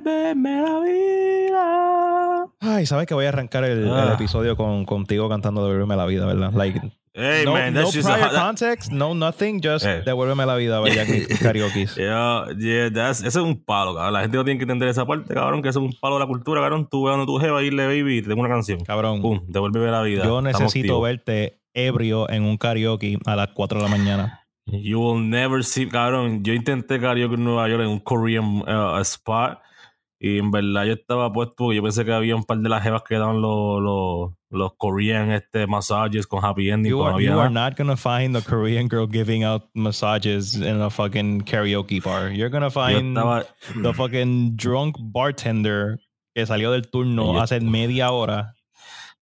Devuélveme la vida. Ay, sabes que voy a arrancar el, el Ah. episodio con, contigo cantando Devuélveme la vida, ¿verdad? Like, Hey, no, man, no prior a, context, no nothing, just Eh. Devuélveme la vida, vaya karaoke. Yeah, yeah, that's- ese es un palo, cabrón. La gente no tiene que entender esa parte, cabrón, que eso es un palo de la cultura, cabrón. Tú ves donde tu jeva irle, baby, y te tengo una canción. Cabrón, Pum, devuélveme la vida. yo necesito verte ebrio en un karaoke a las 4 de la mañana. You will never see, cabrón. Yo intenté karaoke en Nueva York en un Korean uh, spot. Y en verdad yo estaba puesto porque yo pensé que había un par de las jevas que daban los, los, los Korean este, massages con happy ending. You are, you are not gonna find a Korean girl giving out massages in a fucking karaoke bar. You're gonna find estaba, the fucking drunk bartender que salió del turno hace media hora.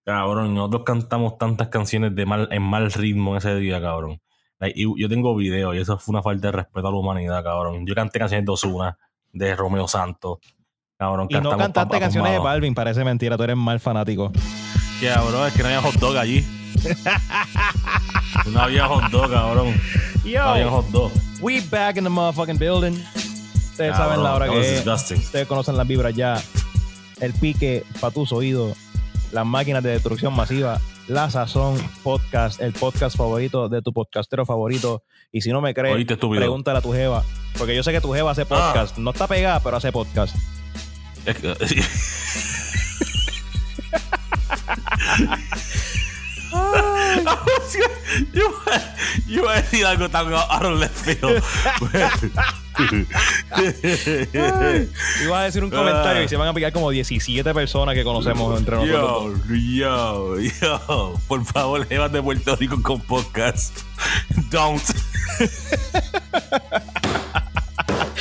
cabrón, nosotros cantamos tantas canciones de mal, en mal ritmo en ese día, cabrón. Like, y yo tengo video y eso fue una falta de respeto a la humanidad, cabrón. Yo canté canciones de Ozuna, de Romeo Santos. Cabrón, Y no cantaste canciones de. Balvin, parece mentira, tú eres mal fanático. Que cabrón, es que no había hot dog allí. no había hot dog, cabrón. No había hot dog. we back in the motherfucking building. Ustedes Cabrón, saben la hora que es. disgusting. Ustedes conocen las vibras ya. El pique para tus oídos. Las máquinas de destrucción masiva. La Sazón Podcast. El podcast favorito de tu podcastero favorito. Y si no me crees, pregúntale a tu jeva. Porque yo sé que tu jeva hace podcast. No está pegada, pero hace podcast. Es que- yo, yo iba a decir algo tan out of left field. Ay, Ibas a decir un comentario y se van a picar como 17 personas que conocemos entre nosotros. yo, yo, yo. Por favor, Evas de Puerto Rico con podcast. Don't.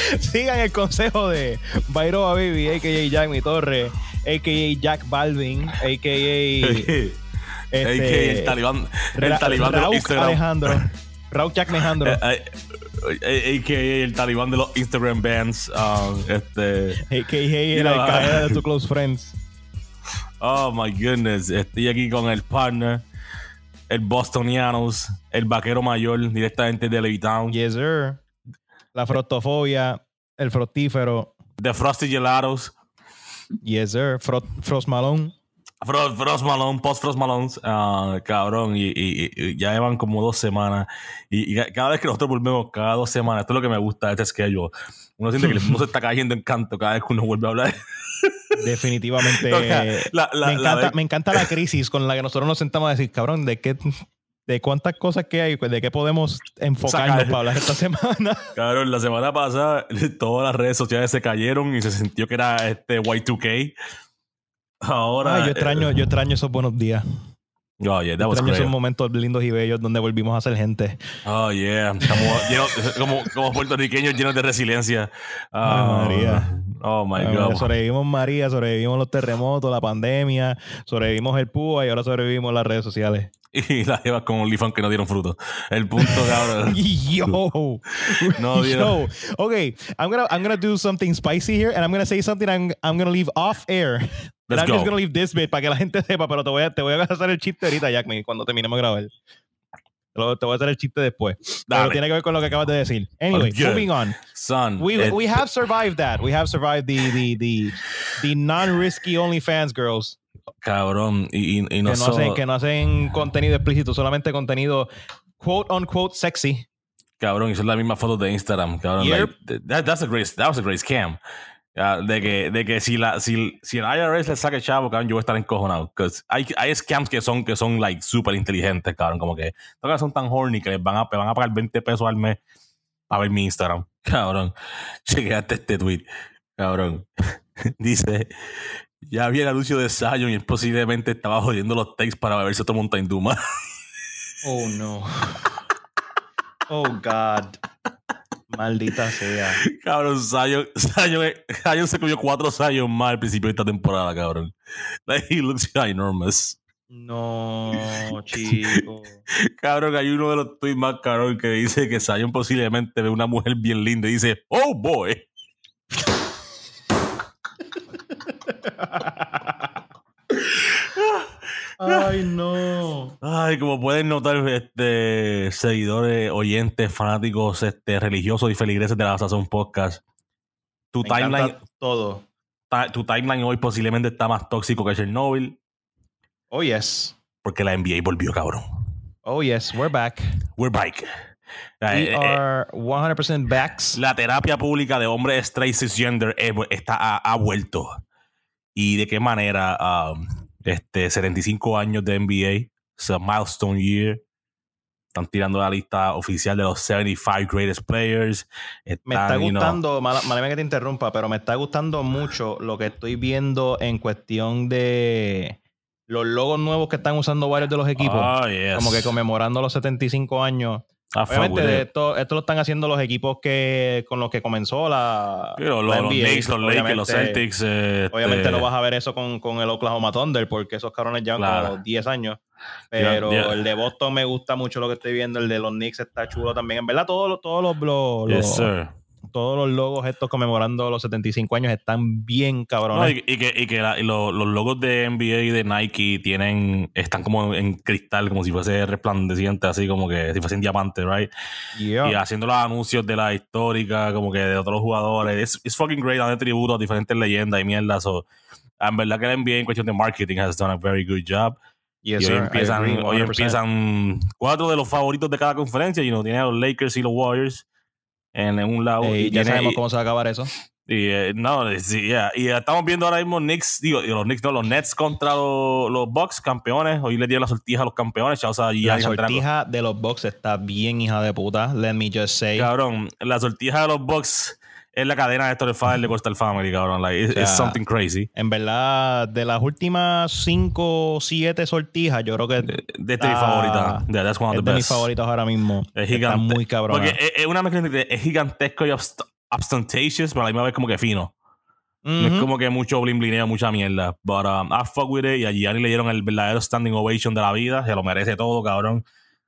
Sigan el consejo de Bairoa Baby, a.k.a. Jack Mi Torre, a.k.a. Jack Balvin, a.k.a. Es que el talibán, el Ra- talibán de los Instagram. Alejandro. Raúl Jack Alejandro. Eh, eh, AKA el talibán de los Instagram bands. um, este. a.k.a. el know, alcaide uh, de tu close friends. Oh my goodness. Estoy aquí con el partner, el Bostonianos, el vaquero mayor, directamente de Levittown, Yes, sir. La frostofobia, el frostífero. de Frosty Gelatos, Yes, sir. Fro- Frost Malone. Frost, Frost Malone, Post Frost Malone, ah, cabrón, y, y- y ya llevan como dos semanas. Y, y cada vez que nosotros volvemos, cada dos semanas, esto es lo que me gusta de este schedule. Uno siente que el mundo se está cayendo en canto cada vez que uno vuelve a hablar. Definitivamente. La- la- me, la encanta, me encanta la crisis con la que nosotros nos sentamos a decir, cabrón, ¿de qué, de cuántas cosas que hay, de qué podemos enfocarnos Sacar. para hablar esta semana? Cabrón, la semana pasada todas las redes sociales se cayeron y se sintió que era este Y2K. Ahora. Yo extraño, yo extraño esos buenos días. eh, oh, yeah, that was Extraño esos momentos lindos y bellos donde volvimos a ser gente. Oh, yeah. Como, lleno- como, como puertorriqueños llenos de resiliencia. Ay, María. Oh, my Ay, God. Sobrevivimos María, sobrevivimos los terremotos, la pandemia, sobrevivimos el púa y ahora sobrevivimos las redes sociales. Y las llevas con OnlyFans que no dieron fruto. El punto, cabrón. Yo, No, yo. Okay, I'm gonna I'm gonna do something spicy here, and I'm gonna say something I'm I'm gonna leave off air. Let's I'm go. just gonna leave this bit para que la gente sepa, pero te voy a te voy a hacer el chiste ahorita, Jack, cuando terminemos de grabar. Lo- te voy a hacer el chiste después. Pero Dale. tiene que ver con lo que acabas de decir. Anyway, Okay. moving on. Son. We, eh, we have survived that. We have survived the the the, the non-risky OnlyFans girls Cabrón. Y, y, y que no, hacen, que no hacen contenido explícito, solamente contenido quote unquote sexy. Cabrón, y son las mismas fotos de Instagram. Cabrón, Yep. like, th- that, that's a great, that was a great scam. Ah, de que, de que si, la, si, si el IRS le saca el chavo, cabrón, yo voy a estar encojonado. Because hay, hay scams que son, que son like, súper inteligentes, cabrón. Como que son tan horny que les van a, van a pagar 20 pesos al mes para ver mi Instagram. Cabrón. Chequeate este tweet. Cabrón. Dice, ya vi el anuncio de Zion y él posiblemente estaba jodiendo los takes para beberse otro monta en Duma. Oh no. Oh God. Maldita sea. Cabrón, Zion, Zion, Zion se comió cuatro Zion más al principio de esta temporada, cabrón. Like, he looks ginormous. No, chico. Cabrón, hay uno de los tweets más cabrón que dice que Zion posiblemente ve una mujer bien linda y dice, oh boy. Ay, no. Ay, como pueden notar, este, seguidores, oyentes, fanáticos, este, religiosos y feligreses de la Sazón Podcast, tu Me timeline, todo. ta- tu timeline hoy posiblemente está más tóxico que Chernobyl Oh, yes. porque la NBA volvió, cabrón. Oh, yes. We're back. We're back. We Eh, eh, are 100% backs. la terapia pública de hombres straight cisgender eh, está, ha, ha vuelto. ¿Y de qué manera? Um, este, 75 años de NBA, it's a milestone year. Están tirando la lista oficial de los 75 greatest players. Me está Están, you know, gustando, mala, mala mía que te interrumpa, pero me está gustando mucho lo que estoy viendo en cuestión de los logos nuevos que están usando varios de los equipos. Oh, yes. Como que conmemorando los 75 años. Fuck Obviamente, esto, esto lo están haciendo los equipos que con los que comenzó la. Sí, los, la los. Knicks, los Lakers, los Celtics. eh, Obviamente este, no vas a ver eso con, con el Oklahoma Thunder, porque esos cabrones llevan Claro. como 10 años. Pero el de Boston me gusta mucho lo que estoy viendo. El de los Knicks está chulo también. En verdad, todos los, todos los, los- Yes, los- sir. Todos los logos estos conmemorando los 75 años están bien No, cabrones. y, y que, y que la- y lo- los logos de NBA y de Nike tienen, están como en cristal, como si fuese resplandeciente, así como que si fuesen diamantes, right? Yeah. Y haciendo los anuncios de la histórica, como que de otros jugadores. Es fucking great, dando tributo a diferentes leyendas y mierdas. So, en verdad que la NBA en cuestión de marketing has done a very good job. Yes, y hoy empiezan, hoy 100%. empiezan cuatro de los favoritos de cada conferencia. Y no tiene a los Lakers y los Warriors en, un lado. Eh, y ya tiene- sabemos cómo se va a acabar eso. y eh, no, sí, yeah. y estamos viendo ahora mismo Knicks, digo, y los Knicks, no, los Nets contra los, los Bucks, campeones. Hoy le dieron la sortija a los campeones. Chavos, a La sortija de los Bucks está bien hija de puta. Let me just say. Cabrón, la sortija de los Bucks es la cadena de Story File de Coastal Family, cabrón. Like, it's, O sea, it's something crazy. En verdad, de las últimas 5 o 7 sortijas, yo creo que De este mi Ah, favorita. Yeah, that's one of es the de mis best. favoritos ahora mismo. Es Está muy cabrón. Porque es, es una mezcla entre es gigantesco y obst- pero a la misma vez como que fino. No es como que mucho bling blineo, mucha mierda. But um, I fuck with it. Y a Gianni le dieron el verdadero standing ovation de la vida. Se lo merece todo, cabrón.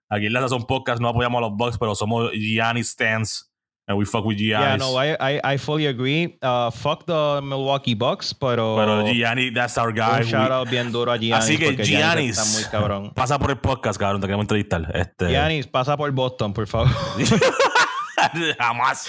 Aquí en la Sazón Podcast no apoyamos a los Bucks, pero somos Gianni stands. And we fuck with Giannis. Yeah, no, I, I, I fully agree. Uh, fuck the Milwaukee Bucks, pero, pero Gianni, that's our guy. un shout out bien duro a Giannis. Así que Giannis. está muy cabrón. Pasa por el podcast, cabrón. Te queremos entrevistar. Este... Giannis, pasa por Boston, por favor. jamás.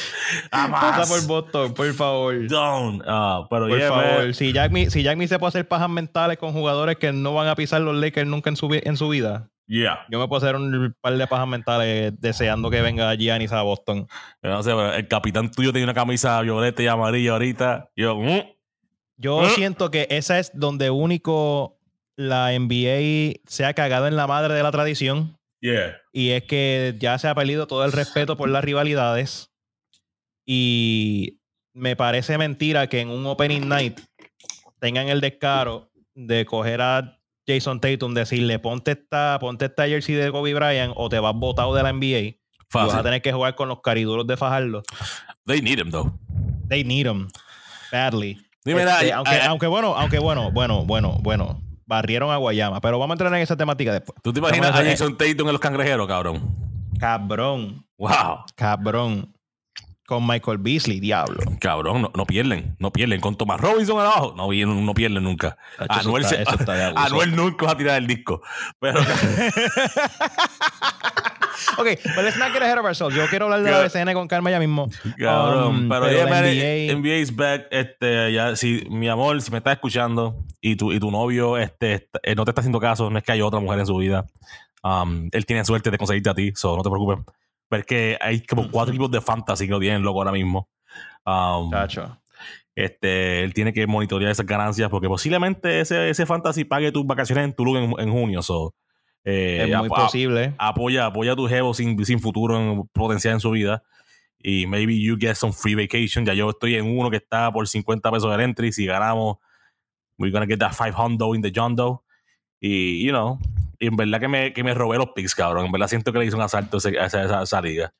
Jamás. pasa por Boston, por favor. Don't. Ah, pero Por yeah, favor, man. si Jack, Me, si Jack Me se puede hacer pajas mentales con jugadores que no van a pisar los Lakers nunca en su, vi- en su vida, Yeah. yo me puedo hacer un par de pajas mentales deseando que venga Giannis a Boston. Yo no sé, pero el capitán tuyo tiene una camisa violeta y amarilla ahorita. Yo, mm, Yo ¿Eh? siento que esa es donde único la NBA se ha cagado en la madre de la tradición. yeah. Y es que ya se ha perdido todo el respeto por las rivalidades. Y me parece mentira que en un opening night tengan el descaro de coger a Jason Tatum, decirle ponte esta, ponte esta jersey de Kobe Bryant o te vas botado de la NBA. Y vas a tener que jugar con los cariduros de Fajardo. They need him, though. They need them badly. Dime, Este, ay, aunque, bueno, aunque bueno, bueno, bueno, bueno. Barrieron a Guayama. Pero vamos a entrar en esa temática después. ¿Tú te imaginas a- Jason Tatum en los cangrejeros, cabrón? Cabrón. Wow. Cabrón. Con Michael Beasley, diablo. Cabrón, no, no pierden. No pierden. Con Thomas Robinson abajo, no, no pierden nunca. Eso Anuel, está- se- eso está de abuso. Anuel nunca va a tirar el disco. Pero, Ok, but let's not get ahead of ourselves. Yo quiero hablar de la BCN con calma ya mismo. cabrón. Um, pero, pero man, NBA NBA is back. Este, ya, si, mi amor, si me estás escuchando y tu, y tu novio este, est- eh, no te está haciendo caso, no es que haya otra mujer en su vida. Um, él tiene suerte de conseguirte a ti, so no te preocupes. Es que hay como cuatro equipos de fantasy que lo tienen loco ahora mismo. Um, Chacho. este, él tiene que monitorear esas ganancias porque posiblemente ese, ese fantasy pague tus vacaciones en Tulum en, en junio. So, eh, Es muy posible. apoya, apoya a tu jevo sin, sin futuro en potencial en su vida. Y maybe you get some free vacation. Ya yo estoy en uno que está por 50 pesos el entry. Si ganamos, we're gonna get that 500 in the John Doe. Y, you know, y en verdad que me, que me robé los picks, cabrón. En verdad siento que le hice un asalto a esa, esa liga.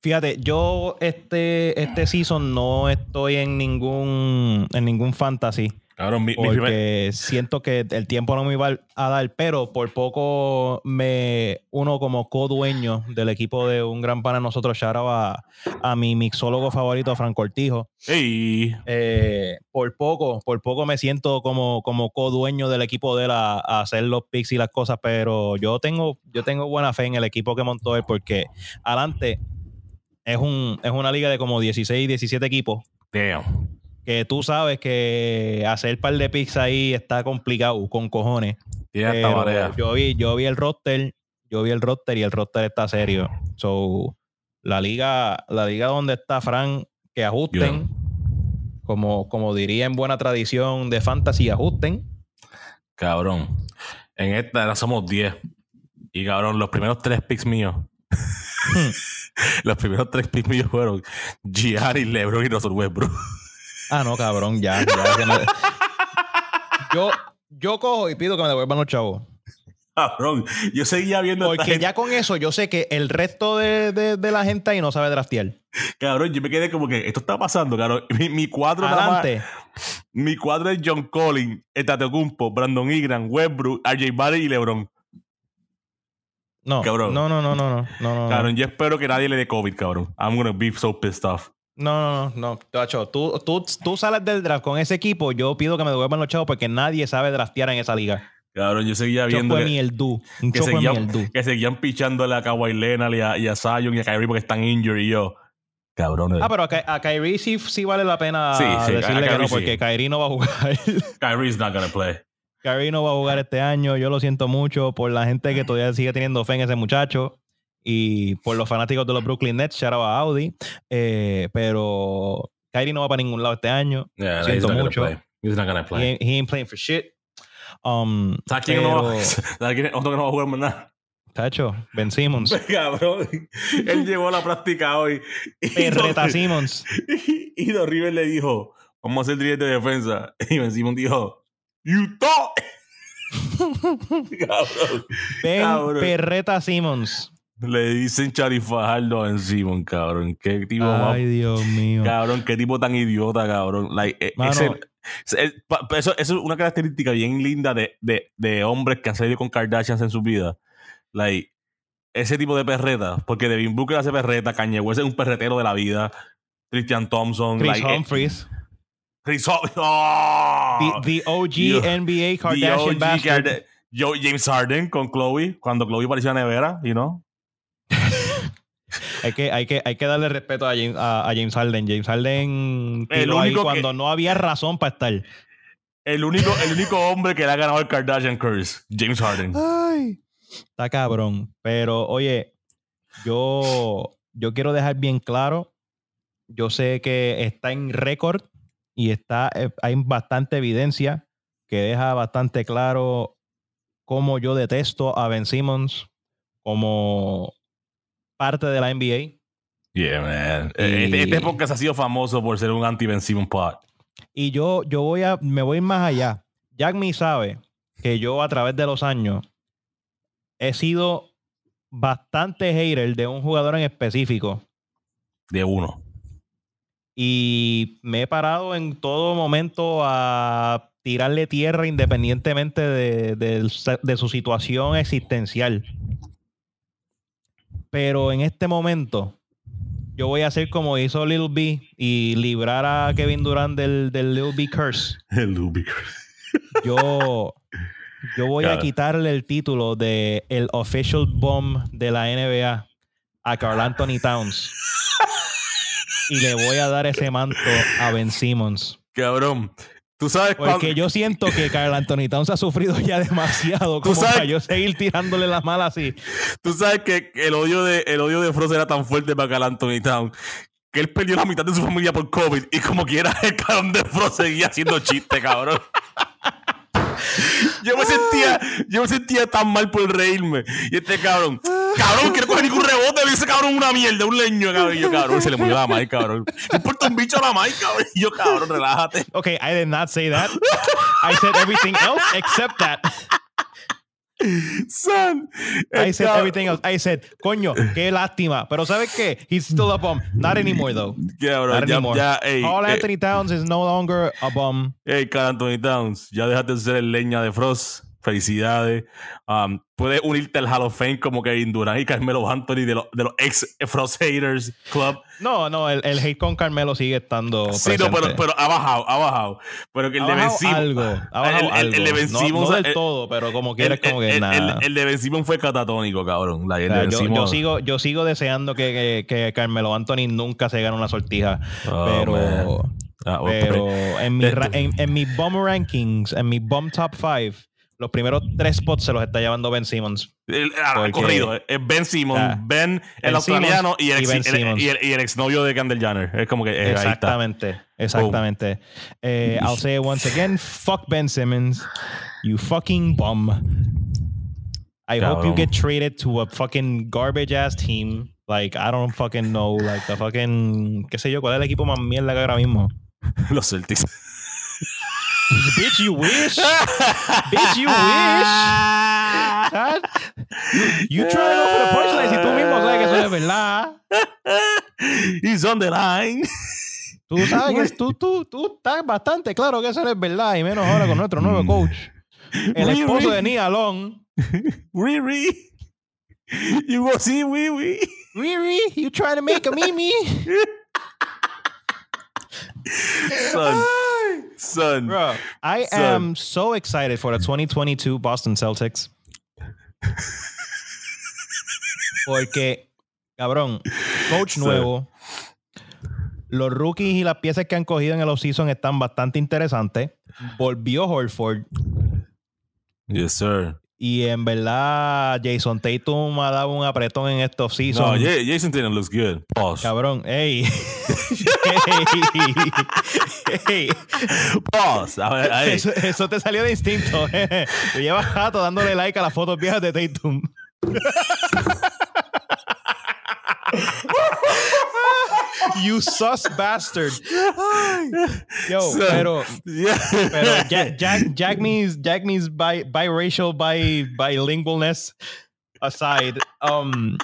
Fíjate, yo este, este season no estoy en ningún, en ningún fantasy. Cabrón, mi, mi primer- porque siento que el tiempo no me iba a dar, pero por poco me uno como co-dueño del equipo de un gran pana nosotros, out a, a mi mixólogo favorito, Franco Cortijo. Ey, Eh, por poco, por poco me siento como, como co-dueño del equipo de él a, a hacer los picks y las cosas, pero yo tengo, yo tengo buena fe en el equipo que montó él, porque adelante es, un, es una liga de como 16, 17 equipos damn. Que tú sabes que hacer un par de picks ahí está complicado, con cojones. Tiene esta yo vi, yo vi el roster, yo vi el roster y el roster está serio. So, la liga, la liga donde está Fran, que ajusten, como, como diría en buena tradición de fantasy, ajusten. Cabrón. En esta ahora somos 10. Y cabrón, los primeros tres picks míos. los primeros tres picks míos fueron Gianni, LeBron y Russell Westbrook. Ah, no, cabrón, ya. ya que me- yo, yo cojo y pido que me devuelvan los chavos. Cabrón, yo seguía viendo Porque ya con eso yo sé que el resto de, de- de la gente ahí no sabe draftear. Cabrón, yo me quedé como que esto está pasando, cabrón. Mi, mi cuadro nada más- Adelante. Mi cuadro es John Collins, Etatecumpo, Brandon Ingram, Westbrook, RJ Barrett y LeBron. No, Cabrón. no, no, no, no, no, no, no. Cabrón, yo espero que nadie le dé COVID, cabrón. I'm gonna be so pissed off. No, no, no, no. Tú, tú, tú sales del draft con ese equipo, yo pido que me devuelvan los chavos porque nadie sabe draftear en esa liga. Cabrón, yo seguía viendo fue que. Un de seguían, mieldú. que seguían pichándole a Kawhi Leonard y a, y a Zion y a Kyrie porque están injured y yo. Cabrón. Ah, pero a, Ky- a Kyrie sí, sí vale la pena Sí, sí, decirle que no, porque Kyrie no va a jugar. Kyrie's not gonna play. Kyrie no va a jugar este año. Yo lo siento mucho por la gente que todavía sigue teniendo fe en ese muchacho y por los fanáticos de los Brooklyn Nets, shout out a Audi. Eh, pero Kyrie no va para ningún lado este año. Yeah, Siento he's mucho. play. He's not gonna He, play. ain't- he ain't playing for shit. Um, ¿Sabes quién no va, pero, ¿sabes quién es otro que no va a jugar más nada? Tacho, Ben Simmons. Cabrón. Él llegó a la práctica hoy. Perreta Simmons. Y Don River le dijo, vamos a hacer trío de defensa. Y Ben Simon dijo, you thought. Cabrón. Ben Cabrón. Perreta Simmons. Le dicen Chari Fajardo a Ben Simon, cabrón. Qué tipo más Ay, Dios mío. Cabrón, qué tipo tan idiota, cabrón. Like, Mano. ese- eso, eso es una característica bien linda de, de, de hombres que han salido con Kardashians en su vida. Like, ese tipo de perreta. Porque Devin Booker hace perreta, Kanye West es un perretero de la vida. Christian Thompson. Chris like, eh, Humphries. Chris Hum- ¡Oh! The, the OG NBA The Kardashian OG. Karda- Yo- James Harden con Chloe. Cuando Chloe parecía nevera, you know. Hay que, hay, que, hay que darle respeto a James, a, a James Harden. James Harden El ahí único que- cuando no había razón para estar. El único, el único hombre que le ha ganado el Kardashian Curse. James Harden. Ay. Está cabrón. Pero, oye, yo, yo quiero dejar bien claro. Yo sé que está en récord y está, eh, hay bastante evidencia que deja bastante claro cómo yo detesto a Ben Simmons como parte de la NBA. Yeah, man. Y- Este, este podcast ha sido famoso por ser un anti-Ben Simmons pod. Y yo, yo voy a, me voy más allá. Jack me sabe que yo a través de los años he sido bastante hater de un jugador en específico. De uno. Y me he parado en todo momento a tirarle tierra independientemente de, de- de su situación existencial. Pero en este momento, yo voy a hacer como hizo Lil B y librar a Kevin Durant del, del Lil B Curse. El Lubicker. Yo, yo voy a quitarle el título de el official bomb de la NBA a Carl Anthony Towns. y le voy a dar ese manto a Ben Simmons. Cabrón. Tú sabes. Porque yo siento que Carl Anthony Towns ha sufrido ya demasiado Tú como sabes- para yo seguir tirándole las malas así. Tú sabes que el odio de, el odio de Frost era tan fuerte para Carl Anthony Town que él perdió la mitad de su familia por COVID y como quiera el cabrón de Frost seguía haciendo chiste, cabrón. Yo me sentía, yo me sentía tan mal por reírme. Y este cabrón, cabrón, que no coge ningún rebote, le dice cabrón una mierda, un leño, cabrón. Y yo, cabrón, se le murió la Mike, cabrón. Importa un bicho a la Mike, cabrón. Y yo, cabrón, relájate. Okay, I did not say that. I said everything else except that. Son. I el said cabrón- everything else. I said, coño, qué lástima. Pero ¿sabes qué? He's still a bum. Not anymore, though. Cabrón, Not ya, anymore. ya, ey, Paul eh, Anthony Towns is no longer a bum. Hey, Carl Anthony Towns, ya dejaste de ser el leña de Frost. Felicidades. Um, puedes unirte al Hall of Fame como Kevin Durant y Carmelo Anthony de, los de los ex Frost Haters Club. No, no, el, el hate con Carmelo sigue estando. Sí, no, pero, presente. pero ha bajado, ha bajado. Pero que el ha de Simmons- algo. Ha bajado el, el- el de Ben no, no del el- todo, pero como quieres, como que el- nada. el- de Ben Simmons fue catatónico, cabrón. La- O sea, de yo, yo sigo, yo sigo deseando que, que, que Carmelo Anthony nunca se gane una sortija. Oh, pero man. Ah, Pero en mi, ra- en, en mi bomb rankings, en mi bomb top 5, los primeros tres spots se los está llevando Ben Simmons. El, ah, Porque- corrido. eh, Ben Simmons, Ah, Ben, el Ben australiano y el, y ex, Ben el- y el- y el exnovio de Kendall Jenner. Es como que eh. Exactamente. Exactamente. Eh, I'll say it once again. Fuck Ben Simmons. You fucking bum. I hope you get traded to a fucking garbage ass team. Like, I don't fucking know. Like, the fucking. ¿Qué sé yo? ¿Cuál es el equipo más mierda que ahora mismo? Los Celtics. Bitch, you wish. Bitch, you wish. God. You try to go for the punchline si tú mismo sabes que eso es verdad. He's on the line. Tú sabes que tú, tú, tú estás bastante claro que eso no es verdad, y menos ahora con nuestro nuevo coach. El Riri. esposo de Nia Long. Riri. You go see Riri. Riri, you trying to make a mimi? Son. Son. Bro, I Son. am so excited for the 2022 Boston Celtics. Porque, cabrón, coach nuevo. Los rookies y las piezas que han cogido en el offseason están bastante interesantes. Volvió Horford. Yes, sir. Y en verdad, Jason Tatum ha dado un apretón en este No, offseason. Ja- Jason Tatum looks good. Pause. Cabrón, ey. Ey. Pause. A ver, ahí. Eso, eso te salió de instinto. Te llevas jato dándole like a las fotos viejas de Tatum. you sus bastard. Yo, Son. pero, Yeah. pero Jack, Jack, Jack me's, Jack me's bi, biracial, bi, bilingualness aside. Um,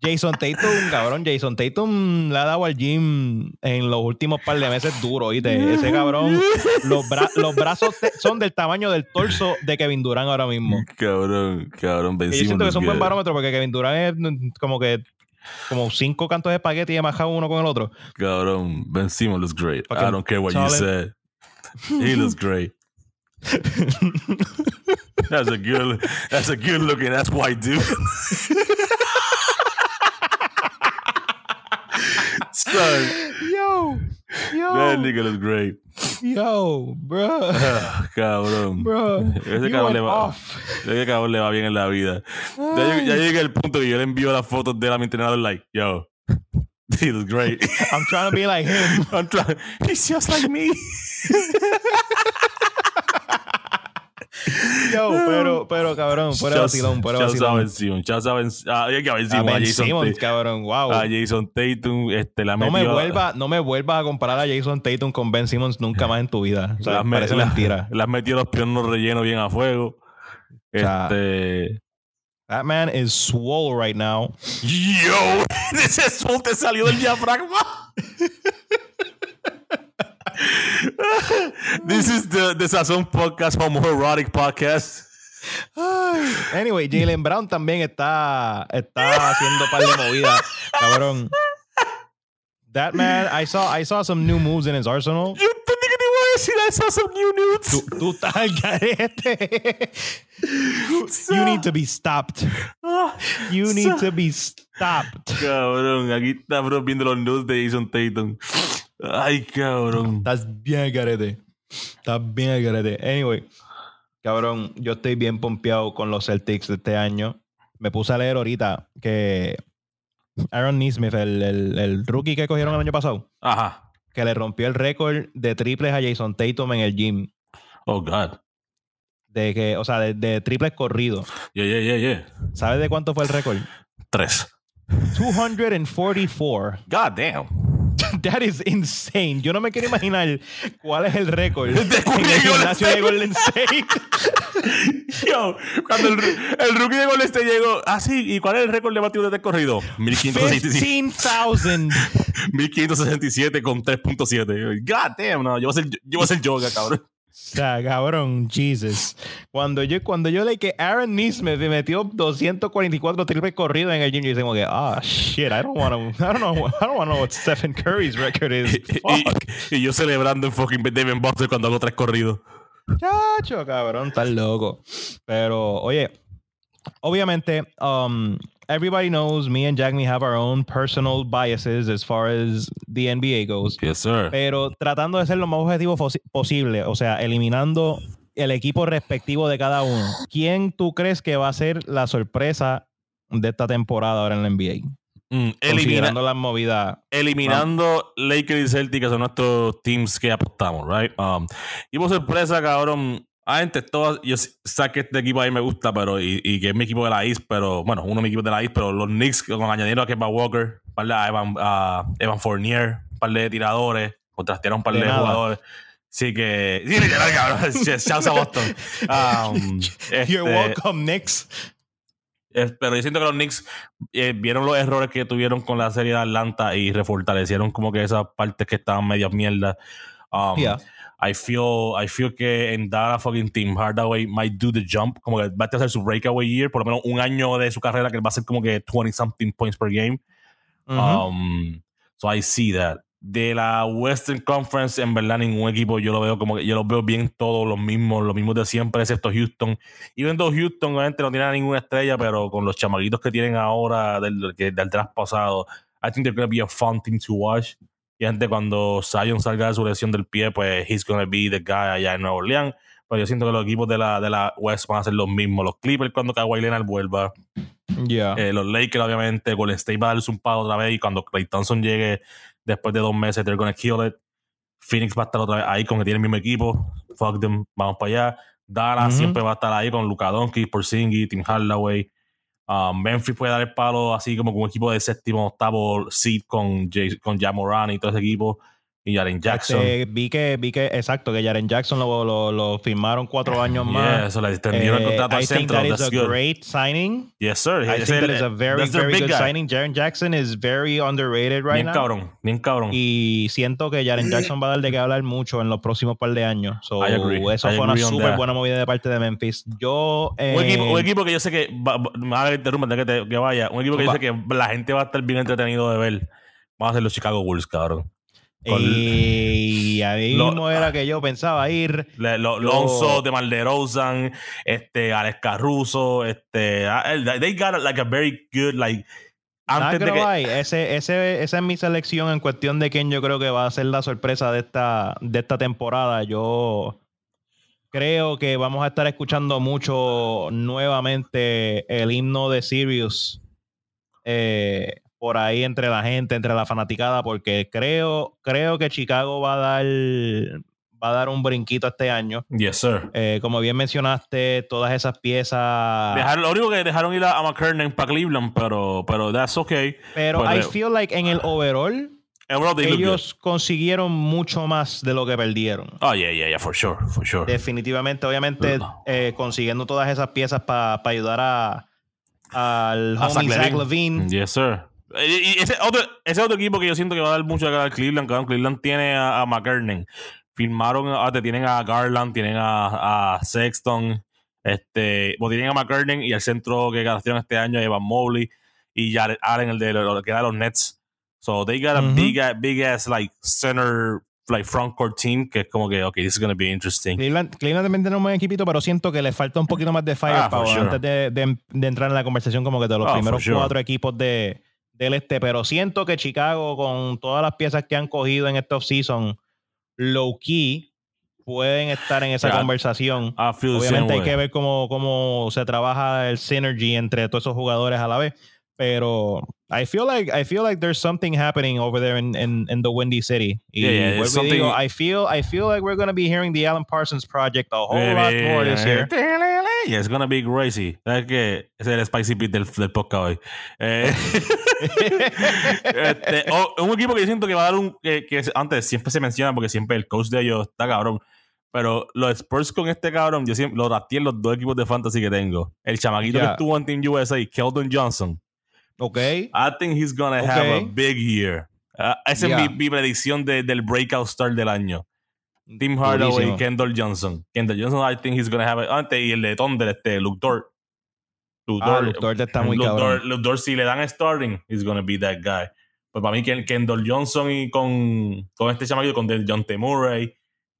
Jason Tatum, cabrón, Jason Tatum le ha dado al gym en los últimos par de meses duro, ¿oíste? Ese cabrón, los, bra- los brazos son del tamaño del torso de Kevin Durant ahora mismo. Cabrón, cabrón. Ben Y yo siento que es un buen barómetro porque Kevin Durant es mm, como que como cinco cantos de espagueti y majado uno con el otro. Cabrón, Ben Simmons looks great. I don't care what you said. He looks great. That's a good. That's a good looking. That's white dude. Son, Yo, yo, that nigga looks great. yo, bro, Ah, cabrón. bro. Ese cabrón le va, ese cabrón le va bien en la vida. Ya, ya llegué al punto que yo le envío las fotos de él a mi entrenador, like, yo, he looks great. I'm trying to be like him. I'm trying. He's just like me. Yo, pero, pero cabrón, fuera de vacilón, fuera out vacilón. Ben- ah, hay que A Simmons, a Ben Jason Simmons, Tatum. cabrón, wow. A Jason Tatum, este, la No me vuelva, no me vuelvas a comparar a Jason Tatum con Ben Simmons nunca más en tu vida. O sea, las parece las- mentira. Las metió los piernos rellenos bien a fuego. sea, Este. That man is swole right now. Yo, ese sol te salió del diafragma. This is the, the Sazón Podcast, homoerotic podcast. Ay. Anyway, Jalen Brown también está, está haciendo par de movidas, cabrón. That man, I saw, I saw some new moves in his arsenal. Yo entendí que te iba a decir, I saw some new nudes. Tú, tú estás al. You need to be stopped. You need to be stopped. Cabrón, aquí está bro viendo los nudes de Jason Tatum. Ay, cabrón. Estás bien al garete. Estás bien al garete. Anyway, cabrón, yo estoy bien pompeado con los Celtics de este año. Me puse a leer ahorita que Aaron Neesmith, el, el, el rookie que cogieron el año pasado, Ajá. que le rompió el récord de triples a Jason Tatum en el gym. Oh, God. De que, o sea, de, de triples corridos. Yeah, yeah, yeah, yeah. ¿Sabes de cuánto fue el récord? Tres. 244. God damn. That is insane. Yo no me quiero imaginar cuál es el récord De en el gimnasio de. Golden State. Yo, cuando el, el rookie de Golden State llegó, ah, sí, ¿y cuál es el récord de batidos de corrido? 1567, 15,000. 1567 con 3.7. God damn, no, yo voy a ser, yo voy a ser yoga, cabrón. O sea, cabrón, Jesus. Cuando yo, cuando yo leí que Aaron Neesmith me metió 244 triples corridos en el gym, yo como que, ah, shit, I don't want to, I don't know, I don't want to know what Stephen Curry's record is. Fuck. Y, y yo celebrando en fucking Devin Buster cuando hago tres corridos. Chacho, cabrón, estás loco. Pero, oye, obviamente, um, everybody knows me and Jack me have our own personal biases as far as the NBA goes. Yes, sir. Pero tratando de ser lo más objetivo posible, o sea, eliminando el equipo respectivo de cada uno. ¿Quién tú crees que va a ser la sorpresa de esta temporada ahora en la NBA? Mm, eliminando las movidas. Eliminando Lakers y Celtics, que son nuestros teams que apostamos, right? Um, y por sorpresa, cabrón. Antes, todas, yo sé que este equipo ahí me gusta, pero y, que es mi equipo de la East, pero bueno, uno de mis equipos de la East, pero los Knicks, con añadieron a Kemba Walker, a Evan, a Evan Fournier, un par de tiradores, contrastearon un par de, jugadores. Sí que. Sí, literal, cabrón. Chao a Boston. Um, You're este, welcome, Knicks. pero yo siento que los Knicks eh, vieron los errores que tuvieron con la serie de Atlanta y refortalecieron como que esas partes que estaban medio mierda. Um, yeah. I feel, I feel que en Dallas fucking Team Hardaway might do the jump, como que va a hacer su breakaway year, por lo menos un año de su carrera que va a ser como que 20 something points per game. um, so I see that de la Western Conference, en verdad, ningún equipo yo lo veo como que yo los veo bien todos los mismos, los mismos de siempre, excepto Houston. Y viendo Houston, obviamente no tiene ninguna estrella, pero con los chamaguitos que tienen ahora del, del draft pasado, I think they're going to be a fun team to watch. Y antes, cuando Zion salga de su lesión del pie, pues he's to be the guy allá en Nueva Orleans. Pero yo siento que los equipos de la, de la West van a ser los mismos. Los Clippers cuando Kawhi Leonard vuelva. Yeah. Eh, los Lakers, obviamente. Golden State va a darles un pago otra vez. Y cuando Clay Thompson llegue después de dos meses, they're gonna kill it. Phoenix va a estar otra vez ahí con que tiene el mismo equipo. Fuck them, vamos para allá. Dallas siempre va a estar ahí con Luka Doncic, Porzingis, Tim Hardaway. Um, Memphis puede dar el palo así como con un equipo de séptimo, octavo seed con, Jay, con Jamoran y todo ese equipo y Jaren Jackson. vi, que, vi que, exacto, que Jaren Jackson lo, lo, lo firmaron cuatro años más. eso le extendieron el eh, contrato al centro. I think that is a great signing. Yes, sir. I think that is a very, very good signing. Jaren Jackson is very underrated right bien now. cabrón, bien cabrón. Y siento que Jaren Jackson va a dar de qué hablar mucho en los próximos par de años. So, Eso fue una súper buena movida de parte de Memphis. Yo... Eh, un, equipo, un, equipo, que yo sé que... Va, a interrumpir que, te, que vaya. Un equipo que yo sé que la gente va a estar bien entretenido de ver. Vamos a ser los Chicago Bulls, cabrón y ahí mismo era que yo pensaba ir. Lonzo, de Malderozan, este, Alex Caruso, este, ah, they got like a very good, like, antes de que... ese, ese, esa es mi selección en cuestión de quién yo creo que va a ser la sorpresa de esta, de esta temporada. Yo creo que vamos a estar escuchando mucho nuevamente el himno de Sirius. Eh, por ahí entre la gente, entre la fanaticada, porque creo, creo que Chicago va a dar va a dar un brinquito este año. Yes, sir. Eh, como bien mencionaste, todas esas piezas. Dejar, lo único que dejaron ir a, McKernan para Cleveland, pero, pero that's okay. Pero I feel like en el overall. ellos consiguieron mucho más de lo que perdieron. Oh, yeah, yeah, yeah, for sure, for sure. Definitivamente, obviamente, eh, consiguiendo todas esas piezas para ayudar a al homie Zach Levine. Yes, sir. Y ese otro, ese otro equipo que yo siento que va a dar mucho a Cleveland. Cleveland tiene a, a McKernan. Firmaron, a, tienen a Garland, tienen a, a Sexton, este, o tienen a McKernan y el centro que ganaron este año, Evan Mobley y Jared Allen, el de lo que da los Nets. So they got a big, big ass like center like front court team que es como que, ok, this is going to be interesting. Cleveland, Cleveland también tiene un buen equipito, pero siento que le falta un poquito más de firepower ah, antes de, de, entrar en la conversación como que de los ah, primeros cuatro equipos de, del este, pero siento que Chicago, con todas las piezas que han cogido en este offseason, low key, pueden estar en esa conversación. Obviamente hay que ver cómo, cómo se trabaja el synergy entre todos esos jugadores a la vez. Pero I feel like I feel like there's something happening over there in, in, in the Windy City. Yeah, yeah, digo, I feel I feel like we're gonna be hearing the Alan Parsons project a whole lot more this year. Yeah, it's gonna be crazy. ¿Sabes que es el spicy beat del, del podcast hoy. Eh, este, un equipo que yo siento que va a dar un que, que antes siempre se menciona porque siempre el coach de ellos está cabrón. Pero los Spurs con este cabrón, yo siempre lo rateé en los dos equipos de fantasy que tengo. El chamaquito que estuvo en Team USA, Keldon Johnson Okay. I think he's gonna have a big year. Uh, esa es mi, predicción de, del breakout star del año. Tim Hardaway y Kendall Johnson. Kendall Johnson, I think he's gonna have it. Antes, y el de Thunder, este, Luke Dort. Luke ah, Luke Dort está muy Luke Dort, Luke Dort, si le dan starting, he's gonna be that guy. Pues para mí, Kendall Johnson y con, con este chamaquito, con John T. Murray,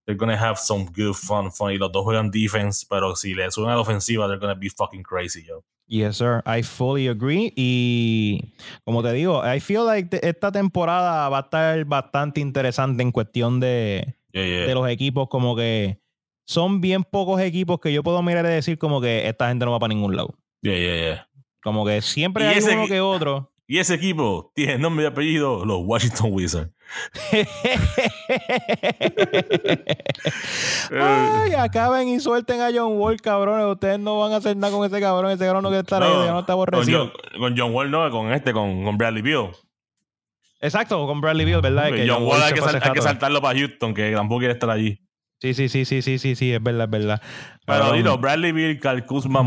they're gonna have some good fun, fun. Y los dos juegan defense, pero si le suben a la ofensiva, they're gonna be fucking crazy, yo. Yes, sir. I fully agree. Y como te digo, I feel like esta temporada va a estar bastante interesante en cuestión de, de los equipos. Como que son bien pocos equipos que yo puedo mirar y decir como que esta gente no va para ningún lado. Yeah, yeah, yeah. Como que siempre hay uno que otro. Y ese equipo tiene nombre y apellido, los Washington Wizards. Ay, acaben y suelten a John Wall, cabrones. Ustedes no van a hacer nada con ese cabrón. Ese cabrón no quiere estar ahí, no está aborrecido. Con, John Wall no, con este, con, con Bradley Beal. Exacto, con Bradley Beal, ¿verdad? Que John, Wall, hay, que, hay que, saltarlo para Houston, que tampoco quiere estar allí. Sí, sí, sí, sí, sí, sí, sí, es verdad, es verdad. Pero, dilo, Bradley Beal, Carl Kuzma,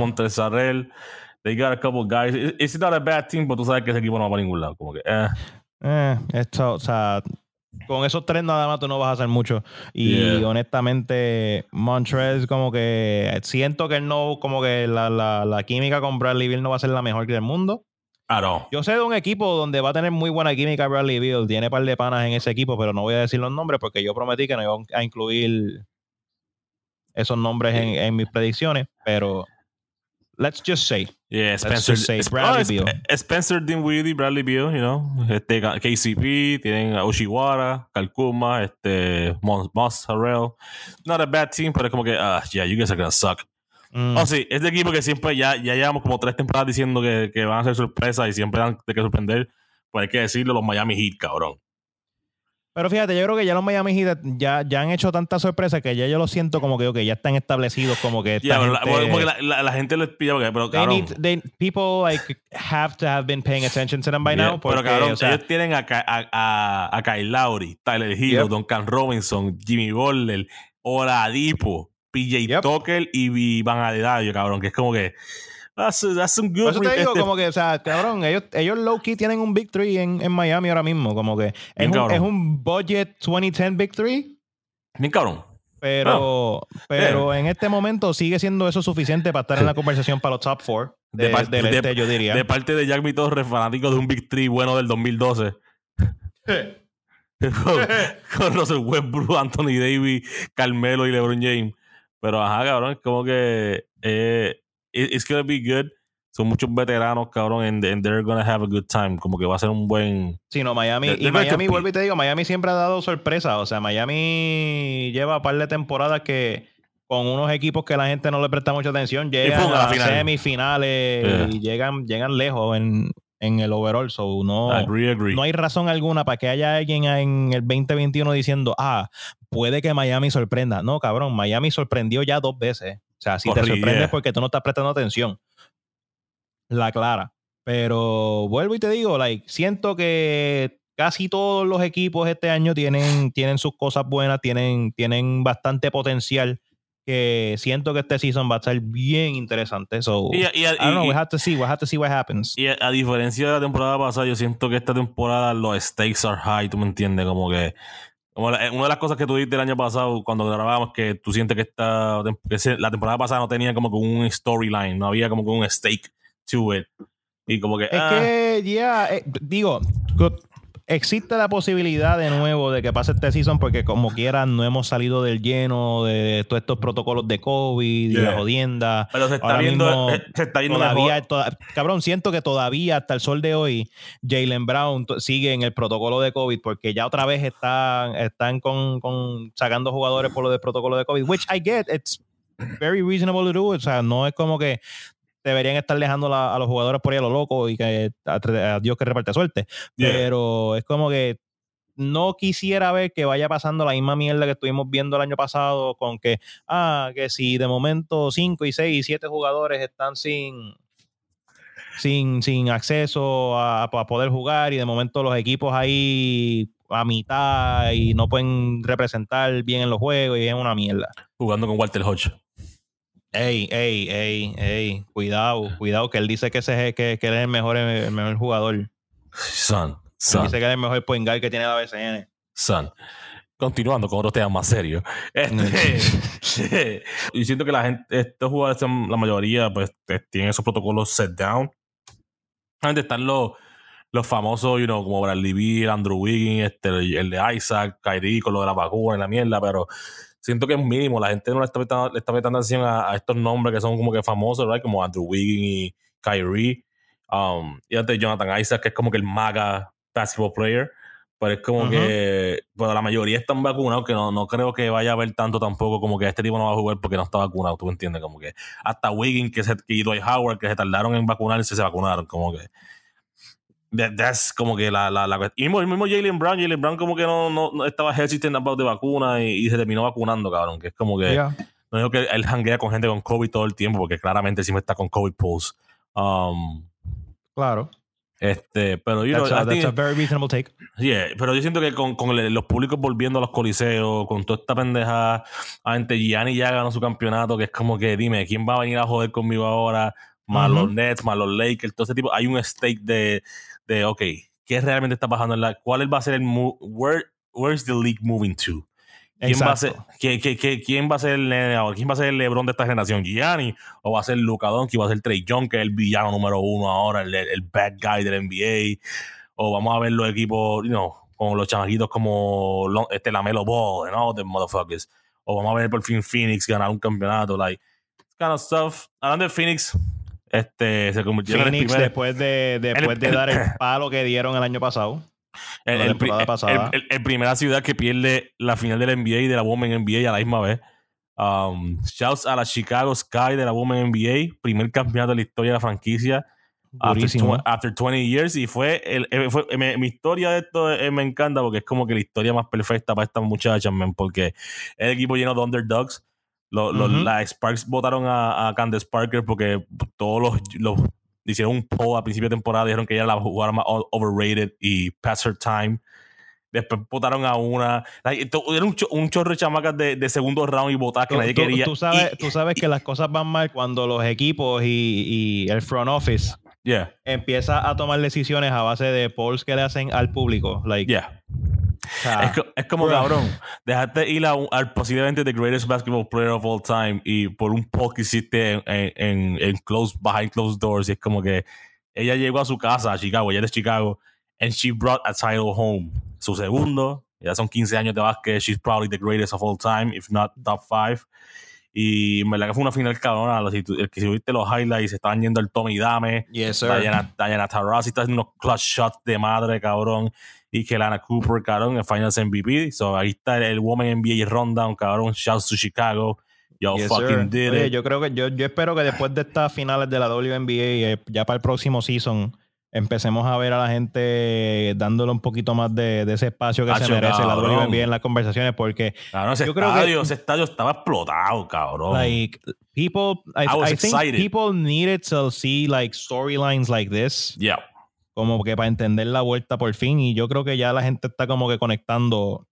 They got a couple guys. It's not a bad team, pero tú sabes que ese equipo no va para ningún lado. Como que, eh. Eh, esto, o sea, con esos tres nada más tú no vas a hacer mucho. Y honestamente, Montrez, como que siento que no, como que la, la, la química con Bradley Beal no va a ser la mejor del mundo. Claro. Yo sé de un equipo donde va a tener muy buena química Bradley Beal. Tiene par de panas en ese equipo, pero no voy a decir los nombres porque yo prometí que no iba a incluir esos nombres en, en mis predicciones. Pero let's just say. Yeah, Spencer, say Bradley Beal. Spencer Dinwiddie, Bradley Beal, you know, este, KCP, tienen a Oshiwara, Kalkuma, este, Moss Harrell. Not a bad team, pero como que, ah, yeah, you guys are gonna suck. Mm. Oh, sí, este equipo que siempre ya, ya llevamos como tres temporadas diciendo que, que van a ser sorpresas y siempre dan de que sorprender. Pues hay que decirlo, los Miami Heat, cabrón. Pero fíjate, yo creo que ya los Miami Heat ya, ya han hecho tanta sorpresa que ya yo lo siento como que okay, ya están establecidos como que yeah, gente, como que la, la, gente les pide pero cabrón, need, they, people like have to have been paying attention to them by now porque, pero cabrón o sea, ellos tienen a, a, a, a Kyle Lowry Tyler Hill Duncan Robinson Jimmy Butler Oladipo PJ Tucker y Van Adebayo cabrón que es como que That's, that's some good. Por eso te digo, como que, o sea, cabrón, ellos, ellos low key tienen un Big Three en, en Miami ahora mismo. Como que es un, es un, budget 2010 Big Three. Bien cabrón. Pero, pero en este momento sigue siendo eso suficiente para estar en la conversación para los top four de, de parte, del este, yo diría. De parte de Jack Torres, fanático de un Big Three bueno del 2012. con, con Russell Westbrook, Anthony Davis, Carmelo y LeBron James. Pero ajá, cabrón, es como que eh, it's gonna be good. Son muchos veteranos, cabrón, and, they're gonna have a good time. Como que va a ser un buen. Sí, no, Miami. y Miami, vuelvo y te digo, Miami siempre ha dado sorpresa. O sea, Miami lleva un par de temporadas que con unos equipos que la gente no le presta mucha atención, llegan a, las semifinales y llegan, llegan lejos en, en el overall. So no, no hay razón alguna para que haya alguien en el 2021 diciendo, ah, puede que Miami sorprenda. No, cabrón, Miami sorprendió ya dos veces. O sea, si te sorprendes porque tú no estás prestando atención. La clara. Pero vuelvo y te digo, like, siento que casi todos los equipos este año tienen, tienen sus cosas buenas, tienen, tienen bastante potencial. Que siento que este season va a estar bien interesante. So, y, I don't know, we have to see, we have to see what happens. Y a, diferencia de la temporada pasada, yo siento que esta temporada los stakes are high, tú me entiendes, como que una de las cosas que tú dijiste el año pasado cuando grabábamos que tú sientes que, esta, la temporada pasada no tenía como que un storyline, no había como que un stake to it. Y como que. Es que, ah. ya, eh, digo, existe la posibilidad de nuevo de que pase este season porque como quiera no hemos salido del lleno de todos estos protocolos de COVID y la jodienda. Pero se está viendo, eh, se está viendo todavía, cabrón, siento que todavía hasta el sol de hoy Jalen Brown sigue en el protocolo de COVID porque ya otra vez están, están con, con sacando jugadores por lo del protocolo de COVID, which I get, it's very reasonable to do. O sea, no es como que deberían estar dejando a los jugadores por ahí a lo loco y que a, Dios que reparte suerte. Pero es como que no quisiera ver que vaya pasando la misma mierda que estuvimos viendo el año pasado con que, ah, que si de momento 5 y 6 y 7 jugadores están sin, sin, sin acceso a, a, poder jugar y de momento los equipos ahí a mitad y no pueden representar bien en los juegos y es una mierda. Jugando con Walter Hodge. Ey, ey, ey, ey, cuidado, cuidado, que él dice que, ese, que, que él es el mejor, el mejor jugador. Son, son. dice que es el mejor point guard que tiene la BCN. Son. Continuando con otros temas más serios. Este, y siento que la gente, estos jugadores, la mayoría, pues tienen esos protocolos set down. Antes están los, los famosos, you know, como Bradley Beal, Andrew Wiggins, este, el de Isaac, Kyrie con lo de la vacuna y la mierda, pero siento que es mínimo. La gente no le está prestando, le está prestando atención a, a estos nombres que son como que famosos, right? Como Andrew Wiggins y Kyrie. Um, y antes Jonathan Isaac, que es como que el maga basketball player. Pero es como que pero la mayoría están vacunados, que no, no creo que vaya a haber tanto tampoco como que este tipo no va a jugar porque no está vacunado, tú entiendes, como que hasta Wiggins que se, y Dwight Howard que se tardaron en vacunarse, se vacunaron, como que that- that's como que la, la, la y mismo, el mismo Jalen Brown, Jalen Brown como que no, no, no estaba hesitant about de vacuna y, y se terminó vacunando, cabrón, que es como que Yeah. no digo que él janguea con gente con COVID todo el tiempo, porque claramente siempre está con COVID pulse. Um, Claro. este, pero know, That's, a, think- that's a very reasonable take. Yeah, pero yo siento que con, con los públicos volviendo a los coliseos, con toda esta pendeja, ante Gianni ya ganó su campeonato, que es como que dime, ¿quién va a venir a joder conmigo ahora? Más Ujú. los Nets, más los Lakers, todo ese tipo. Hay un stake de, de ok, ¿qué realmente está pasando en la. ¿Cuál va a ser el. Where, where's the league moving to? ¿Quién va, a ser, Exacto. qué- qué- qué- ¿Quién va a ser el? ¿Quién va a ser el LeBron de esta generación? ¿Gianni? ¿O va a ser Luka Doncic? ¿Va a ser Trey Young, que es el villano número uno ahora, el, el bad guy del NBA? ¿O vamos a ver los equipos, you know, con los chamaquitos como este Lamelo Ball, ¿no? The motherfuckers. O vamos a ver por fin Phoenix ganar un campeonato, like, kind of stuff. Hablando de Phoenix, este, se convirtió en el Phoenix, primer... después de, después de el- dar el palo que dieron el año pasado. El, el el- el- el primera ciudad que pierde la final de la NBA y de la Women NBA a la misma vez. Um, shouts a la Chicago Sky de la Women NBA, primer campeonato de la historia de la franquicia after, Durísimo. after 20 years. Y fue, el, eh, fue- me- mi historia de esto eh, me encanta porque es como que la historia más perfecta para estas muchachas, man, porque el equipo lleno de underdogs. Los, los- Ujú. Las Sparks votaron a, a Candace Parker porque todos los, los hicieron un poll a principio de temporada, dijeron que ella era la jugadora más overrated y pass her time. Después votaron a una. era un, cho- un chorro de chamacas de, de segundo round y votadas que Tú, nadie tú- quería. tú sabes, Y- tú sabes que las cosas van mal cuando los equipos y, y el front office yeah, empieza a tomar decisiones a base de polls que le hacen al público. Like, yeah. O sea, es, es como bro. cabrón. Dejaste ir a al posiblemente the greatest basketball player of all time y por un que hiciste en, en, en, close, behind closed doors. Y es como que ella llegó a su casa, a Chicago, ella es de Chicago, and she brought a title home. Su segundo, ya son 15 años de básquet. She's probably the greatest of all time, if not top five. Y en verdad que fue una final cabrona. Si el que si viste los highlights, estaban yendo el Tommy Dame. yes, sir. Diana, Diana Taurasi está haciendo unos clutch shots de madre, cabrón. Y que Lana Cooper, cabrón, en Finals MVP. So, ahí está el, el Woman NBA Rundown, cabrón. Shouts to Chicago. Yo Yes, fucking did Oye, it. yo creo que yo, yo espero que después de estas finales de la WNBA, eh, ya para el próximo season, empecemos a ver a la gente dándole un poquito más de, de ese espacio que se merece la cabrón. WNBA en las conversaciones, porque Cabrón, ese yo creo que- estadio, ese estadio estaba explotado, cabrón. like people, I, I was I think excited. people needed to see like storylines like this, yeah. Como que para entender la vuelta por fin, y yo creo que ya la gente está como que conectando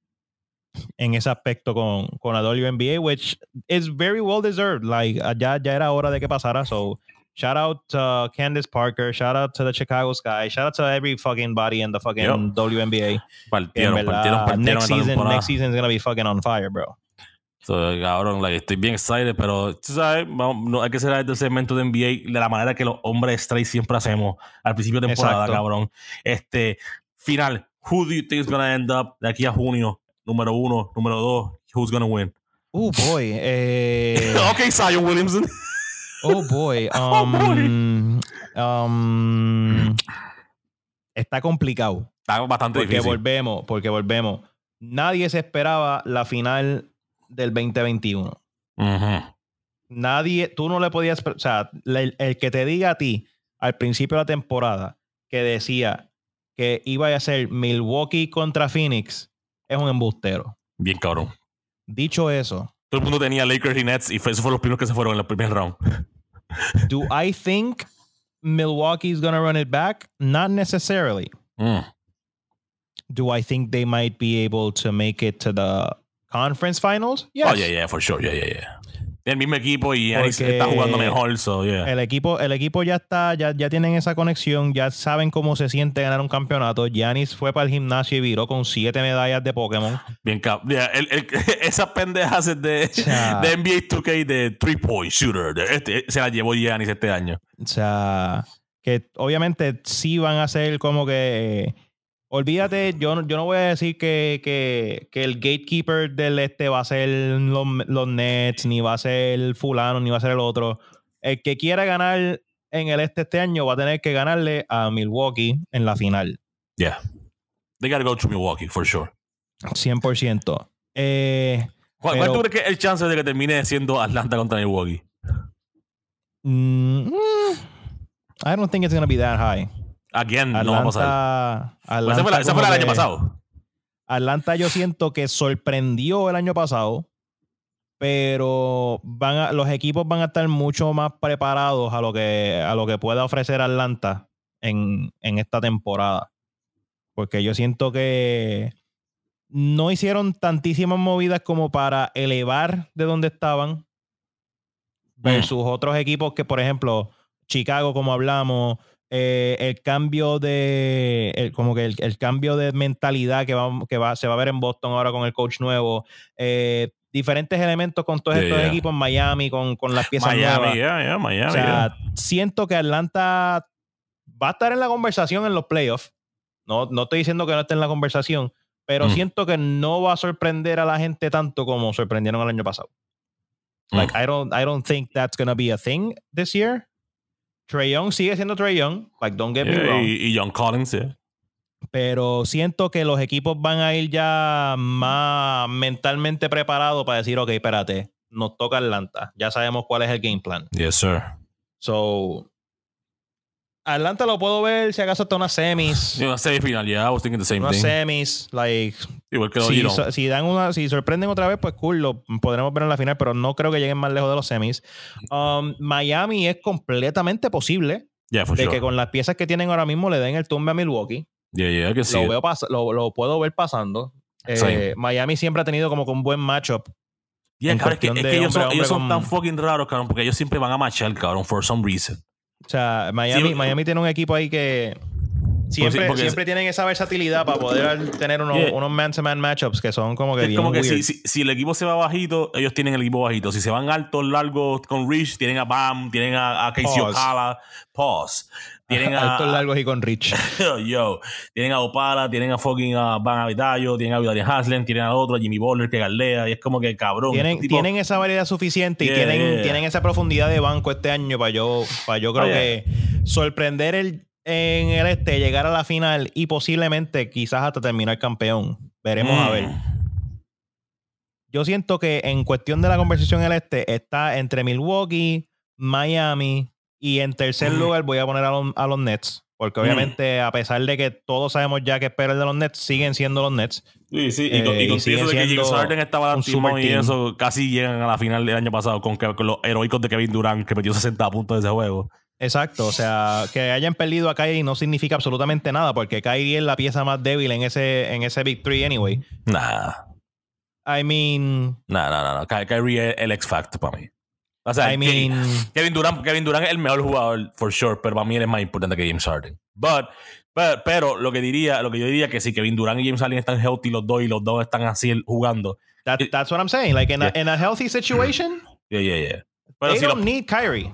en ese aspecto con, con la WNBA, which is very well deserved. Like, uh, ya, ya era hora de que pasara. So, shout out to Candace Parker, shout out to the Chicago Sky, shout out to every fucking body in the fucking Yep. WNBA. Partieron, partieron, partieron next season, next season is gonna be fucking on fire, bro. So, cabrón, like, estoy bien excited, pero tú sabes, vamos, no hay que cerrar este segmento de NBA de la manera que los hombres straight siempre hacemos al principio de temporada, Exacto. cabrón. Este, final, who do you think is gonna end up de aquí a junio? Número uno, número dos, who's gonna win? Oh boy. Eh, ok, Zion Williamson. oh boy. Um, um, está complicado. Está bastante Porque difícil. volvemos, porque volvemos. Nadie se esperaba la final del 2021. Ujú. Nadie, tú no le podías, o sea, el, el que te diga a ti al principio de la temporada que decía que iba a ser Milwaukee contra Phoenix es un embustero. Bien cabrón. Dicho eso, Todo el mundo tenía Lakers y Nets y fue, esos fueron los primeros que se fueron en el primer round. do I think Milwaukee's gonna run it back? Not necessarily. Mm. Do I think they might be able to make it to the conference finals? Yes. Oh, yeah, yeah, for sure. Yeah, yeah, yeah. El mismo equipo y Giannis está jugando mejor, so yeah. El equipo, el equipo ya está, ya, ya tienen esa conexión, ya saben cómo se siente ganar un campeonato. Giannis fue para el gimnasio y viró con siete medallas de Pokémon. Bien cap- yeah, el- el- esas pendejas de, de NBA 2K de three point shooter. de este, se las llevó Giannis este año. O sea, que obviamente sí van a ser como que Olvídate, yo, no- yo no voy a decir que, que- que el gatekeeper del este va a ser los, los Nets, ni va a ser fulano, ni va a ser el otro. El que quiera ganar en el este este año va a tener que ganarle a Milwaukee en la final. Yeah. They gotta go to Milwaukee, for sure. 100%. Eh, ¿Cuál, tú crees que es el chance de que termine siendo Atlanta contra Milwaukee? mm, mm, I don't think it's to be that high. Again, no va a pasar. Atlanta, Atlanta esa fue la, esa fue del año pasado. Atlanta yo siento que sorprendió el año pasado, pero van a- los equipos van a estar mucho más preparados a lo que, a lo que pueda ofrecer Atlanta en, en esta temporada. Porque yo siento que no hicieron tantísimas movidas como para elevar de donde estaban versus otros equipos que, por ejemplo, Chicago, como hablamos, eh, el cambio de el- como que el, el cambio de mentalidad que, va, que va, se va a ver en Boston ahora con el coach nuevo, eh, diferentes elementos con todos Yeah, estos yeah. equipos, Miami con, con las piezas Miami, nuevas. yeah, Miami. O sea, siento que Atlanta va a estar en la conversación en los playoffs. No, no estoy diciendo que no esté en la conversación, pero Mm. siento que no va a sorprender a la gente tanto como sorprendieron el año pasado. Like, I don't, I don't think that's gonna be a thing this year. Trey Young sigue siendo Trey Young, like don't get me Yeah, wrong, y, y John Collins, yeah. pero siento que los equipos van a ir ya más mentalmente preparados para decir, ok, espérate, nos toca Atlanta, ya sabemos cuál es el game plan. Yes, sir. So, Atlanta lo puedo ver si acaso hasta unas semis. Yeah, semifinal, yeah, I was thinking the same unas thing. semis, like, Igual que, si, so- si dan una, si sorprenden otra vez, pues cool, lo podremos ver en la final, pero no creo que lleguen más lejos de los semis. Um, Miami es completamente posible yeah, for de sure. que con las piezas que tienen ahora mismo le den el tumbe a Milwaukee. Yeah, yeah, I can see Lo, veo lo, lo puedo ver pasando. Eh. Miami siempre ha tenido como que un buen matchup. Yeah, cabrón, es que, es que ellos son, hombre ellos son hombre tan fucking raros, cabrón, porque ellos siempre van a machar, cabrón, for some reason. O sea, Miami, Sí, Miami tiene un equipo ahí que siempre, porque- siempre tienen esa versatilidad para poder tener unos, Yeah. unos man-to-man matchups que son como que Es bien como que si, si, si el equipo se va bajito, ellos tienen el equipo bajito. Si se van altos, largos, con Rich, tienen a Bam, tienen a, a Casey Pause. Ocala, Pause. Tienen a, Altos, largos y con Rich. yo, tienen a Opala, tienen a fucking a Van Avitallo, tienen a Vidal Haslem, tienen a otro, a Jimmy Butler que galdea, y es como que cabrón. Tienen, tienen esa variedad suficiente y Yeah, tienen, yeah, tienen esa profundidad de banco este año para yo, para yo creo Oh, yeah. que sorprender el, en el este, llegar a la final y posiblemente quizás hasta terminar campeón. Veremos a Mm. ver. Yo siento que en cuestión de la conversación el este está entre Milwaukee, Miami y en tercer lugar voy a poner a los, a los Nets. Porque Mm. obviamente, a pesar de que todos sabemos ya que espera el de los Nets, siguen siendo los Nets. Sí, sí, y con, Eh, y con y siguen eso de que James Harden estaba un super y team. eso, casi llegan a la final del año pasado con, que- con los heroicos de Kevin Durant, que metió 60 puntos de ese juego. Exacto, o sea, que hayan perdido a Kyrie no significa absolutamente nada, porque Kyrie es la pieza más débil en ese, en ese Big Three anyway. Nah, I mean, nah, nah, nah, nah. Ky- Kyrie es el X Factor para mí. O sea, I Ke- mean, Kevin Durant, Kevin Durant es el mejor jugador, for sure, pero para mí él es más importante que James Harden. But, but- pero lo que diría, lo que yo diría que si Kevin Durant y James Harden están healthy los dos y los dos están así jugando. that- that's what I'm saying. Like in a, in a healthy situation, Yeah, yeah, yeah. Pero they si don't need Kyrie.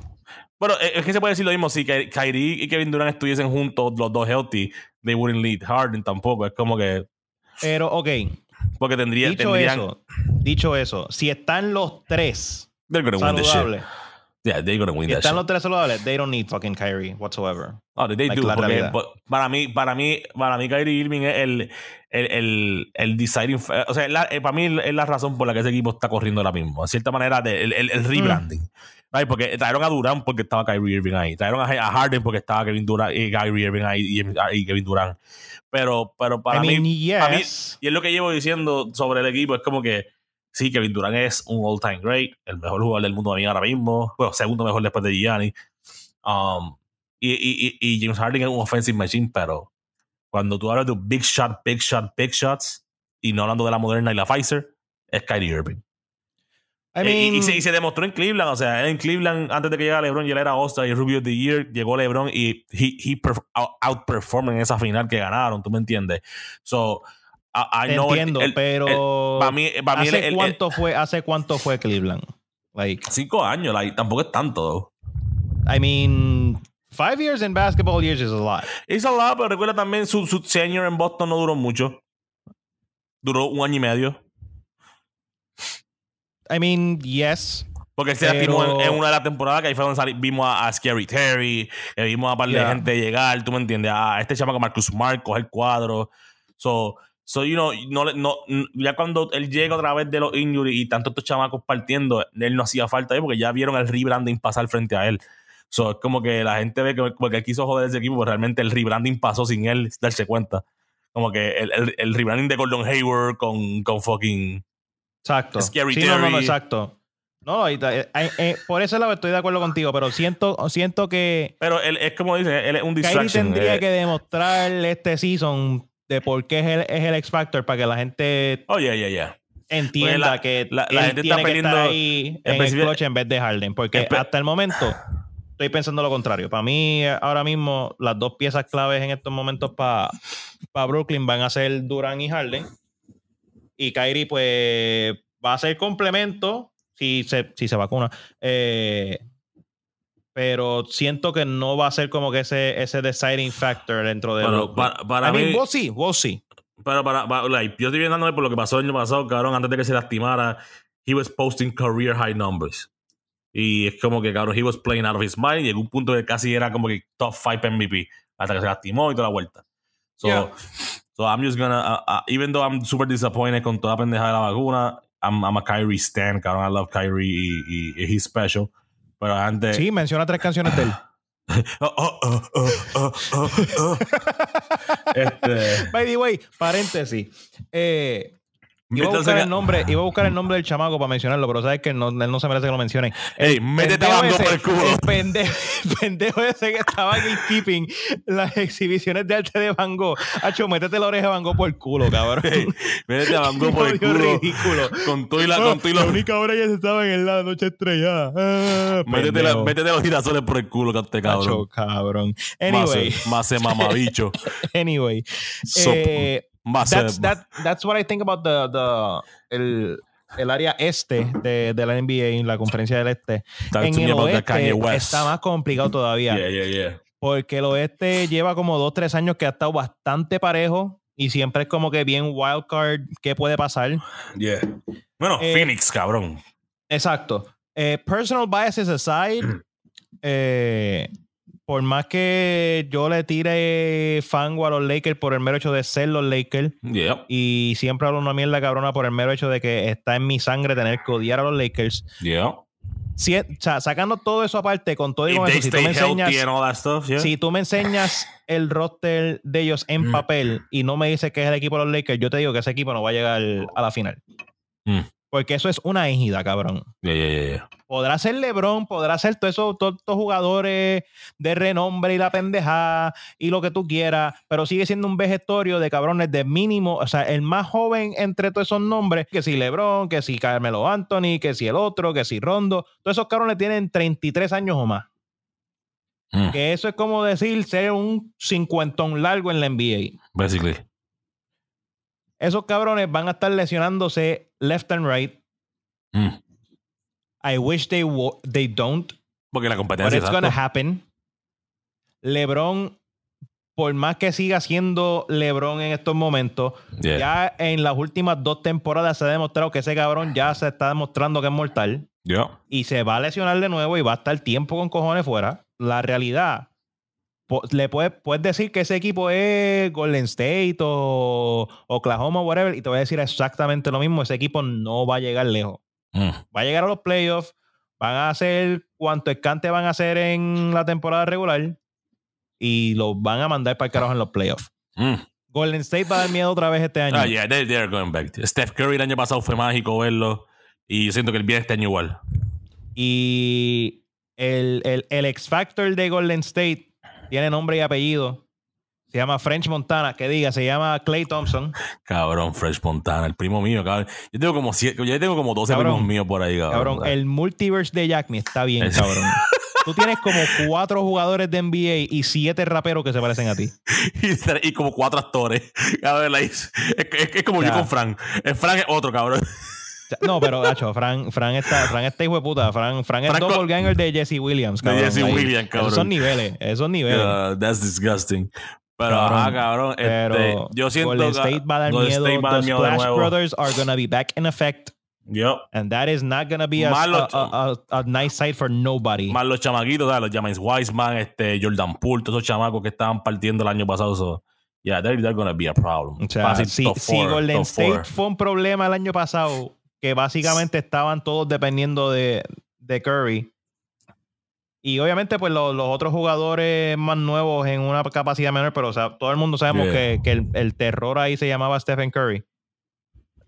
Bueno, es es que se puede decir lo mismo. Si Ky- Kyrie y Kevin Durant estuviesen juntos, los dos healthy, they wouldn't lead Harden tampoco. Es como que. Pero, ok, Porque tendría, dicho tendrían. eso, dicho eso, si están los tres They're gonna win this shit. Yeah, they're gonna win that están shit. los tres saludables, they don't need fucking Kyrie whatsoever. Oh, they like do. porque, but para mí, para mí, para mí, Kyrie Irving es el, el, el, el deciding. O sea, la- eh, para mí es la razón por la que ese equipo está corriendo ahora mismo. En cierta manera, de- el, el, el rebranding. Mm. Right, porque trajeron a Durant porque estaba Kyrie Irving ahí. Trajeron a, Harden porque estaba Kevin Durant y Kyrie Irving ahí y, y Kevin Durant. Pero, pero para I mí, para mí-. Y es lo que llevo diciendo sobre el equipo. Es como que sí, Kevin Durant es un all-time great, el mejor jugador del mundo mí ahora mismo. Bueno, segundo mejor después de Gianni. Um, y, y, y, James Harden es un offensive machine, pero cuando tú hablas de big shot, big shot, big shots, y no hablando de la Moderna y la Pfizer, es Kyrie Irving. I Eh, y- mean, y, se, y se demostró en Cleveland. O sea, en Cleveland, antes de que llegara LeBron, ya él era All-Star y Rookie of the Year. Llegó LeBron y he, he perf- out- outperformed en esa final que ganaron. ¿Tú me entiendes? So, I, I te know el- entiendo, el- pero para mí, para mí ¿hace, el- el- cuánto fue, ¿hace cuánto fue Cleveland? Like, cinco años, like, tampoco es tanto. though. I mean, Five years in basketball years is a lot. Es a lot, pero recuerda también su, su senior en Boston no duró mucho. Duró un año y medio. I mean, yes. Porque se Pero- en, en una de las temporadas que ahí fue donde vimos a, a Scary Terry, vimos a un par de Yeah. gente llegar, tú me entiendes, a este chamaco Marcus Smart coger cuadro. So, so you know, no, no, n- ya cuando él llega otra vez de los injuries y tanto estos chamacos partiendo, él no hacía falta ahí porque ya vieron el rebranding pasar frente a él. So, es como que la gente ve que porque él quiso joder ese equipo, pero realmente el rebranding pasó sin él darse cuenta. Como que el, el, el rebranding de Gordon Hayward con, con fucking Exacto. Scary sí, no, no, no, Terry. exacto. No, eh, eh, eh, por ese lado estoy de acuerdo contigo, pero siento, siento que Pero él es como dice, él es un Kyrie distraction. tendría eh. que demostrar este season de por qué es el, es el X Factor para que la gente Oh, yeah, yeah, yeah. entienda la- que la- la él gente tiene está que estar ahí en el clutch en vez de Harden. Porque hasta el momento estoy pensando lo contrario. Para mí, ahora mismo, las dos piezas claves en estos momentos para Brooklyn van a ser Durant y Harden. Y Kyrie, pues, va a ser complemento si se, si se vacuna. Eh, pero siento que no va a ser como que ese, ese deciding factor dentro de Bueno, para, para I mean, mí, we'll see, we'll see. pero para, para- like, yo estoy viendo por lo que pasó el año pasado, cabrón, antes de que se lastimara, he was posting career high numbers. Y es como que, cabrón, he was playing out of his mind. Y llegó un punto que casi era como que top 5 MVP. Hasta que se lastimó y toda la vuelta. So, Yeah. so I'm just gonna, uh, uh, even though I'm super disappointed con toda la pendeja de la vacuna, I'm, I'm a Kyrie stan, cabrón. I love Kyrie y, y, y he's special. Pero antes. Sí, menciona tres canciones de él. Oh, oh, oh, oh, oh, oh, oh. este. By the way, paréntesis. Eh, iba, a buscar el nombre, iba a buscar el nombre del chamaco para mencionarlo, pero sabes que no, él no se merece que lo mencionen. Ey, métete ese- por el culo. El pendejo, el pendejo ese que estaba keeping las exhibiciones de arte de Van Gogh. Hacho, métete la oreja de Van Gogh por el culo, cabrón. Ey, métete a Van Gogh por el culo. ridículo. Con todo y la, con todo y la- única hora que se estaba en la noche estrellada. Ah, métete, la- métete los girasoles por el culo, cante Hacho, cabrón. cabrón. Anyway, Más se mamabicho. anyway. Eh, Más that's, that, that's what I think about the, the el, el área este de, de la NBA, la conferencia del este. Talk en el oeste está más complicado todavía. Yeah, yeah, yeah. Porque el oeste lleva como dos, tres años que ha estado bastante parejo y siempre es como que bien wild card qué puede pasar. Yeah. Bueno, Eh, Phoenix, cabrón. Exacto. Eh, personal biases aside, eh, por más que yo le tire fango a los Lakers por el mero hecho de ser los Lakers, Yeah, y siempre hablo una mierda cabrona por el mero hecho de que está en mi sangre tener que odiar a los Lakers. yeah. Si- o sea, sacando todo eso aparte, con todo y con eso, si tú me enseñas, stuff, yeah. si tú me enseñas el roster de ellos en Mm. papel y no me dices que es el equipo de los Lakers, yo te digo que ese equipo no va a llegar a la final. Mm. Porque eso es una égida, cabrón. Yeah, yeah, yeah, yeah. Podrá ser LeBron, podrá ser todos esos todos estos jugadores de renombre y la pendejada y lo que tú quieras, pero sigue siendo un vegetorio de cabrones de mínimo, o sea, el más joven entre todos esos nombres, que si LeBron, que si Carmelo Anthony, que si el otro, que si Rondo, todos esos cabrones tienen 33 años o más. Mm, Que eso es como decir ser un cincuentón largo en la NBA. basically. Esos cabrones van a estar lesionándose left and right. Mm. I wish they, they don't. Porque la But competencia it's es gonna happen. LeBron, por más que siga siendo LeBron en estos momentos, Yeah. ya en las últimas dos temporadas se ha demostrado que ese cabrón ya se está demostrando que es mortal Yeah. y se va a lesionar de nuevo y va a estar tiempo con cojones fuera. La realidad, le puedes, puedes decir que ese equipo es Golden State o Oklahoma, whatever, y te voy a decir exactamente lo mismo. Ese equipo no va a llegar lejos Mm. va a llegar a los playoffs, van a hacer cuanto escante van a hacer en la temporada regular y los van a mandar para el carajo en los playoffs. Mm. Golden State va a dar miedo otra vez este año. Ah, yeah, they, they're going back. Steph Curry el año pasado fue mágico verlo. Y yo siento que el viene este año igual. Y el, el, el X Factor de Golden State tiene nombre y apellido. Se llama French Montana, que diga, se llama Clay Thompson. Cabrón, Fresh Montana, el primo mío, cabrón. Yo tengo como, siete, yo tengo como 12 Cabrón. primos míos por ahí, cabrón. Cabrón, el multiverse de Jack Me está bien, Es- cabrón. Tú tienes como cuatro jugadores de NBA y siete raperos que se parecen a ti. y, como cuatro actores. Like, es, es- es como yo con Frank. El Frank es otro, cabrón. No, pero, gacho, Fran, Fran está, Fran está hijo de puta. Fran, Fran es Franco- doppelganger de Jesse Williams, De cabrón. Jesse ahí. Williams, cabrón. Esos son niveles, esos niveles. That's disgusting. Pero, Cabrón, ajá, cabrón. Pero este, yo siento Golden que State va a dar Golden miedo. State va a dar miedo de Splash nuevo. Brothers are gonna be back in effect. Yup. And that is not gonna be a, a, a- a nice sight for nobody. Más los chamaquitos, ¿sabes? los James Wiseman, este, Jordan Poole, todos esos chamacos que estaban partiendo el año pasado. So, yeah, they're, they're gonna be a problem. O sea, si, si Golden State four. fue un problema el año pasado, que básicamente estaban todos dependiendo de, de Curry. Y obviamente, pues los, los otros jugadores más nuevos en una capacidad menor, pero o sea, todo el mundo sabemos Yeah. que, que el, el terror ahí se llamaba Stephen Curry.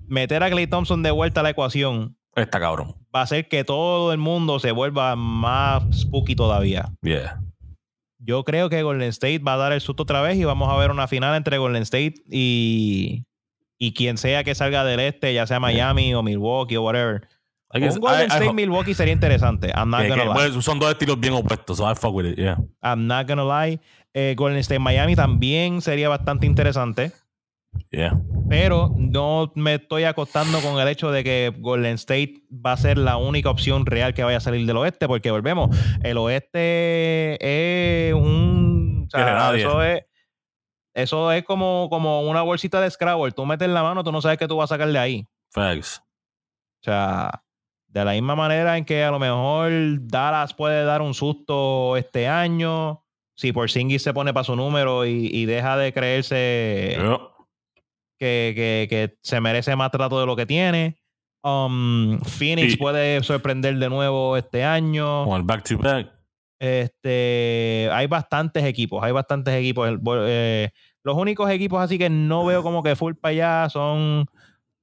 Meter a Clay Thompson de vuelta a la ecuación Está cabrón. va a hacer que todo el mundo se vuelva más spooky todavía. Yeah. Yo creo que Golden State va a dar el susto otra vez y vamos a ver una final entre Golden State y, y quien sea que salga del este, ya sea Miami o Milwaukee o whatever. I guess- un Golden I- State Milwaukee sería interesante. I'm not gonna lie. son dos estilos bien opuestos, so I fuck with it, yeah. I'm not gonna lie. Eh, Golden State Miami también sería bastante interesante. Yeah. Pero no me estoy acostando con el hecho de que Golden State va a ser la única opción real que vaya a salir del oeste, porque volvemos, el oeste es un... o sea, eso es, eso es como, como una bolsita de Scrabble. Tú metes la mano, tú no sabes qué tú vas a sacar de ahí. Facts. O sea, de la misma manera en que a lo mejor Dallas puede dar un susto este año, si Porzingis se pone para su número y, y deja de creerse que, que- que se merece más trato de lo que tiene. Um, Phoenix puede sorprender de nuevo este año. Con el back to back. Este, hay bastantes equipos, hay bastantes equipos. Eh, los únicos equipos así que no veo como que full para allá son,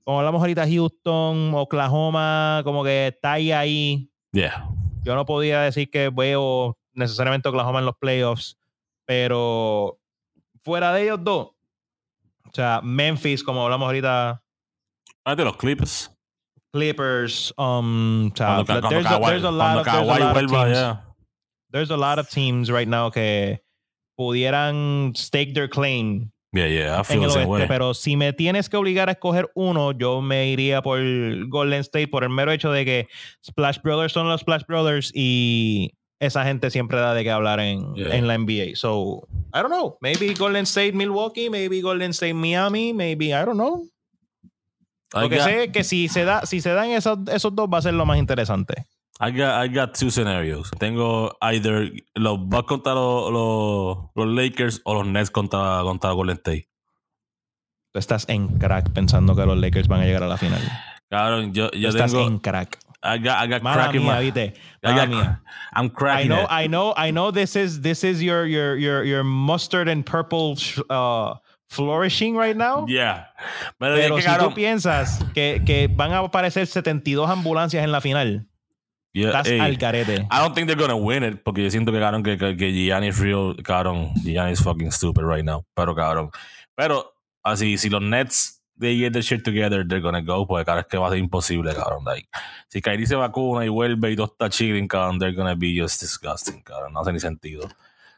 como hablamos ahorita, Houston, Oklahoma, como que está ahí ahí. Yeah. Yo no podía decir que veo necesariamente Oklahoma en los playoffs, pero fuera de ellos dos, o sea, Memphis, como hablamos ahorita, Ah, de los Clippers. Clippers, um, o sea, Cuando, cuando there's, a, Kawhi, there's a lot of, there's a Kawhi lot of vuelva, teams. yeah. there's a lot of teams right now que pudieran stake their claim Yeah, yeah, I en feel el oeste, way. pero si me tienes que obligar a escoger uno, yo me iría por Golden State por el mero hecho de que Splash Brothers son los Splash Brothers y esa gente siempre da de qué hablar en, Yeah. en la NBA. So, I don't know. Maybe Golden State Milwaukee, maybe Golden State Miami, maybe, I don't know. I Lo que got- sé es que si se da, si se dan esos, esos dos va a ser lo más interesante. I got, I got two scenarios. Tengo either los Bucks contra los, los, los Lakers o los Nets contra, contra Golden State. Tú estás en crack pensando que los Lakers van a llegar a la final. Cabrón, yo, Tú yo estás tengo. en crack. I got, I got Mala crack in mía, my. viste. I got, mía. I'm I cracking know, it. I know, I know. This is this is your your your your mustard and purple uh, flourishing right now. Yeah. Pero, Pero si tú piensas que, que van a aparecer 72 ambulancias en la final, yeah, estás ey, al garete. I don't think they're gonna win it porque yo siento que cabrón que, que, que Giannis real cabrón. Giannis fucking stupid right now. Pero cabrón. Pero así si los Nets they get their shit together they're gonna go pues cabrón es que va a ser imposible cabrón like, si Kyrie se vacuna y vuelve y todo está chilling cabrón they're gonna be just disgusting cabrón. No hace ni sentido.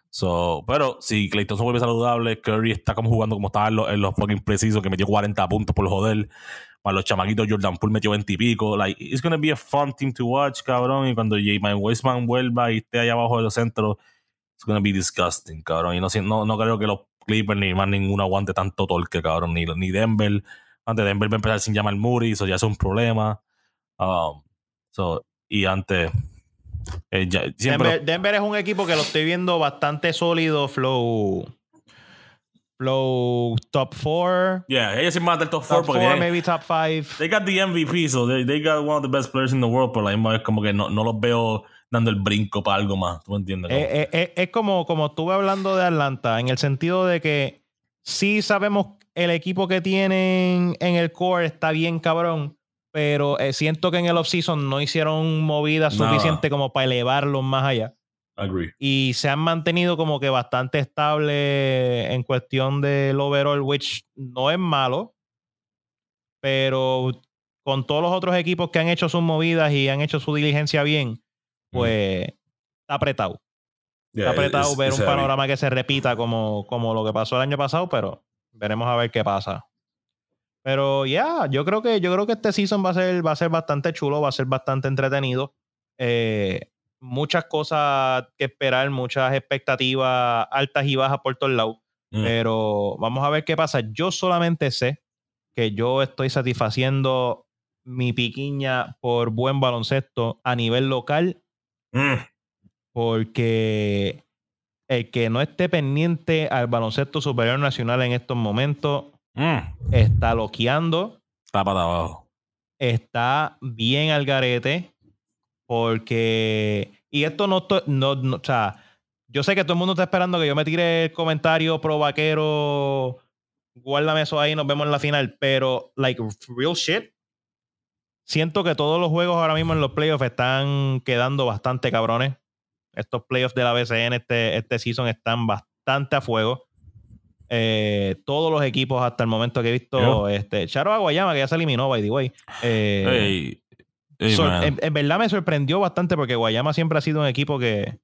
So pero si Clay Thompson vuelve saludable Curry está como jugando como estaba en los, en los fucking precisos que metió 40 puntos por joder los chamaquitos Jordan Poole metió 20 y pico. Like, it's gonna be a fun team to watch, cabrón. Y cuando J. Weisman vuelva y esté allá abajo de los centros, it's gonna be disgusting, cabrón. Y no, no, no creo que los Clippers ni más ninguno aguante tanto torque, cabrón. Ni, ni Denver. Antes Denver va a empezar sin llamar Murray, eso ya es un problema. Um, so, y antes. eh, ya- siempre. Denver, Denver es un equipo que lo estoy viendo bastante sólido, flow. Flow top 4. yeah, ellos sí a estar top 4 Top porque 4, tienen- maybe top 5. They got the MVP, so they, they got one of the best players in the world, pero la misma vez como que no, no los veo dando el brinco para algo más. ¿Tú me entiendes? Eh, eh, eh, es como, como estuve hablando de Atlanta, en el sentido de que sí sabemos el equipo que tienen en el core está bien cabrón, pero siento que en el offseason no hicieron movidas Nada. suficientes como para elevarlos más allá. Agree. Y se han mantenido como que bastante estable en cuestión del overall, which no es malo, pero con todos los otros equipos que han hecho sus movidas y han hecho su diligencia bien, pues está apretado. Yeah, Está apretado ver un heavy. panorama que se repita como, como lo que pasó el año pasado, pero veremos a ver qué pasa. Pero ya, yo creo que yo creo que este season va a ser, va a ser bastante chulo, va a ser bastante entretenido. Eh, muchas cosas que esperar, muchas expectativas altas y bajas por todos lados. Mm. Pero vamos a ver qué pasa. Yo solamente sé que yo estoy satisfaciendo mi piquiña por buen baloncesto a nivel local, Mm. porque el que no esté pendiente al baloncesto superior nacional en estos momentos Mm. está loqueando, Está para abajo. está bien al garete, porque. Y esto no, no, no- O sea, yo sé que todo el mundo está esperando que yo me tire el comentario pro vaquero. Guárdame eso ahí, nos vemos en la final. Pero, like, real shit. Siento que todos los juegos ahora mismo en los playoffs están quedando bastante cabrones. Estos playoffs de la BCN este, este season están bastante a fuego. Eh, todos los equipos hasta el momento que he visto, este, Charo Aguayama, que ya se eliminó, by the way. Eh, en, en verdad me sorprendió bastante porque Guayama siempre ha sido un equipo que,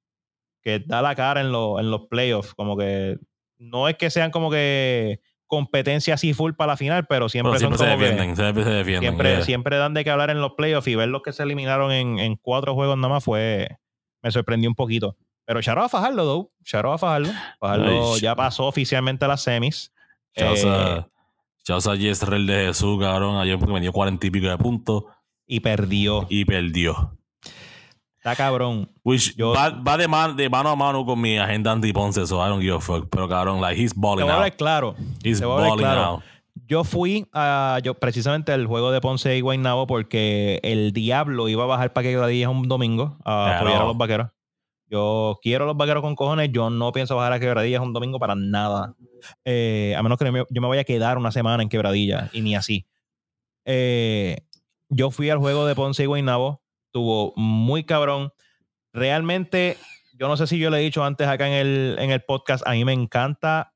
que da la cara en, lo- en los playoffs. Como que no es que sean como que competencia así full para la final, pero siempre, Pero siempre se que- defienden, siempre se defienden. siempre, yeah. siempre dan de qué hablar en los playoffs y ver los que se eliminaron en, en cuatro juegos nada más fue. Me sorprendió un poquito. Pero Charo a Fajardo, though. Charo a Fajardo. Fajardo Ay, ya pasó oficialmente a las semis. Shouts Eh, a Yesrel de Jesús, cabrón, ayer porque me dio cuarenta y pico de puntos y perdió. y perdió. Está cabrón. Which Yo- va, va de, man- de mano a mano con mi agenda anti-Ponce, so I don't give a fuck. Pero cabrón, like, he's Te balling a out. hablar claro. He's te voy a hablar balling claro. out. Yo fui a yo, precisamente al juego de Ponce y Guaynabo porque el Diablo iba a bajar para que Gradillas un domingo a apoyar a los vaqueros. Yo quiero a los vaqueros con cojones. Yo no pienso bajar a Quebradillas un domingo para nada. Eh, a menos que yo me vaya a quedar una semana en Quebradillas y ni así. Eh, yo fui al juego de Ponce y Guaynabo. Estuvo muy cabrón. Realmente, yo no sé si yo le he dicho antes acá en el, en el podcast, a mí me encanta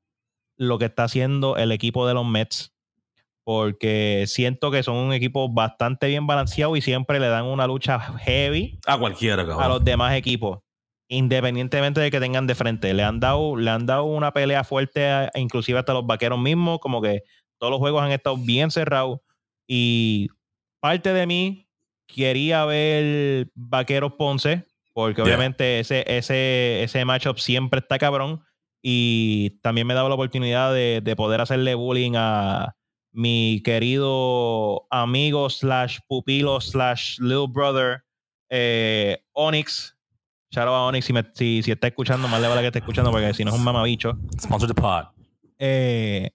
lo que está haciendo el equipo de los Mets. Porque siento que son un equipo bastante bien balanceado y siempre le dan una lucha heavy A cualquiera, cabrón. a los demás equipos, independientemente de que tengan de frente. Le han dado, le han dado una pelea fuerte, a- inclusive hasta los vaqueros mismos, como que todos los juegos han estado bien cerrados. Y parte de mí quería ver Vaqueros Ponce, porque Yeah. obviamente ese, ese, ese matchup siempre está cabrón. Y también me daba la oportunidad de, de poder hacerle bullying a mi querido amigo slash pupilo slash little brother eh, Onyx. Shout out a Onyx si, me- si, si está escuchando, más le vale que esté escuchando porque si no es un mamabicho. Sponsor the pod. Eh,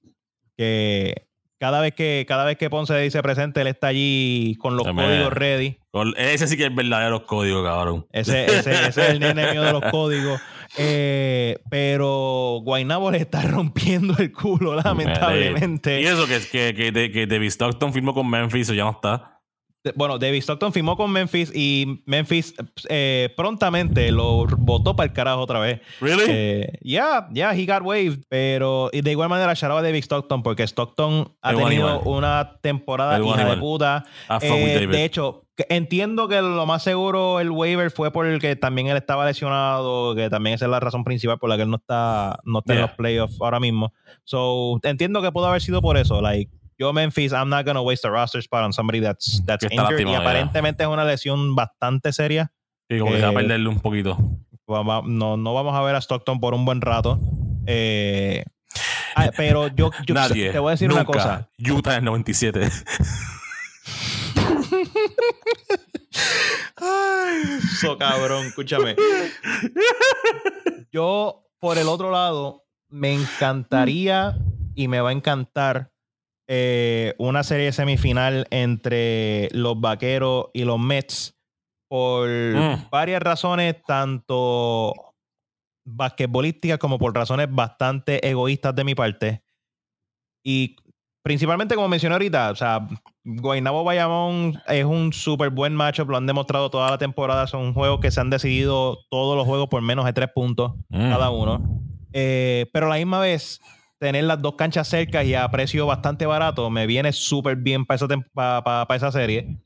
que cada vez que cada vez que Ponce dice presente, él está allí con los códigos ready. Ese sí que es verdadero código, cabrón. Ese, ese- ese es el nene mío de los códigos. Eh, pero Guaynabo le está rompiendo el culo, lamentablemente. Y eso que, que, que, de- que David Stockton firmó con Memphis, o ya no está. Bueno, David Stockton firmó con Memphis y Memphis eh, prontamente lo botó para el carajo otra vez. ¿Really? Eh, Yeah, yeah, he got waived. Pero de igual manera, out a David Stockton porque Stockton ha tenido igual. una temporada one hija de igual. puta. Eh, de hecho, entiendo que lo más seguro el waiver fue porque también él estaba lesionado, que también esa es la razón principal por la que él no está, no está en los playoffs ahora mismo. So, entiendo que pudo haber sido por eso. Like, yo Memphis, I'm not gonna waste a roster spot on somebody that's, that's Que está injured. Y ya. aparentemente es una lesión bastante seria. y como que va a eh, perderle un poquito. No, no vamos a ver a Stockton por un buen rato. Eh, ah, pero yo, yo Nadie. te voy a decir una cosa. Utah el 97. Eso, cabrón, escúchame. Yo, por el otro lado, me encantaría y me va a encantar eh, una serie semifinal entre los vaqueros y los Mets por Mm. varias razones, tanto basquetbolísticas como por razones bastante egoístas de mi parte. Y principalmente, como mencioné ahorita, o sea, Guaynabo Bayamón es un súper buen matchup, lo han demostrado toda la temporada. Son juegos que se han decidido todos los juegos por menos de tres puntos Mm. cada uno. Eh, pero a la misma vez, tener las dos canchas cerca y a precio bastante barato me viene súper bien para esa, pa- pa- pa esa serie.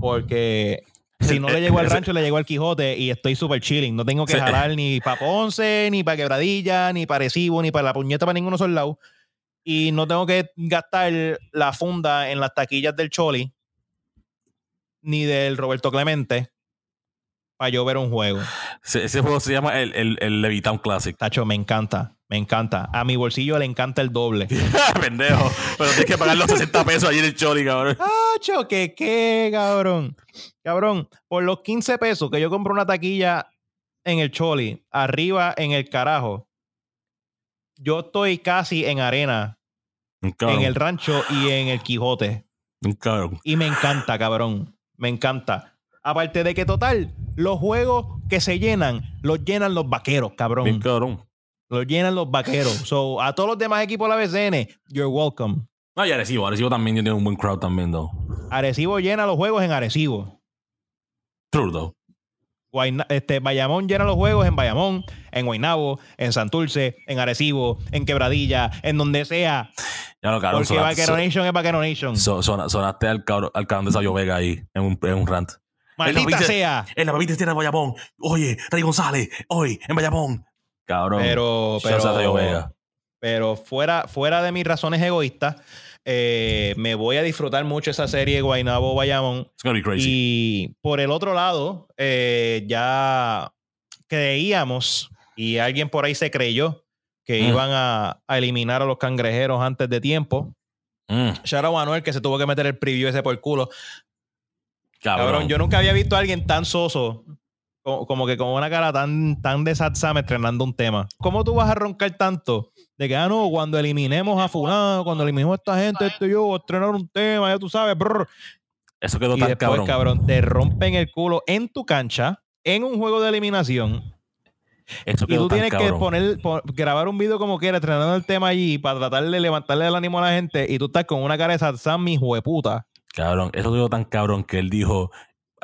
Porque si no le llego al rancho, le llego al Quijote y estoy súper chilling. No tengo que jalar ni para Ponce, ni para Quebradilla, ni para Recibo, ni para la puñeta para ninguno de esos lados. Y no tengo que gastar la funda en las taquillas del Choli ni del Roberto Clemente para yo ver un juego. Ese, ese juego se llama el, el, el Levitown Classic. Tacho, me encanta. Me encanta. A mi bolsillo le encanta el doble. Pendejo. Pero tienes que pagar los 60 pesos allí en el Choli, cabrón. Tacho, que qué, cabrón. Cabrón, por los 15 pesos que yo compro una taquilla en el Choli, arriba en el carajo, yo estoy casi en arena, en el rancho y en el Quijote. Y me encanta, cabrón. Me encanta. Aparte de que, total, los juegos que se llenan, los llenan los vaqueros, Bien cabrón. cabrón. Los llenan los vaqueros. So, a todos los demás equipos de la BCN, you're welcome. No, y Arecibo. Arecibo también tiene un buen crowd también, though. Arecibo llena los juegos en Arecibo. True, though. Guayna- este, Bayamón llena los juegos en Bayamón, en Guaynabo, en Santurce, en Arecibo, en Quebradilla, en donde sea. Ya lo cabrón. Porque sonaste, Vaquero Nation es Vaquero Nation. so- sona- sonaste al cabrón, al cabrón de Sabio Vega ahí en un, en un rant. Maldita sea. En la papita tiene Bayamón. Oye, Rey González. Hoy, en Bayamón. Cabrón. Pero, pero, pero fuera, fuera de mis razones egoístas, eh, me voy a disfrutar mucho esa serie Guaynabo Bayamón. It's gonna be crazy. Y por el otro lado, eh, ya creíamos, y alguien por ahí se creyó, que Mm. iban a, a eliminar a los cangrejeros antes de tiempo. Mm, Shout out a Manuel que se tuvo que meter el preview ese por el culo. Cabrón. Cabrón, yo nunca había visto a alguien tan soso, como, como que con una cara tan, tan de Sad Sam estrenando un tema. ¿Cómo tú vas a roncar tanto? De que, ah, no, cuando eliminemos a fulano, cuando eliminemos a esta gente, esto y yo, estrenar un tema, ya tú sabes, brr. Eso quedó Y tan después, cabrón. cabrón. te rompen el culo en tu cancha, en un juego de eliminación, Eso y tú tienes que poner, po- grabar un video como quieras, estrenando el tema allí para tratar de levantarle el ánimo a la gente, y tú estás con una cara de Sad Sam, mi hueputa. Cabrón, eso quedó tan cabrón que él dijo: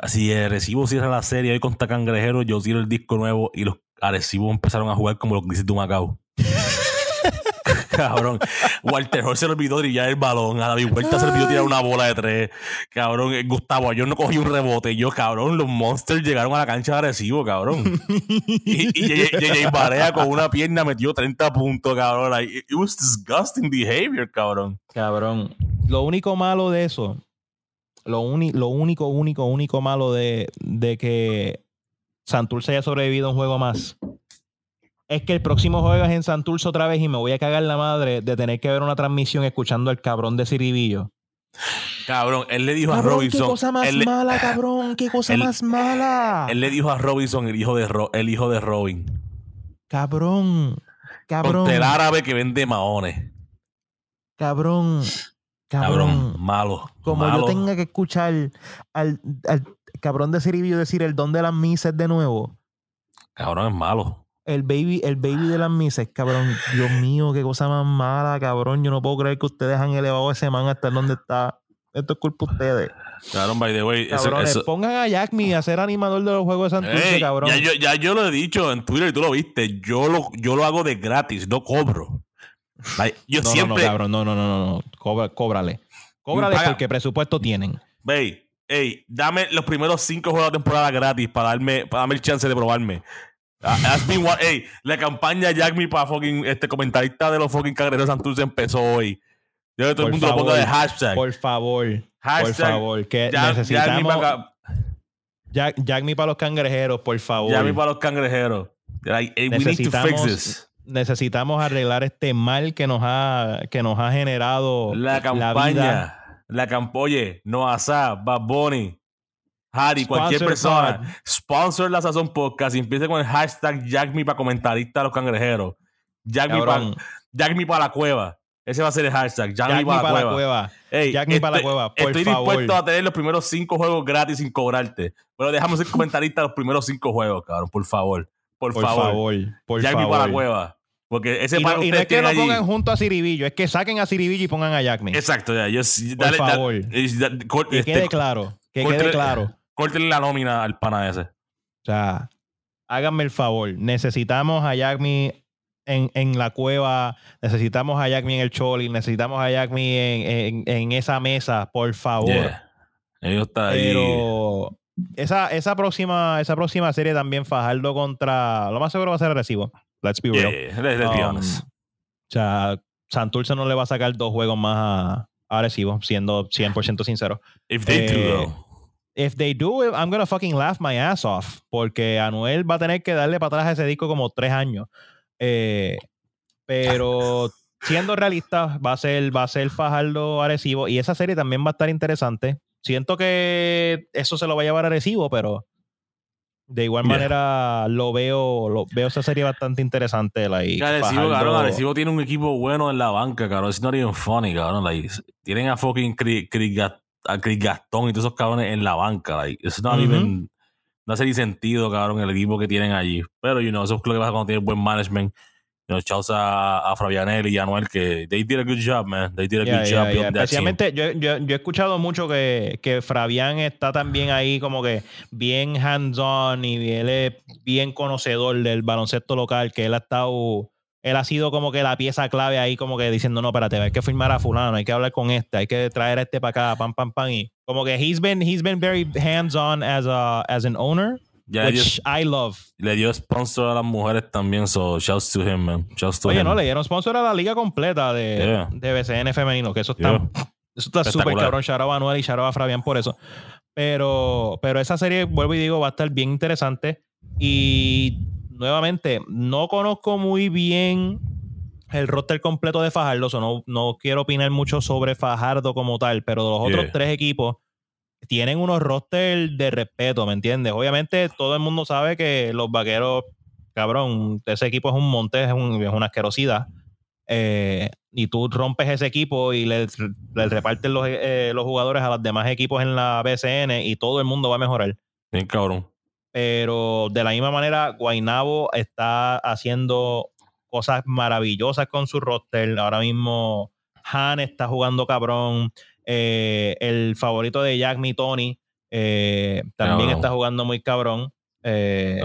Si el Arecibo cierra la serie hoy contra Cangrejero, yo cierro el disco nuevo y los Arecibo empezaron a jugar como los Grizzlies de Macao. cabrón, Walter Hall se le olvidó drillar el balón. A David Vuelta se le olvidó tirar una bola de tres. Cabrón, eh, Gustavo, yo no cogí un rebote. Yo, cabrón, los Monsters llegaron a la cancha de Arecibo, cabrón. y y JJ Barea con una pierna metió 30 puntos, cabrón. Like, it was disgusting behavior, cabrón. Cabrón. Lo único malo de eso, lo, uni- lo único, único, único malo de, de que Santurce haya sobrevivido a un juego más, es que el próximo juego es en Santurce otra vez y me voy a cagar la madre de tener que ver una transmisión escuchando al cabrón de Ciribillo. Cabrón, él le dijo a Robinson. qué cosa más le- mala, cabrón, qué cosa él- más mala. él le dijo a Robinson, el hijo de, Ro- el hijo de Robin. cabrón, cabrón, el árabe que vende maones. cabrón, Cabrón, cabrón. malo. Como malo. yo tenga que escuchar al, al cabrón de Ciribillo decir el don de las mises de nuevo. Cabrón, es malo. El baby, el baby de las mises, cabrón. Dios mío, qué cosa más mala, cabrón. Yo no puedo creer que ustedes han elevado ese man hasta donde está. Esto es culpa de ustedes. Cabrón, by the way. eso- Cabrones, eso- pongan a Jack Me a ser animador de los juegos de Santurce, cabrón. ya, yo, ya yo lo he dicho en Twitter y tú lo viste. Yo lo, yo lo hago de gratis, no cobro. Yo no, no, siempre. no, cabrón. No, no, no, no. no. Cobra- cóbrale. Cóbrale Paga. porque presupuesto tienen. Wey, ey, dame los primeros cinco juegos de temporada gratis para darme, para darme el chance de probarme. Ah, has been wa- ey, la campaña Jack Me para fucking este comentarista de los fucking cangrejeros Santurce empezó hoy. Yo que todo Por el mundo lo ponga favor, de hashtag. Por favor. Por hashtag favor. Que Jack, Me necesitamos. para, Jack, Jack Me para los cangrejeros, por favor. Jack Me para los cangrejeros. Like, hey, we need to fix this. Necesitamos arreglar este mal que nos ha, que nos ha generado La campaña. La campaña. Oye, Noasa, Bad Bunny, Harry, cualquier persona. pod. Sponsor la Sazón Podcast y empiece con el hashtag Jack Me para comentarista de los cangrejeros. Jack Me para Jack para la cueva. Ese va a ser el hashtag. Jack, Jack Me Me para, para la la cueva. Ey, Jack Me para la cueva, por Estoy favor. dispuesto a tener los primeros cinco juegos gratis sin cobrarte. Pero dejamos ser comentarista los primeros cinco juegos, cabrón. Por favor. Por, Por favor. favor. Por Jack Me favor. para la cueva. Porque ese Y no, y no es que lo allí. pongan junto a Ciribillo, es que saquen a Ciribillo y pongan a Jack Me. Exacto, ya. Yo, Por dale, da- favor. es- da- cor- que este, quede claro. Que quede claro. O Córtenle la nómina al pana ese. sea, háganme el favor. Necesitamos a Jack Me en, en la cueva. Necesitamos a Jack Me en el Choli. Necesitamos a Jack Me en, en- en esa mesa. Por favor. Yeah. Ellos están ahí. Pero esa, esa, próxima, esa próxima serie también, Fajardo contra. Lo más seguro va a ser Recibo. Let's be real. yeah, let's- let's be Um, honest. O sea, Santurce no le va a sacar dos juegos más a, a Arecibo, siendo 100% sincero. If they do, Eh, though. If they do I'm gonna fucking laugh my ass off. Porque Anuel va a tener que darle para atrás a ese disco como tres años. Eh, pero siendo realista, va a ser, va a ser Fajardo Arecibo. Y esa serie también va a estar interesante. Siento que eso se lo va a llevar Arecibo, pero de igual Yeah. manera lo veo, lo, veo esa serie bastante interesante. Like, Arecibo, cabrón, Arecibo tiene un equipo bueno en la banca, cabrón. It's not even funny, cabrón. Like, tienen a fucking Chris, Gastón y todos esos cabrones en la banca. Like, it's not Ujú. even... No hace ni sentido, cabrón, el equipo que tienen allí. Pero, you know, eso es lo que pasa cuando tienes buen management. You know, shouts a, a Fabianelli y a Anuel que they did a good job, man. They did a Yeah, good yeah, job yeah. Especialmente, yo, yo, yo he escuchado mucho que, que Fabián está también ahí como que bien hands-on y él es bien conocedor del baloncesto local, que él ha estado, él ha sido como que la pieza clave ahí como que diciendo, no, espérate, hay que firmar a fulano, hay que hablar con este, hay que traer a este para acá, pam, pam, pam, y como que he's been, he's been very hands-on as, a, as an owner, Ya le dio, which I love. le dio sponsor a las mujeres también, so shouts to him, man. Shouts to Oye, him. no, le dieron sponsor a la liga completa de, Yeah. de BCN femenino, que eso está Yeah. Eso está súper cabrón. Shout out a Anuel y shout out a Fabián por eso. Pero, pero esa serie, vuelvo y digo, va a estar bien interesante. Y nuevamente, no conozco muy bien el roster completo de Fajardo. so no, no quiero opinar mucho sobre Fajardo como tal, pero los otros Yeah. tres equipos tienen unos roster de respeto, ¿me entiendes? Obviamente, todo el mundo sabe que los vaqueros, cabrón, ese equipo es un monte, es, un- es una asquerosidad. Eh, y tú rompes ese equipo y le, le repartes los, eh, los jugadores a los demás equipos en la BCN y todo el mundo va a mejorar. Bien cabrón. Pero de la misma manera, Guainabo está haciendo cosas maravillosas con su roster. Ahora mismo Han está jugando cabrón. Eh, el favorito de Jack, mi Tony, eh, también está jugando muy cabrón. Eh,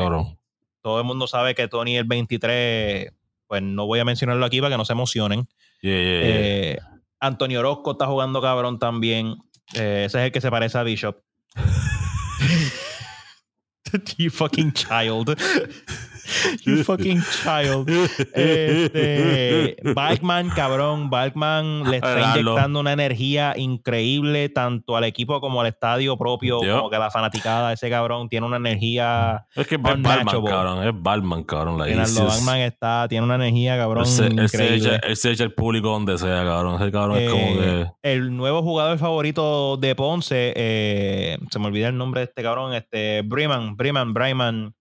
todo el mundo sabe que Tony el 23, pues no voy a mencionarlo aquí para que no se emocionen. Yeah, yeah, yeah. Antonio Orozco está jugando cabrón también. Ese es el que se parece a Bishop. you fucking child. You fucking child. Este, Balkman, cabrón. Balkman le está inyectando una energía increíble tanto al equipo como al estadio propio, Yo. como que la fanaticada ese cabrón tiene una energía. es que es unmatchable. cabrón. Es Balman, cabrón. Reinaldo just- Balkman está, tiene una energía, cabrón, Él se, él se increíble. echa, él se echa el público donde sea, cabrón. Ese cabrón es como Eh, que. el nuevo jugador favorito de Ponce, eh, se me olvida el nombre de este cabrón, este Breman, Breman, Bryman,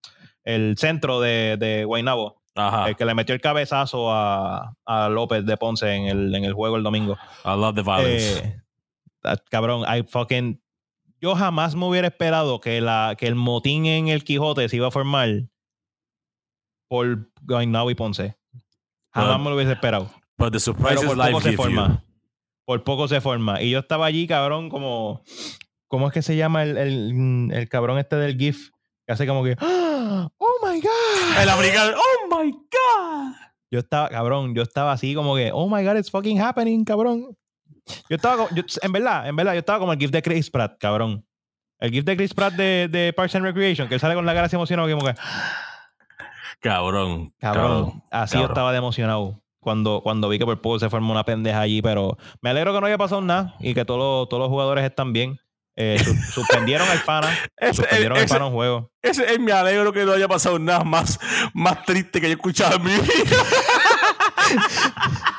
el centro de, de Guaynabo, Ajá. el que le metió el cabezazo a, a López de Ponce en el, en el juego el domingo. I love the violence. Eh, that- cabrón, I fucking. Yo jamás me hubiera esperado que, la, que el motín en el Quijote se iba a formar por Guaynabo y Ponce. Jamás me lo hubiese esperado. But the surprise Pero por poco se forma. you. Por poco se forma. Y yo estaba allí, cabrón, como. ¿Cómo es que se llama el, el- el cabrón este del GIF? Que hace como que. ¡Ah! ¡Oh my God! El americano. Oh my God. Yo estaba, cabrón, yo estaba así como que. ¡Oh my God, it's fucking happening, cabrón! Yo estaba yo- en verdad, en verdad, yo estaba como el GIF de Chris Pratt, cabrón. El GIF de Chris Pratt de, de Parks and Recreation, que él sale con la cara así emocionado, como que. Cabrón. Cabrón, así yo estaba de emocionado cuando, cuando vi que por poco se formó una pendeja allí, pero me alegro que no haya pasado nada y que todos los, todos los jugadores están bien. Eh, su- suspendieron al pana, Ese, suspendieron al pana un juego. ese es mi alegro que no haya pasado nada más, más triste que yo he escuchado en mi vida.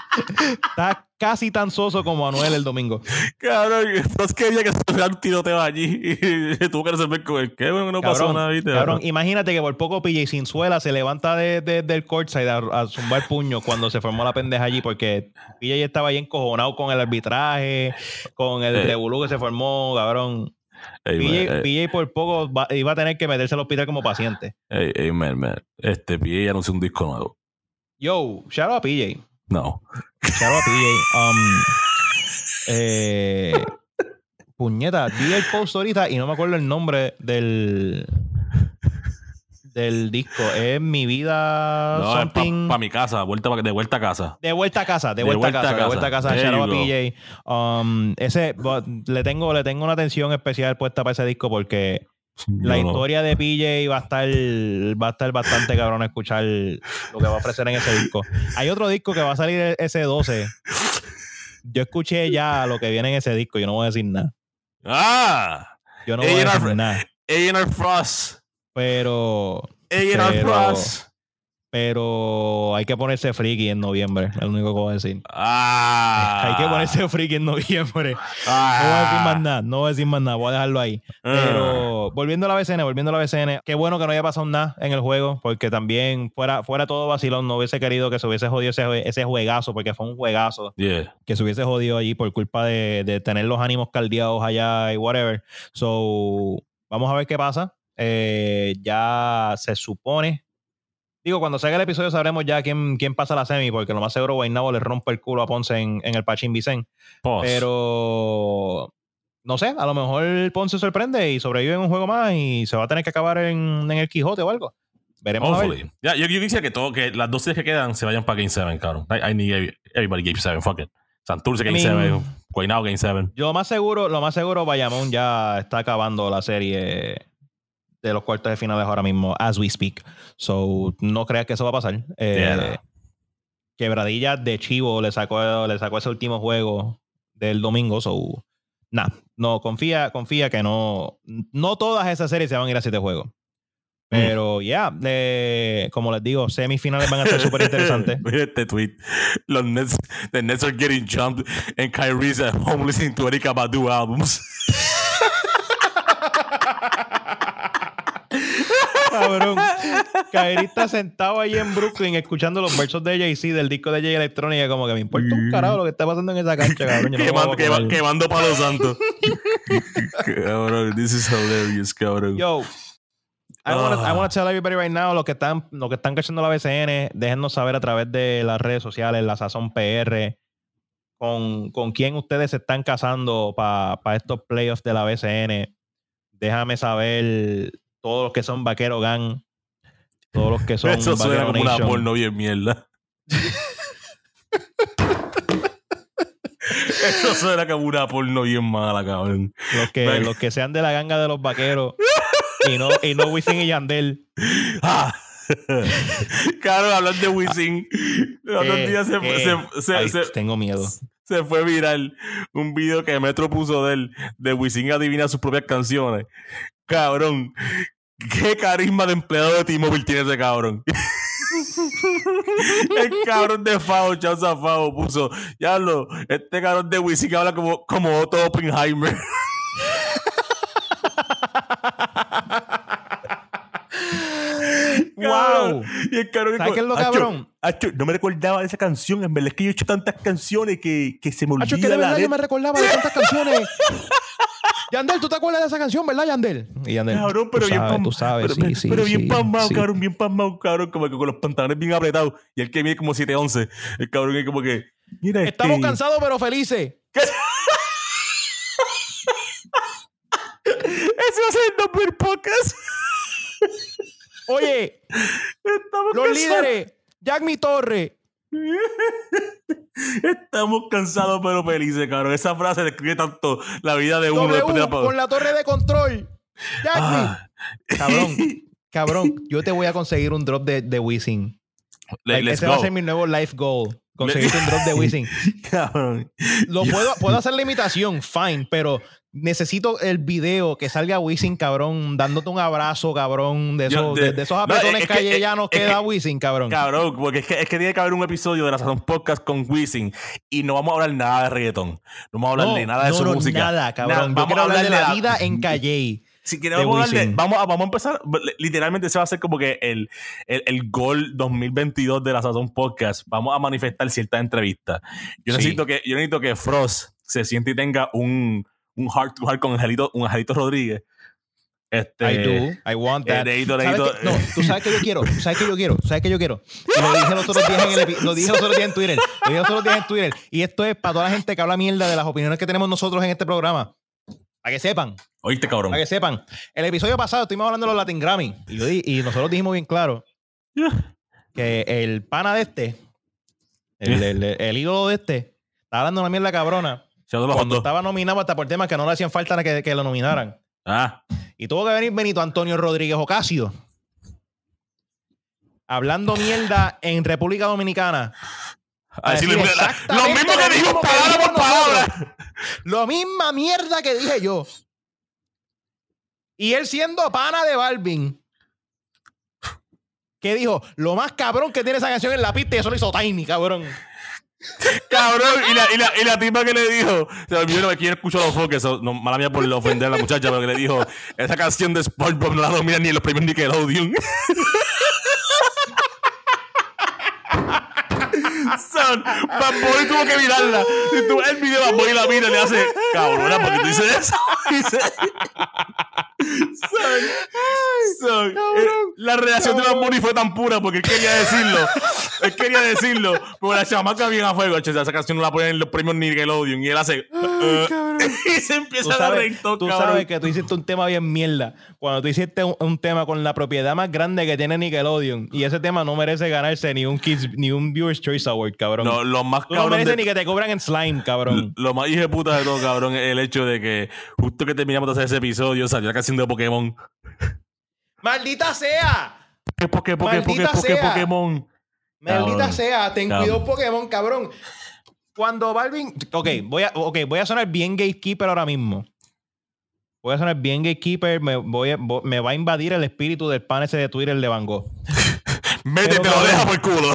Está casi tan soso como Anuel el domingo. Cabrón, no quería que se un tiroteo allí y tuvo que resolver con el que bueno, no pasó nada, ¿viste? cabrón, imagínate que por poco PJ Sinzuela se levanta de, de- del courtside a, a zumbar puño cuando se formó la pendeja allí porque PJ estaba ahí encojonado con el arbitraje, con el Eh. revolú que se formó, cabrón. PJ, man, PJ por poco va- iba a tener que meterse al hospital como paciente. ey, ey, man, man. Este PJ anunció un disco nuevo. Yo, shout out a PJ. No. Shout out PJ. Um, eh, puñeta, vi el post ahorita y no me acuerdo el nombre del del disco. Es Mi Vida No, es Something. para mi casa, vuelta pa- de vuelta a casa. De vuelta a casa, de De vuelta, a casa, a de vuelta a casa. Shout. PJ. Um, ese, le tengo, le tengo una atención especial puesta para ese disco porque La no. historia de PJ va a estar va a estar bastante cabrón a escuchar lo que va a ofrecer en ese disco. Hay otro disco que va a salir ese 12. Yo escuché ya lo que viene en ese disco, yo no voy a decir nada. Ah, Yo no voy a decir nada. A&R Frost. Pero A&R Frost. Pero hay que ponerse friki en noviembre, es lo único que voy a decir. Ah. Hay que ponerse friki en noviembre. No Ah. voy a decir más nada, no voy a decir más nada, voy a dejarlo ahí. Ah. Pero volviendo a la BCN, volviendo a la BCN, qué bueno que no haya pasado nada en el juego, porque también fuera, fuera todo vacilón, no hubiese querido que se hubiese jodido ese, ese juegazo, porque fue un juegazo Yeah. que se hubiese jodido allí por culpa de, de tener los ánimos caldeados allá y whatever. So, vamos a ver qué pasa. Eh, ya se supone. Digo, cuando salga el episodio sabremos ya quién, quién pasa la semi, porque lo más seguro Guaynabo le rompe el culo a Ponce en, en el Pachín Vicen. Pero no sé, a lo mejor Ponce sorprende y sobrevive en un juego más y se va a tener que acabar en, en el Quijote o algo. Veremos a ver. Ya, yo, yo quisiera que, todo, que las dos series que quedan se vayan para Game 7, cabrón. I, I need every- everybody Game 7, fuck it. Santurce Game I mean- 7, Guaynabo Game 7. Yo lo más seguro, lo más seguro, Bayamón ya está acabando la serie de los cuartos de finales ahora mismo, as we speak. So, no creas que eso va a pasar. Eh, Yeah. Quebradilla de Chivo le sacó, le sacó ese último juego del domingo. So, nada, no, confía, confía que no, no todas esas series se van a ir a siete juegos. Pero ya, eh, como les digo, semifinales van a ser súper interesantes. Mira este tweet. Los Nets, the Nets are getting jumped and Kyrie's at home listening to Erika Badu albums. Cabrón. Kairi está sentado ahí en Brooklyn escuchando los versos de Jay-Z del disco de Jay Electrónica. Como que me importa un carajo lo que está pasando en esa cancha, cabrón. Yo no quemando, quema- quemando palo santo. cabrón, this is hilarious, cabrón. Yo, I Ah. I wanna tell everybody right now, los que están, los que están cachando la BCN, déjennos saber a través de las redes sociales, la Sazón PR, con, con quién ustedes se están casando para estos playoffs de la BCN. Déjame saber todos los que son Vaquero Gang, todos los que son Eso suena como una porno bien mierda. Eso suena como una porno bien mala, cabrón. Los que, los que sean de la ganga de los vaqueros y no, y no Wisin y Yandel. Ah. Cabrón, hablando de Wisin, los otros ¿Qué? días se, ¿Qué? se- se- Ay, se- tengo miedo. se fue viral un video que Metro puso de él, de Wisin adivina sus propias canciones. Cabrón, qué carisma de empleado de T-Mobile tiene ese cabrón. El cabrón de Fao, Chauza Fao, puso, ya lo, este cabrón de Wisin habla como, como Otto Oppenheimer. ¡Wow! Y el cabrón ¿Sabes qué es lo Acho, cabrón? Acho, no me recordaba de esa canción. En verdad es que yo he hecho tantas canciones que, que se me olvida Hacho, es que de la verdad yo me recordaba de tantas canciones. Yandel, ¿tú te acuerdas de esa canción, verdad, Yandel? Y Yandel, Cabrón, pero tú bien sabes, tú sabes, pero, sí, pero- sí, pero bien sí, pasmado, sí. cabrón, bien pasmado, cabrón, como que con los pantalones bien apretados. Y el que mide como 7'11. El cabrón es como que, mira, Estamos este, cansados pero felices. Ese va a ser el podcast. Oye, Estamos los cansados. líderes, Jack Mi Torre. Estamos cansados pero felices, cabrón. Esa frase describe tanto la vida de uno. después de W la- con la torre de control. Jack Mi. Ah. Cabrón, cabrón, yo te voy a conseguir un drop de, de Wisin. Le- Like, let's ese va a ser mi nuevo life goal. Conseguirte un drop de Wisin. Cabrón. Lo puedo, puedo hacer la imitación, fine, pero necesito el video que salga Wisin, cabrón, dándote un abrazo, cabrón, de Yo- esos, de- de, de esos no, apretones es que- callellanos es que da Wisin, cabrón. Cabrón, porque es que, es que tiene que haber un episodio de la Sazón Podcast con Wisin y no vamos a hablar nada de reggaetón. No vamos a hablar no, de nada de no, su no, música. Nada, cabrón. Yo quiero hablar de la a- vida en Calle. Si queremos Wisin. vamos, a, vamos a empezar. Literalmente, ese va a ser como que el, el, el gol 2022 de la Sazón Podcast. Vamos a manifestar ciertas entrevistas. Yo Sí. necesito que, yo necesito que Frost se siente y tenga un, un heart to heart con Angelito, un Angelito Rodríguez. Este, I do. I want that. eh. No, tú sabes que yo quiero. Tú sabes que yo quiero. sabes que yo quiero. Y lo dije los otros días en el lo dije los otros días en Twitter. Lo dije los otros días en Twitter. Y esto es para toda la gente que habla mierda de las opiniones que tenemos nosotros en este programa. Para que sepan. Oíste, cabrón. Para que sepan. El episodio pasado estuvimos hablando de los Latin Grammy. Y, yo di- y nosotros dijimos bien claro que el pana de este, el, el- el ídolo de este, estaba hablando una mierda cabrona. Cuando estaba nominado hasta por temas que no le hacían falta que, que lo nominaran. Ah, Y tuvo que venir Benito Antonio Rodríguez Ocasio. Hablando mierda en República Dominicana. a decirle, lo mismo que dijo mismo palabra por palabra. Lo misma mierda que dije yo. Y él siendo pana de Balvin. Que dijo, lo más cabrón que tiene esa canción en la pista y eso lo hizo Tiny, cabrón. Cabrón, y la, y, la, y la tipa que le dijo, se olvidó que quién escuchó los foques, no, mala mía por ofender a la muchacha, pero que le dijo, esa canción de SpongeBob no la domina ni en los premios Nickelodeon. Son, Bad Bunny tuvo que mirarla. Si tú ves el video, Bad Bunny la mira y le hace, cabrona, ¿por qué tú dices eso? Dice, son, son, eh, la reacción de Bad Bunny fue tan pura porque él quería decirlo. Él quería decirlo, pero la chamaca bien a fuego. Esa canción no la ponen en los premios Nickelodeon y él hace, "Eh", y se empieza a reír todo, tú cabrón. sabes que tú hiciste un tema bien mierda. Cuando tú hiciste un, un tema con la propiedad más grande que tiene Nickelodeon. Y ese tema no merece ganarse ni un Kids, ni un Viewers Choice Award, cabrón. No, lo más tú no cabrón mereces de- ni que te cobran en slime, cabrón. Lo más hijo de puta de todo, cabrón, es el hecho de que justo que terminamos de hacer ese episodio salió la canción de Pokémon. ¡Maldita sea! ¿Qué, por qué, por qué, por qué, Maldita por qué sea. Pokémon? Maldita Cabrón. sea, ten Cabrón. cuidado Pokémon, cabrón. Cuando Balvin. Ok, voy a, ok, voy a sonar bien gatekeeper ahora mismo. Voy a sonar bien gatekeeper. Me, voy a- me va a invadir el espíritu del pan ese de Twitter de Van Gogh. Métete, Pero, lo cabrón. deja por culo.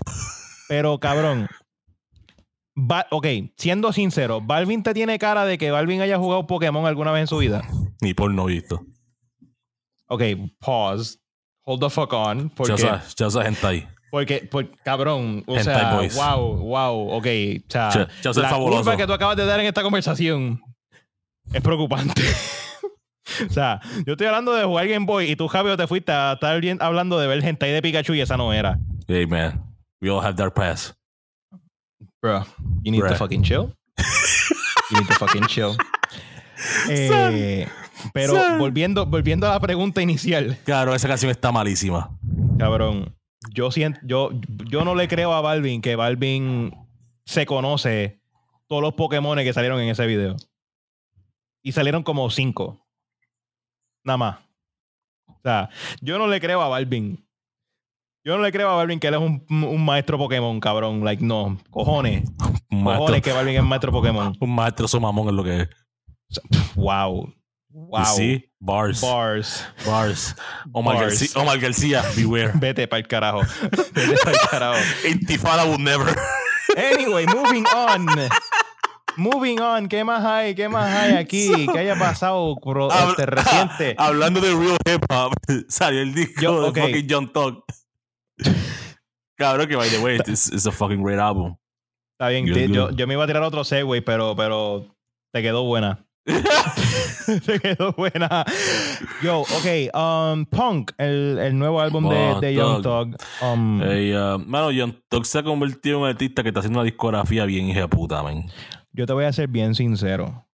Pero, cabrón. Ba- ok, siendo sincero, ¿Balvin te tiene cara de que Balvin haya jugado Pokémon alguna vez en su vida? Ni por no visto. Ok, pause. Hold the fuck on. Porque, ya gente ahí. porque, por- cabrón, o Hentai sea, boys. wow, wow, ok. O sea, Ya- ya la fabuloso. curva que tú acabas de dar en esta conversación es preocupante. o sea, yo estoy hablando de jugar Game Boy y tú, Javier, te fuiste a estar hablando de ver hentai de Pikachu y esa no era. Hey, man. We all have dark past. Bro, you need to fucking chill. You need to fucking chill. Eh, pero Son. volviendo, volviendo a la pregunta inicial, Claro, esa canción está malísima. cabrón. Yo siento, yo, yo no le creo a Balvin que Balvin se conoce todos los Pokémon que salieron en ese video. Y salieron como cinco. Nada más. O sea, yo no le creo a Balvin. Yo no le creo a Balvin que él es un, un maestro Pokémon, cabrón. Like, no. Cojones. Un Cojones maestro, que Balvin es maestro Pokémon. un maestro su mamón es lo que es. Wow. Wow. Sí, bars. Bars. Bars. Omar, Bars. García, Omar García, beware. Vete para el carajo. Vete para el carajo. Intifada would never. Anyway, moving on. Moving on. ¿Qué más hay? ¿Qué más hay aquí? ¿Qué haya pasado Habla- este, reciente? Hablando de real hip hop, salió el disco Yo- de fucking John Talk. Cabrón, que by the way, it's, it's a fucking great album. Está bien. Good, te- good. Yo, yo me iba a tirar otro segue, pero, pero te quedó buena. te quedó buena. Yo, ok. Um, Punk, el, el nuevo álbum de, de Young Thug. Thug. Um, Hey, uh, mano, John Talk se ha convertido en un artista que está haciendo una discografía bien hija de puta, man. Yo te voy a ser bien sincero.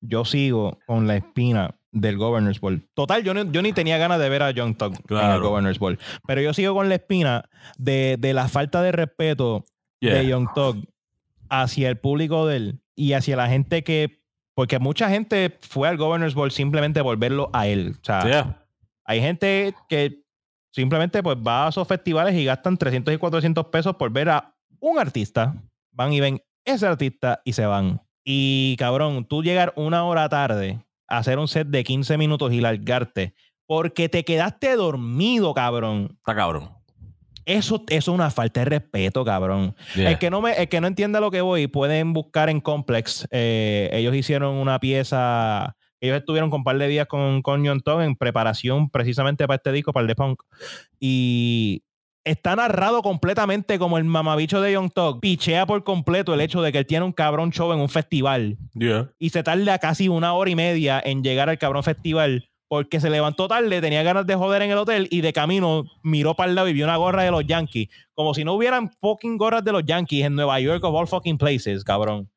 Yo sigo con la espina del Governor's Ball. Total, yo, no- yo ni tenía ganas de ver a Young Thug en el. Governor's Ball. Pero yo sigo con la espina de, de la falta de respeto Yeah. de Young Thug hacia el público de él y hacia la gente que. Porque mucha gente fue al Governor's Ball simplemente por verlo a él. O sea, Yeah. hay gente que simplemente pues va a esos festivales y gastan 300 y 400 pesos por ver a un artista. Van y ven ese artista y se van. Y cabrón, tú llegar una hora tarde hacer un set de 15 minutos y largarte porque te quedaste dormido, cabrón. Está cabrón. Eso, eso es una falta de respeto, cabrón. Yeah. El, que no me, el que no entienda lo que voy, pueden buscar en Complex. Eh, ellos hicieron una pieza. Ellos estuvieron con un par de días con, con Young Thug en preparación precisamente para este disco, para el de Punk. Y está narrado completamente como el mamabicho de Young Thug. Pichea por completo el hecho de que él tiene un cabrón show en un festival Yeah. y se tarda casi una hora y media en llegar al cabrón festival porque se levantó tarde, tenía ganas de joder en el hotel y de camino miró para el lado y vio una gorra de los Yankees. Como si no hubieran fucking gorras de los Yankees en Nueva York of all fucking places, cabrón.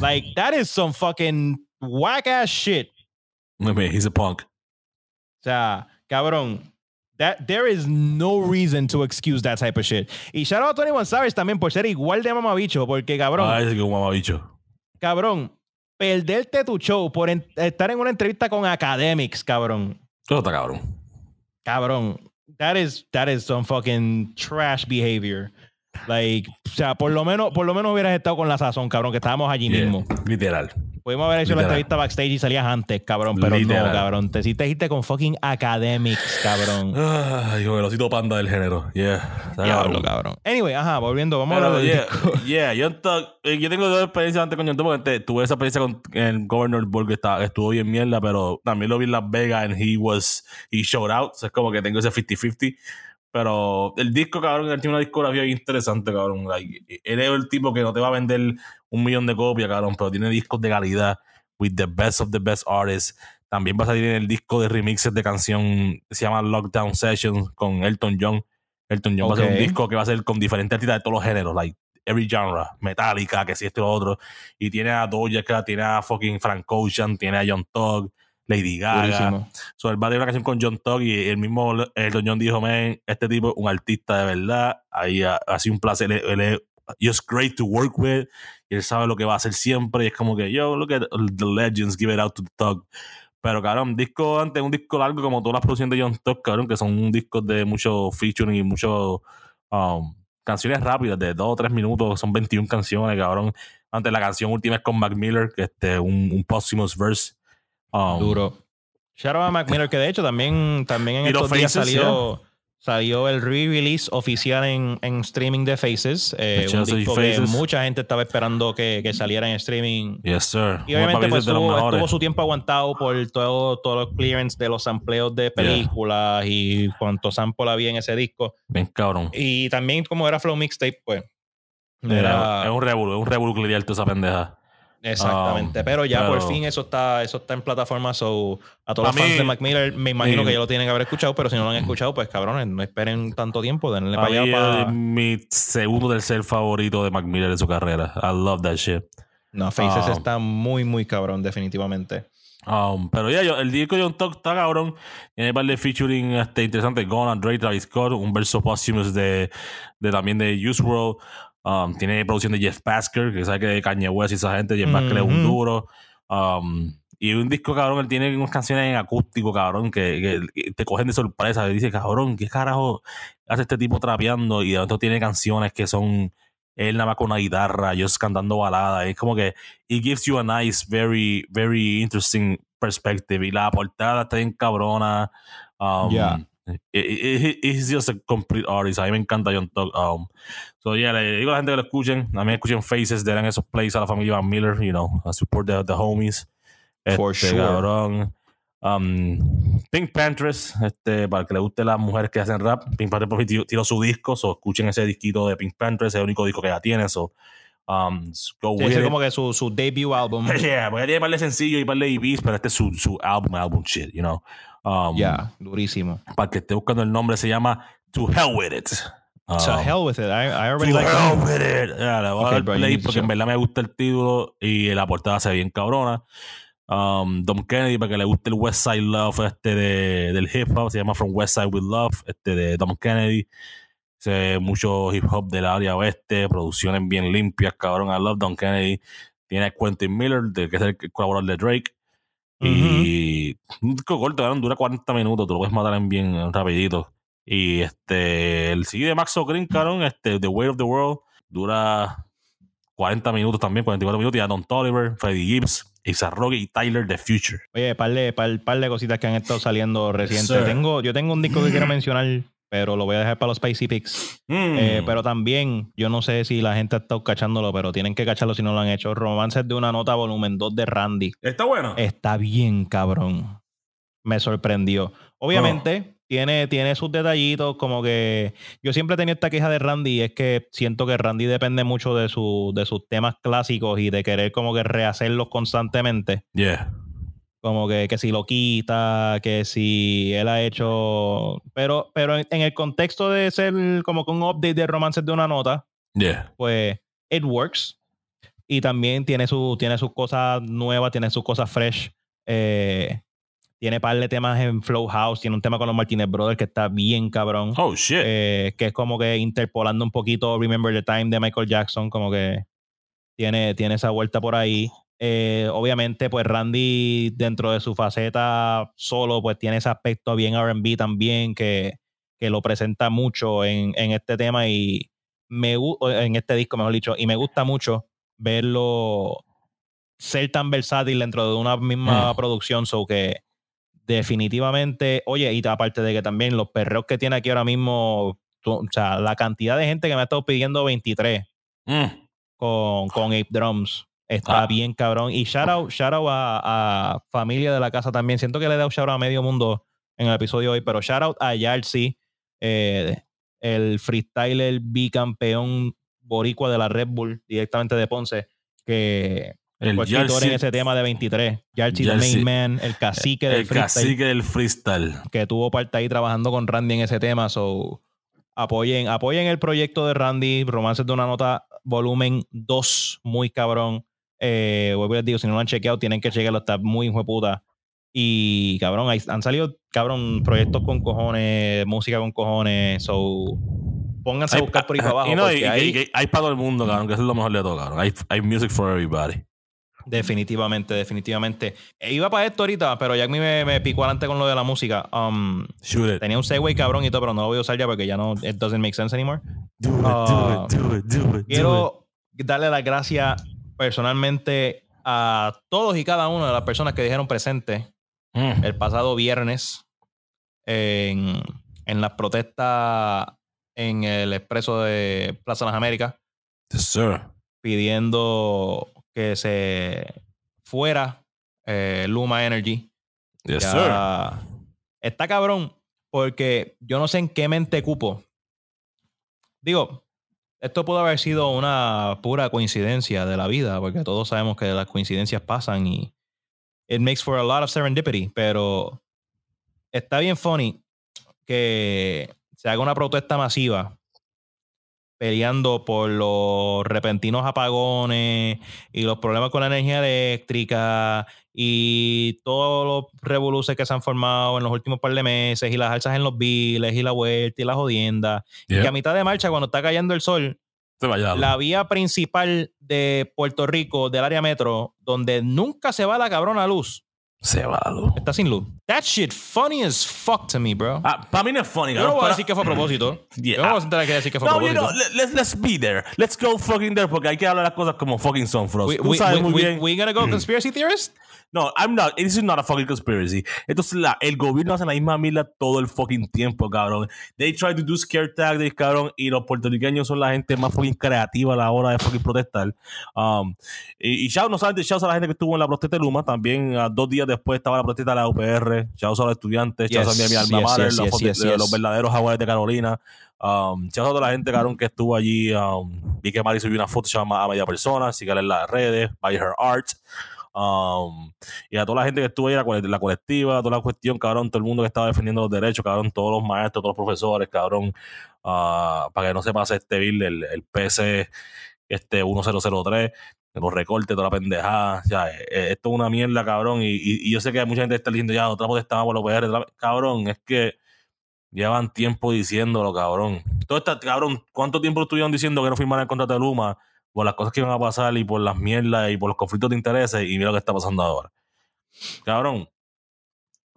Like, that is some fucking whack ass shit. I mean, he's a punk. O sea, cabrón. That, there is no reason to excuse that type of shit. Y shout out a 21 Savage también por ser igual de mamabicho, porque cabrón, Ah, ese que es un mamabicho. cabrón, perderte tu show por en- estar en una entrevista con academics, cabrón. Eso está cabrón. Cabrón. That is, that is some fucking trash behavior. Like, o sea, por lo menos, por lo menos hubieras estado con la sazón, cabrón, que estábamos allí Yeah, mismo. Literal. Pudimos haber hecho la Literal. entrevista backstage y salías antes, cabrón, pero Literal. no, cabrón. Te sí te dijiste con fucking academics, cabrón. Ay, el osito panda del género. Yeah. Diablo, cabrón. cabrón. Anyway, ajá, volviendo, vamos a Pero, hablar del yeah, disco. yeah, Thug, eh, yo tengo dos experiencias antes con Thug, porque tuve esa experiencia con el Governor Bull que está- estuvo bien mierda, pero también lo vi en Las Vegas and he was, he showed out, o sea, es como que tengo ese 50-50. Pero el disco, cabrón, él tiene una discografía bien interesante, cabrón. Like, él es el tipo que no te va a vender un millón de copias, cabrón, pero tiene discos de calidad with the best of the best artists. También va a salir en el disco de remixes de canción, se llama Lockdown Sessions con Elton John. Elton John va a ser un disco que va a ser con diferentes artistas de todos los géneros, like every genre, Metallica, que si esto y lo otro. Y tiene a Doja Cat, tiene a fucking Frank Ocean, tiene a John Tugg, Lady Gaga. So, él va a tener una canción con John Tugg y el mismo Elton John dijo, man, este tipo es un artista de verdad. Ahí ha, ha sido un placer. Él, él es just great to work with. Y él sabe lo que va a hacer siempre. Y es como que, yo, look at the legends, give it out to Tugg. Pero, cabrón, un disco antes, un disco largo como todas las producciones de John Tugg, cabrón, que son discos de mucho featuring y mucho um, canciones rápidas de dos o tres minutos, son 21 canciones, cabrón. Antes la canción última es con Mac Miller, que este, un, un posthumous verse. Um, Duro. Shout out a Mac Miller, que de hecho también, también en estos días Faces, salió, salió el re-release oficial en, en streaming de Faces. eh, un disco que mucha gente estaba esperando que, que saliera en streaming. Yes, sir. Y obviamente pues, es de los tuvo, mejores. estuvo su tiempo aguantado por todo, todos los clearance de los sampleos de películas y cuánto sample había en ese disco. Bien cabrón. Y también como era Flow Mixtape, pues Era, era- es un revuelo, es un revuelo clear toda esa pendeja. Exactamente, Um, pero ya por fin eso está, eso está en plataforma. So, a todos A los fans de Mac Miller, me imagino Sí. que ya lo tienen que haber escuchado, pero si no lo han escuchado, pues cabrones, no esperen tanto tiempo, denle para allá. mi segundo tercer favorito de Mac Miller de su carrera. I love that shit. No, Faces um, está muy, muy cabrón, definitivamente. Um, pero ya, el disco de John Talk está cabrón. Tiene un par de featuring este, interesante. Gonna, Dre, Travis Scott. Un verso posthumous de, de también de Use World. Um, tiene producción de Jeff Basker, que sabe que de Kanye West y esa gente. Jeff Basker es un duro. Um, y un disco, cabrón, él tiene unas canciones en acústico, cabrón, que, que- te cogen de sorpresa. Y dice, cabrón, ¿qué carajo hace este tipo trapeando? Y de otro tiene canciones que son él nada más con una guitarra, ellos cantando baladas. Es como que it gives you a nice, very, very interesting perspective. Y la portada está bien cabrona. Um, Yeah. It's just a complete artist. A mí me encanta John Tugg. Um, so, yeah, le digo a la gente que lo escuchen. A mí escuchen Faces, den esos plays a la familia Van Miller, you know, a support the, the homies. For Este, sure. cabrón. Um, Pink Panthers, este, para que le guste las mujeres que hacen rap, Pink Panthers tiró, su disco, so escuchen ese disquito de Pink Panthers, es el único disco que ya tiene, so um, go Sí, with it. como que su, su debut álbum. Yeah, porque tiene un par de sencillos y de EPs, pero este es su, su álbum, álbum shit, you know. Um, Ya, durísimo. Para que esté buscando el nombre, se llama To Hell With It. Um, to hell with it. I, I To already like Hell that. With It. Yeah, le voy a Ok, dar bro, play to porque en verdad me gusta el título y la portada se ve bien cabrona. Um, Dom Kennedy, para que le guste el West Side Love este de, del hip hop, se llama From West Side With Love, este de Dom Kennedy. Se, mucho hip hop del área oeste, producciones bien limpias, cabrón. I love Dom Kennedy. Tiene a Quentin Miller, de, que es el colaborador de Drake. Y un disco corto, cabrón, dura 40 minutos, tú lo puedes matar en bien rapidito. Y este, el CD de Max Green, cabrón, este, The Way of the World, dura 40 minutos también, 44 minutos. Y a Don Toliver, Freddie Gibbs, Isa Rocky y Tyler The Future. Oye, par de, par, par de cositas que han estado saliendo recientes. sir. Tengo, yo tengo un disco que quiero mencionar, pero lo voy a dejar para los Spicy Picks. Mm. Eh, pero también, yo no sé si la gente ha estado cachándolo, pero tienen que cacharlo si no lo han hecho. Romances de una nota, volumen 2 de Randy. Está bueno. Está bien, cabrón. Me sorprendió. Obviamente, tiene, tiene sus detallitos, como que yo siempre he tenido esta queja de Randy, y es que siento que Randy depende mucho de, su, de sus temas clásicos y de querer como que rehacerlos constantemente. Yeah. Como que, que si lo quita, que si él ha hecho. Pero, pero en, en el contexto de ser como que un update de romances de una nota, Yeah. pues it works. Y también tiene, su, tiene sus cosas nuevas, tiene sus cosas fresh. Eh, tiene par de temas en Flow House, tiene un tema con los Martinez Brothers que está bien cabrón. Oh, shit. Eh, que es como que interpolando un poquito Remember the Time de Michael Jackson, como que tiene, tiene esa vuelta por ahí. Eh, obviamente, pues Randy, dentro de su faceta solo, pues tiene ese aspecto bien RB también, que, que, lo presenta mucho en, en este tema y me en este disco, mejor dicho, y me gusta mucho verlo ser tan versátil dentro de una misma mm. producción, so que definitivamente, oye, y aparte de que también los perreos que tiene aquí ahora mismo, o sea, la cantidad de gente que me ha estado pidiendo 23 mm. con, con Ape Drums. Está ah. bien cabrón. Y shout out, shout out a, familia de la casa también. Siento que le he dado shout out a medio mundo en el episodio de hoy, pero shout out a Yarsi, eh, el freestyler bicampeón boricua de la Red Bull, directamente de Ponce, que el fue en ese tema de 23. Yarsi, the main man, el cacique del el cacique del freestyle. Que tuvo parte ahí trabajando con Randy en ese tema. So, apoyen, apoyen el proyecto de Randy, Romances de una Nota, volumen 2, muy cabrón. Eh, les digo, si no lo han chequeado, tienen que chequearlo, está muy hijo de puta. Y cabrón, han salido, cabrón, proyectos con cojones, música con cojones. So, pónganse a buscar por ahí para abajo. Y no, hay, hay, para todo el mundo, cabrón, que eso es lo mejor de todo, cabrón. Hay, hay music for everybody. Definitivamente, definitivamente. E iba para esto ahorita, pero ya a mí me, me picó adelante con lo de la música. Um, tenía un Segway cabrón y todo, pero no lo voy a usar ya porque ya no, it doesn't make sense anymore. Do it, do it, do it, do it, quiero darle las gracias personalmente a todos y cada una de las personas que dijeron presente mm. el pasado viernes en, en las protestas en el expreso de Plaza de las Américas. Pidiendo que se fuera eh, Luma Energy. Yes, sir. Está cabrón, porque yo no sé en qué mente cupo. Digo, esto pudo haber sido una pura coincidencia de la vida, porque todos sabemos que las coincidencias pasan y it makes for a lot of serendipity, pero está bien funny que se haga una protesta masiva peleando por los repentinos apagones y los problemas con la energía eléctrica y todos los revoluciones que se han formado en los últimos par de meses y las alzas en los biles y la vuelta y la jodienda. Y que a mitad de marcha, cuando está cayendo el sol, la vía principal de Puerto Rico, del área metro, donde nunca se va la cabrona luz, se va la luz. Está sin luz. That shit funny as fuck to me, bro. Ah, para mí no es funny, Yo no voy a decir que fue a propósito. Yo no voy a decir que fue a propósito. No, you know, let's, let's be there. Let's go fucking there porque hay que hablar las cosas como fucking son, Frost. We, Tú sabes muy bien. We gonna go conspiracy theorist? No, I'm not. This is not a fucking conspiracy. Entonces, la, el gobierno hace la misma mila todo el fucking tiempo, cabrón. They try to do scare tactics, cabrón. Y los puertorriqueños son la gente más fucking creativa a la hora de fucking protestar. Um, y, y Chao, no solamente Chao a la gente que estuvo en la protesta de Luma, también uh, dos días después estaba la protesta de la UPR. Chao a los estudiantes. Chao a mi alma madre, los, verdaderos jaguares de Carolina. Um, a toda la gente, cabrón, que estuvo allí. Um, vi que Mari subió una foto, se llama a media persona. Síganle en las redes. Buy her art. Um, y a toda la gente que estuvo ahí, la, colectiva, toda la cuestión, cabrón, todo el mundo que estaba defendiendo los derechos, cabrón, todos los maestros, todos los profesores, cabrón, uh, para que no se pase este bill, el, el PC este 1003, los recortes, toda la pendejada. O eh, eh, esto es una mierda, cabrón. Y, y, yo sé que mucha gente está diciendo ya, otra estaba por los PR. Cabrón, es que llevan tiempo diciéndolo, cabrón. Todo está, cabrón, ¿cuánto tiempo estuvieron diciendo que no firmaran el contrato de Luma? Por las cosas que iban a pasar y por las mierdas y por los conflictos de intereses y mira lo que está pasando ahora. Cabrón.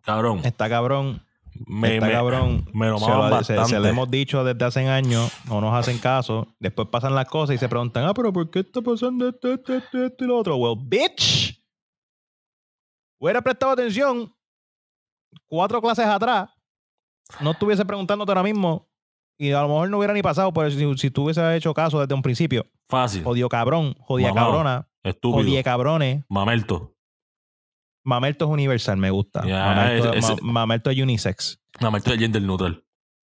Cabrón. Está cabrón. Me, está cabrón. Me lo se, se, lo hemos dicho desde hace años, no nos hacen caso. Después pasan las cosas y se preguntan, ah, pero ¿por qué está pasando esto, esto, esto, esto y lo otro? Well, bitch. Hubiera prestado atención cuatro clases atrás. No estuviese preguntándote ahora mismo y a lo mejor no hubiera ni pasado, pero si, si tú hubieses hecho caso desde un principio. Fácil. Jodido cabrón, jodía cabrona. Estúpido. Jodía cabrones. Mamelto. Mamelto es universal, me gusta. Mamelto, es unisex. Mamelto es gender neutral.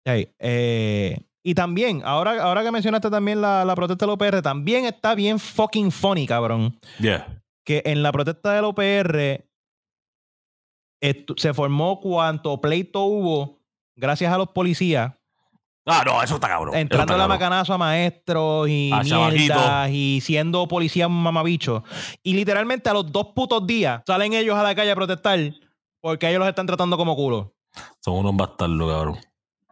Eh, y también, ahora, ahora que mencionaste también la, la protesta del OPR, también está bien fucking funny, cabrón. Yeah. Que en la protesta del OPR se formó cuanto pleito hubo gracias a los policías Ah, no, eso está cabrón. Entrando a la macanazo a maestros y mierdas y siendo policía mamabicho. Y literalmente a los dos putos días salen ellos a la calle a protestar porque ellos los están tratando como culo. Son unos bastardos, cabrón.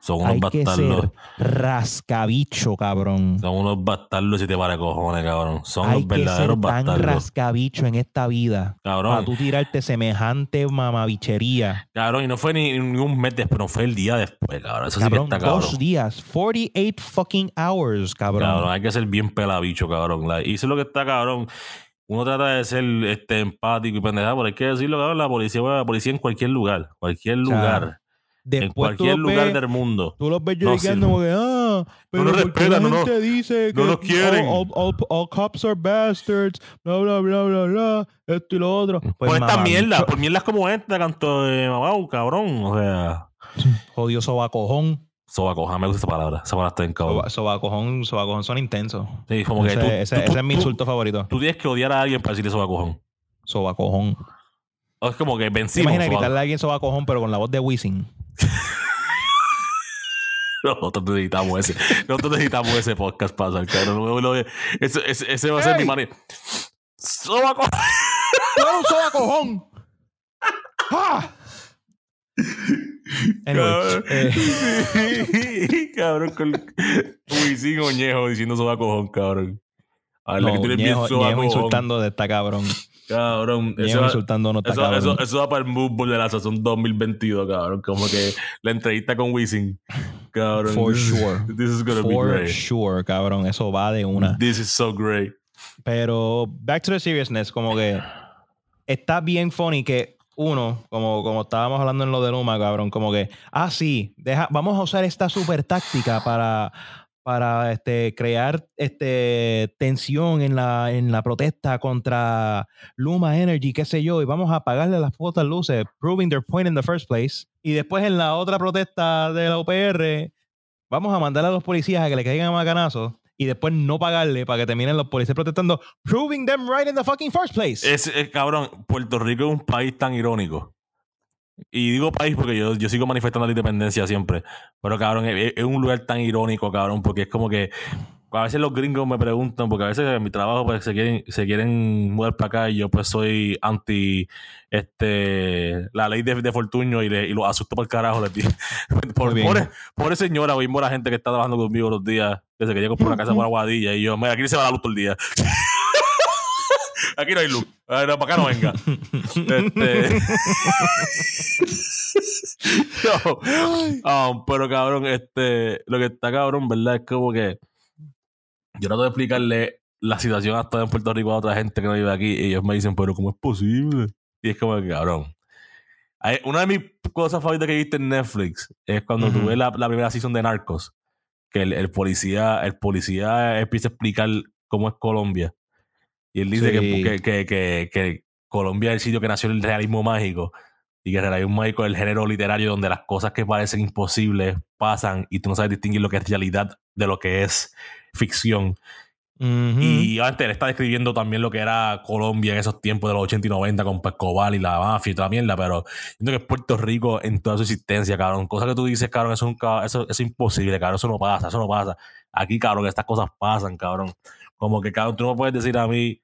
Son unos Hay que bastardos. ser rascabicho, cabrón. Son unos bastardos si te para cojones, cabrón. Son Hay los que ser verdaderos tan rascabicho en esta vida. Para Cabrón. tú tirarte semejante mamabichería. Cabrón, y no fue ni, ni un mes después, no fue el día después, cabrón. Eso sí que Cabrón, está cabrón. dos días. 48 fucking hours, cabrón. Cabrón, hay que ser bien pelabicho, cabrón. Y eso es lo que está, cabrón. Uno trata de ser este, empático y pendejado, pero hay que decirlo, cabrón. La policía, la policía en cualquier lugar. Cualquier lugar. En Después tú cualquier lugar ves- del mundo. Tú los ves No como que, ah, pero nos ¿por qué respetan, la no nos- dice no que nos quieren. All, all- all cops are bastards, bla, bla, bla, bla, bla, esto y lo otro. Pues, por esta mamá, mierda, por mierdas como esta, canto de mamá, cabrón. O sea, Jodido sobacojón. sobacoja, me gusta esa palabra. Esa palabra está en cabrón. Soba- Sobacojón, sobacojón son intensos. Sí, como que ese, tú, ese- tú- ese tú- es mi insulto favorito. Tú tienes que odiar a alguien para decirle sobacojón. Sobacojón. O es como que ¿Te vencimos. imaginas sobaco- gritarle a alguien sobacojón, pero con la voz de Wisin? Nosotros necesitamos ese. Nosotros necesitamos ese podcast para cabrón. Lo- Ese, ese, ese va a ser mi manera. Sobacojón. ¡Tú eres un sobacojón! ¡Ah! Anyway, eh, cabrón, con Wisin Oñejo diciendo sobacojón, cabrón. A ver, la que tú eres bien Ñejo sobacojón. insultando de esta cabrón. Cabrón, eso, va- insultando no está eso, cabrón. eso, eso va para el moodboard de la sazón 2022, cabrón. Como que la entrevista con Wisin. Cabrón. For sure. This is gonna be For great. sure, cabrón. Eso va de una. This is so great. Pero back to the seriousness, como que está bien funny que uno, como, como estábamos hablando en lo de Luma, cabrón, como que, ah, sí, deja, vamos a usar esta super táctica para, para este, crear este, tensión en la, en la protesta contra Luma Energy, qué sé yo, y vamos a apagarle las putas luces, proving their point in the first place. Y después en la otra protesta de la UPR, vamos a mandar a los policías a que le caigan a macanazos y después no pagarle para que terminen los policías protestando, proving them right in the fucking first place. Es, es- cabrón, Puerto Rico es un país tan irónico. Y digo país porque yo, yo sigo manifestando la independencia siempre. Pero, cabrón, es, es un lugar tan irónico, cabrón, porque es como que a veces los gringos me preguntan, porque a veces en mi trabajo pues, se, quieren, se quieren mudar para acá y yo pues soy anti este la ley de, de Fortuño y, le, y los asusto por el carajo. Les digo. por, pobre, pobre señora, oímos la gente que está trabajando conmigo los días, que se quería comprar una casa por Aguadilla y yo, mira, aquí se va la luz todo el día. Aquí no hay luz. Ah, no, para acá no venga. Este... no. Um, pero cabrón, este, lo que está cabrón, ¿verdad? Es como que yo trato de explicarle la situación hasta en Puerto Rico a otra gente que no vive aquí y ellos me dicen, pero ¿cómo es posible? Y es como que, cabrón. Hay- una de mis cosas favoritas que he visto en Netflix es cuando tuve la, la primera season de Narcos, que el, el policía, el policía empieza a explicar cómo es Colombia. Y él dice Sí. que, que, que, Colombia es el sitio que nació el realismo mágico. Y que el realismo mágico es el género literario donde las cosas que parecen imposibles pasan y tú no sabes distinguir lo que es realidad de lo que es ficción. Y antes él está describiendo también lo que era Colombia en esos tiempos de los 80 y 90 con Pescoval y la mafia y toda la mierda, pero siento que es Puerto Rico en toda su existencia, cabrón. Cosa que tú dices, cabrón, eso, nunca, eso, eso es imposible, cabrón. Eso no pasa, eso no pasa. Aquí, cabrón, que estas cosas pasan, cabrón. Como que, cabrón, tú no puedes decir a mí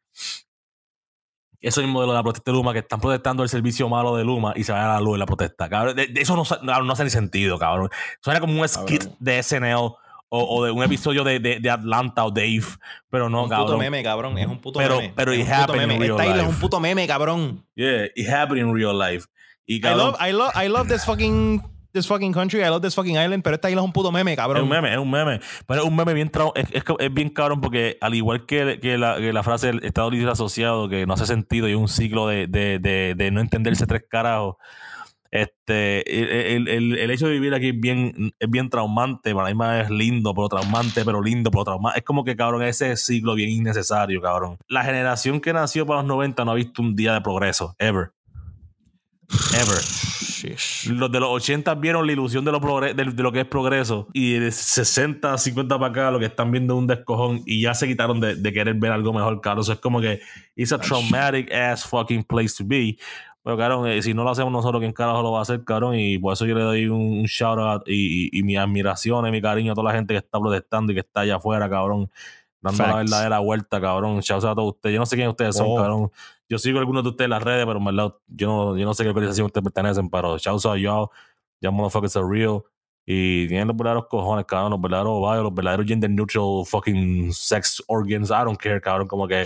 eso mismo de lo de la protesta de Luma, que están protestando el servicio malo de Luma y se va a la luz en la protesta. Cabrón, de, de eso no, no, no hace ni sentido, cabrón. Suena como un skit de SNL o, o de un episodio de, de, Atlanta o Dave, pero no, un cabrón. puto meme, cabrón. Es un puto Pero- meme. pero es it un puto happened in meme. real Esta isla es life. un puto meme, cabrón. Yeah, it happened in real life. Y I cabrón, love, I love, I love this fucking, this fucking country. I love this fucking island. Pero esta isla es un puto meme, es cabrón. un meme, es un meme. Pero es un meme bien trau- es, es, es bien cabrón porque al igual que, que, la, que la frase del Estado Libre Asociado, que no hace sentido y es un ciclo de, de, de, no entenderse tres carajos, este, el, el, el hecho de vivir aquí es bien, es bien traumante, para mí es lindo, pero traumante, pero lindo, pero traumante. Es como que, cabrón, ese ciclo bien innecesario, cabrón. La generación que nació para los 90 no ha visto un día de progreso, ever. Ever. Los de los 80 vieron la ilusión de lo, de, lo que es progreso y de 60, 50 para acá lo que están viendo es un descojón y ya se quitaron de, de querer ver algo mejor. Eso es como que it's a traumatic ass fucking place to be. Pero, cabrón, eh, si no lo hacemos nosotros, ¿quién carajo lo va a hacer, cabrón? Y por eso yo le doy un, un shout out y, y, y mi admiración y mi cariño a toda la gente que está protestando y que está allá afuera, cabrón. Dando la verdadera vuelta, cabrón. Shout out a todos ustedes. Yo no sé quién ustedes son, Oh. cabrón. Yo sigo algunos de ustedes en las redes, pero en yo no, yo no sé qué organización ustedes pertenecen, pero shout out y'all. Y'all motherfuckers are real. Y tienen los verdaderos cojones, cabrón, los verdaderos ovarios, los verdaderos gender neutral fucking sex organs. I don't care, cabrón, como que.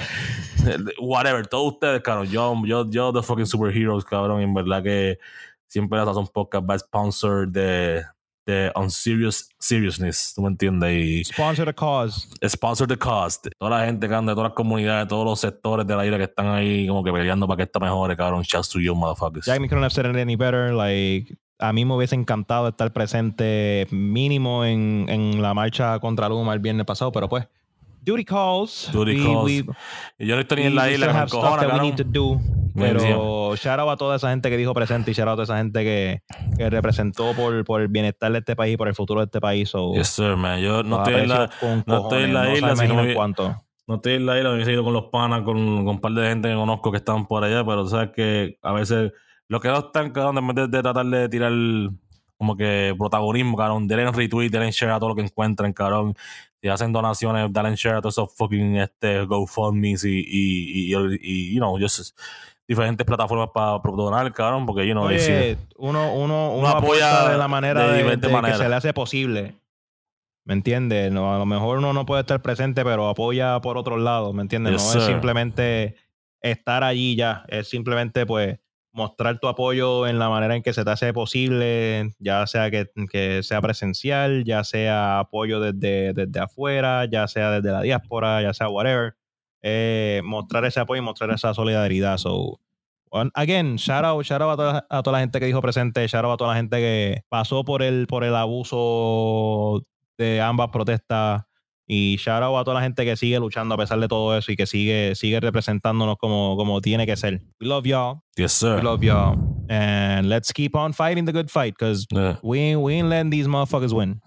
whatever, todos ustedes, cabrón. Yo, yo, yo, the fucking superheroes, cabrón. En verdad que siempre las un podcast va sponsor de, de On Serious Seriousness, ¿tú me entiendes? Y Sponsor the cause. sponsor the cost. Toda la gente, cabrón, de todas las comunidades, de todos los sectores de la isla que están ahí como que peleando para que esto mejore, cabrón. Shouts to you, motherfuckers. Jack me couldn't have said it any better. Like, a mí me hubiese encantado estar presente mínimo en, en la marcha contra Luma el viernes pasado, pero pues, duty calls. Duty calls. Y yo no estoy ni en la we isla, me encojona, we do. Pero shout out a toda esa gente que dijo presente y shout out a esa gente que, que representó por, por el bienestar de este país y por el futuro de este país. So, Yes, sir, man. Yo no estoy en la, no estoy en la isla, sino que- cuánto. No estoy en la isla, me hubiese ido con los panas, con, con un par de gente que conozco que están por allá, pero sabes que a veces los que no están, en vez de, de tratar de tirar como que protagonismo, cabrón, denle retweet, denle share a todo lo que encuentren, cabrón. Si hacen donaciones, denle share a todos esos fucking este, GoFundMes y, y, y, y, you know, just diferentes plataformas para donar, cabrón, porque, you know, Oye, uno, uno, uno Uno apoya de la manera de de, de que se le hace posible. ¿Me entiendes? No, a lo mejor uno no puede estar presente, pero apoya por otro lado, ¿me entiendes? Yes, no sir. es simplemente estar allí ya, es simplemente pues mostrar tu apoyo en la manera en que se te hace posible, ya sea que, que sea presencial, ya sea apoyo desde, desde afuera, ya sea desde la diáspora, ya sea whatever. Eh, mostrar ese apoyo y mostrar esa solidaridad. So, Again, shout out, shout out a, toda, a toda la gente que dijo presente, shout out a toda la gente que pasó por el, por el abuso de ambas protestas y shout out a toda la gente que sigue luchando a pesar de todo eso y que sigue, sigue representándonos como, como tiene que ser. We love y'all. yes, sir. We love y'all. And let's keep on fighting the good fight because Yeah. we, we ain't letting these motherfuckers win.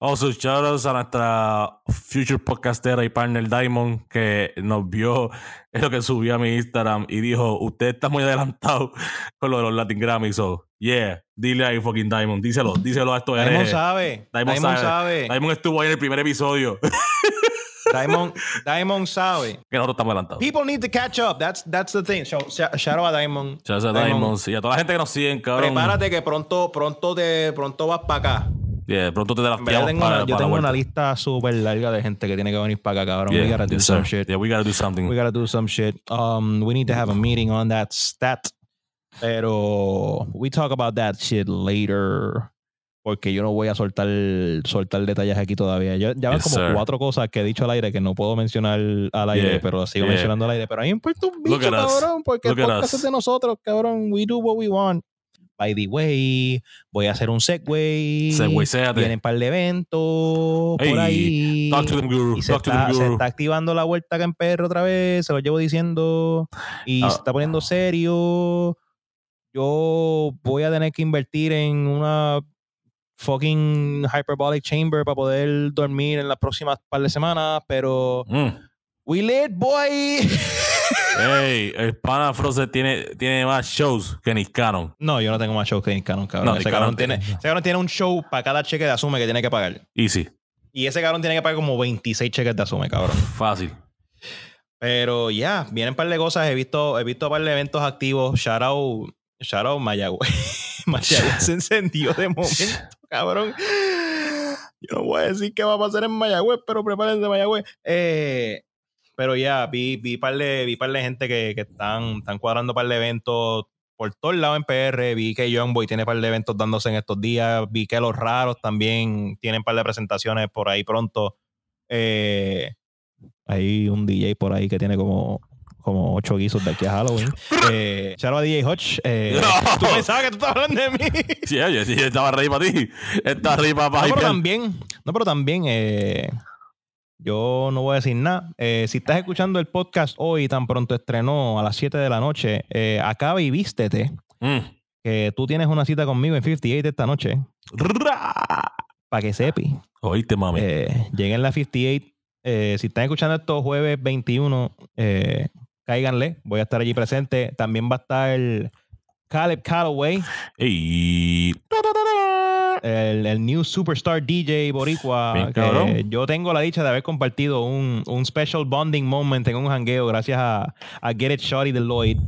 Also, shoutouts a nuestra future podcastera y partner Diamond que nos vio en lo que subió a mi Instagram y dijo: Usted está muy adelantado con lo de los Latin Grammys. So, yeah, dile ahí, fucking Diamond. Díselo, díselo a estos Diamond sabe. Diamond Diamond, sabe. sabe. Diamond estuvo ahí en el primer episodio Diamond, Diamond sabe. que nosotros estamos adelantados. People need to catch up. That's, that's the thing. So, sh- shout out a Diamond. Shoutouts a Diamond y a toda la gente que nos siguen, cabrón. Prepárate que pronto, pronto, te, pronto vas para acá. Yeah, pronto te verdad, drafteamos tengo para, una, yo para tengo una lista súper larga de gente que tiene que venir para acá, cabrón. Yeah, we gotta do some shit. Yeah, we gotta do something. We gotta do some shit. Um, we need to have a meeting on that stat. Pero we talk about that shit later. Porque yo no voy a soltar, soltar detalles aquí todavía. Yo, ya van Yes, como sir. cuatro cosas que he dicho al aire que no puedo mencionar al aire, Yeah, pero sigo yeah. mencionando al aire. Pero a mí me importa un bicho, cabrón, porque el Look podcast es de nosotros, cabrón. We do what we want. By the way, voy a hacer un segway. Segwayséate. Vienen par de eventos Hey, por ahí. Talk to them, guru. Se Talk to está, se activando la vuelta acá en PR otra vez, se lo llevo diciendo. Y Ah. se está poniendo serio. Yo voy a tener que invertir en una fucking hyperbolic chamber para poder dormir en las próximas par de semanas, pero Mm. we lit, boy. Ey, el pana Frozen tiene, tiene más shows que Nick Cannon. no, yo no tengo más shows que Nick Cannon, cabrón. No, ese, cabrón tiene, tiene- ese cabrón tiene un show para cada cheque de asume que tiene que pagar. Easy. Y ese cabrón tiene que pagar como 26 cheques de asume, cabrón. Fácil. Pero ya, vienen un par de cosas. He visto, he visto un par de eventos activos. Shout out, shout out Mayagüez. Mayagüez se encendió de momento, cabrón. Yo no voy a decir qué va a pasar en Mayagüez, pero prepárense Mayagüez. Eh, pero ya, vi, vi par de, vi par de gente que, que están, están cuadrando par de eventos por todos lados en PR. Vi que Young Boy tiene par de eventos dándose en estos días. Vi que los raros también tienen par de presentaciones por ahí pronto. Eh, hay un DJ por ahí que tiene como, como ocho guisos de aquí a Halloween. Eh, out a DJ Hodge. Eh, No. Tú pensabas que tú estabas hablando de mí. Sí, oye, sí, estaba ready para ti. Estaba ready para, No, pero también, no, pero también, eh, yo no voy a decir nada. Eh, si estás escuchando el podcast hoy, tan pronto estrenó a las 7 de la noche, acaba y vístete, Mm. que tú tienes una cita conmigo en 58 esta noche, Ra. para que sepi. Oíste, mami. Lleguen la 58. Eh, si están escuchando esto jueves 21, eh, cáiganle. Voy a estar allí presente. También va a estar Caleb Calloway, Ey. el, el new superstar DJ Boricua. Bien, que cabrón. yo tengo la dicha de haber compartido un, un special bonding moment en un hangueo gracias a, a Get It Shorty de Lloyd.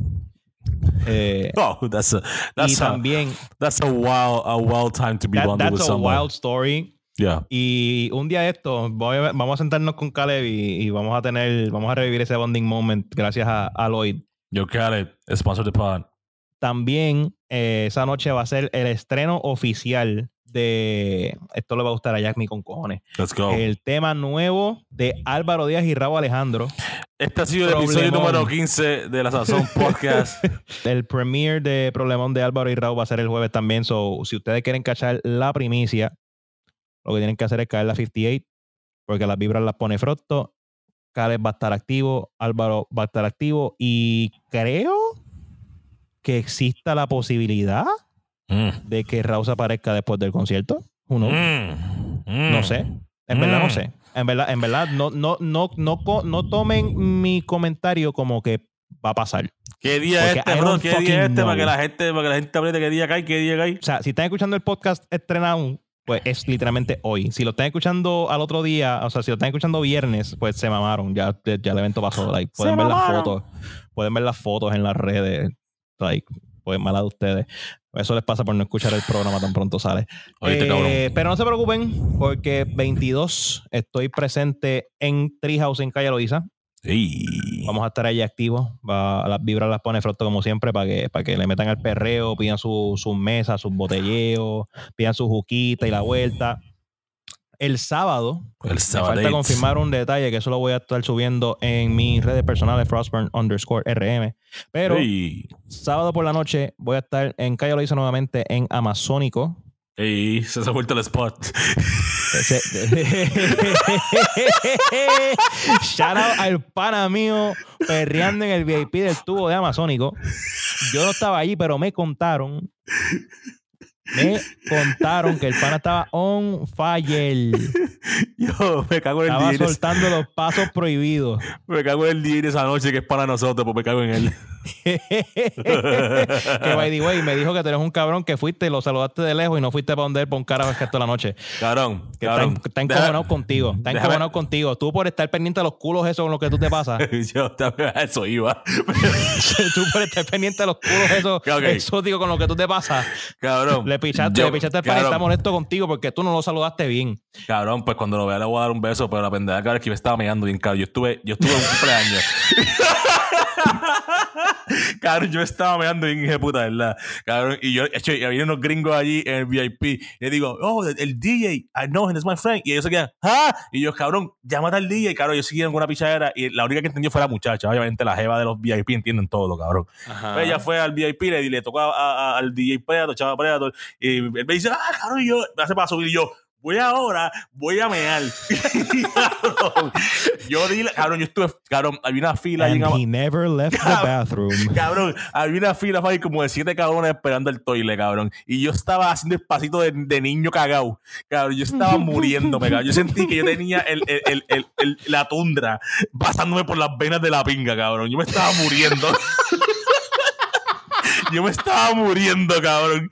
Eh, Oh, that's a y that's a también, that's a wild a wild time to be that- bonded with that's a someone. wild story. Yeah. Y un día de esto, a- vamos a sentarnos con Caleb y, y vamos a tener, vamos a revivir ese bonding moment gracias a, a Lloyd. Yo Khaled, sponsor the pod. También eh, esa noche va a ser el estreno oficial de, esto le va a gustar a Jack mi con cojones, Let's go. el tema nuevo de Álvaro Díaz y Raúl Alejandro. este ha sido el episodio número 15 de la Sazón Podcast. El premiere de Problemón de Álvaro y Raúl va a ser el jueves también. So, si ustedes quieren cachar la primicia, lo que tienen que hacer es caer la 58, porque las vibras las pone Frotto. Caleb va a estar activo, Álvaro va a estar activo y creo que exista la posibilidad Mm. de que Raúl aparezca después del concierto. Knows? Mm. Mm. No sé. En verdad no sé. En verdad, en verdad, no, no, no, no, no tomen mi comentario como que va a pasar. ¿Qué día Porque este, bro? ¿Qué día este? Para que la gente, para que la gente apriete qué día cae, qué día cae. O sea, si están escuchando el podcast estrenado, pues es literalmente hoy. Si lo están escuchando al otro día, o sea, si lo están escuchando viernes, pues se mamaron. Ya, ya el evento pasó. Like, pueden ver las fotos. Pueden ver las fotos en las redes. Like, pues mala de ustedes. Eso les pasa por no escuchar el programa tan pronto sale. Oíste, Eh, pero no se preocupen, porque 22 estoy presente en Treehouse en Calle Loiza. Ey. Vamos a estar allí activos. Va, las vibras las pone Frotto como siempre para que, para que le metan al perreo, pidan su- sus mesas, sus botelleos, pidan su juquita y la vuelta. El sábado, El me sábado. falta confirmar un detalle que eso lo voy a estar subiendo en mis redes personales, Frostburn underscore RM. Pero sábado por la noche voy a estar en Calle Loiza nuevamente en Amazónico. Ey, se ha vuelto el spot. Shout out al pana mío perreando en el VIP del tubo de Amazónico. Yo no estaba allí, pero me contaron. Me contaron que el pana estaba on fire. Yo me cago en el Estaba día. soltando los pasos prohibidos. Me cago en el día esa noche que es para nosotros, pues me cago en él. que by the way, me dijo que tú eres un cabrón que fuiste lo saludaste de lejos y no fuiste para donde él por un carajo el resto de la noche. Cabrón, Que cabrón. está encojonado contigo. Está encojonado contigo. Tú por estar pendiente de los culos eso con lo que tú te pasas. Yo también a eso iba. tú por estar pendiente de los culos esos Ok. exóticos con lo que tú te pasas. Cabrón. Le pichaste, Yo- le pichaste cabrón, está molesto contigo porque tú no lo saludaste bien. Cabrón, pues cuando lo vea le voy a dar un beso, pero la pendeja cabrón es que me estaba mirando bien cabrón. Yo estuve, yo estuve en un cumpleaños. cabrón, yo estaba mirando bien hija de puta, ¿verdad? Cabrón, y yo, hecho, y había unos gringos allí en el VIP. Y le digo, oh, el, el DJ, I know him, it's my friend. Y ellos se quedan, ah. Y yo, cabrón, llámate al DJ. Cabrón, yo seguía con una pichadera. Y la única que entendió fue la muchacha. Obviamente, la jeva de los VIP entienden todo, cabrón. Pues ella fue al VIP le, y le tocó a- a- al DJ Predator, Chava Predator, y él me dice, ah, cabrón, y yo, me hace para subir, y yo, voy ahora, voy a mear. cabrón, yo di, cabrón, yo estuve, cabrón, había una fila And Ama- he never left the Cabrón. bathroom. Cabrón, había una fila ahí como de siete cabrones esperando el toile, cabrón. Y yo estaba haciendo el pasito de, de niño cagado. Cabrón, yo estaba muriéndome, cabrón. Yo sentí que yo tenía el, el- el- el- el- la tundra pasándome por las venas de la pinga, cabrón. Yo me estaba muriendo. yo me estaba muriendo, cabrón.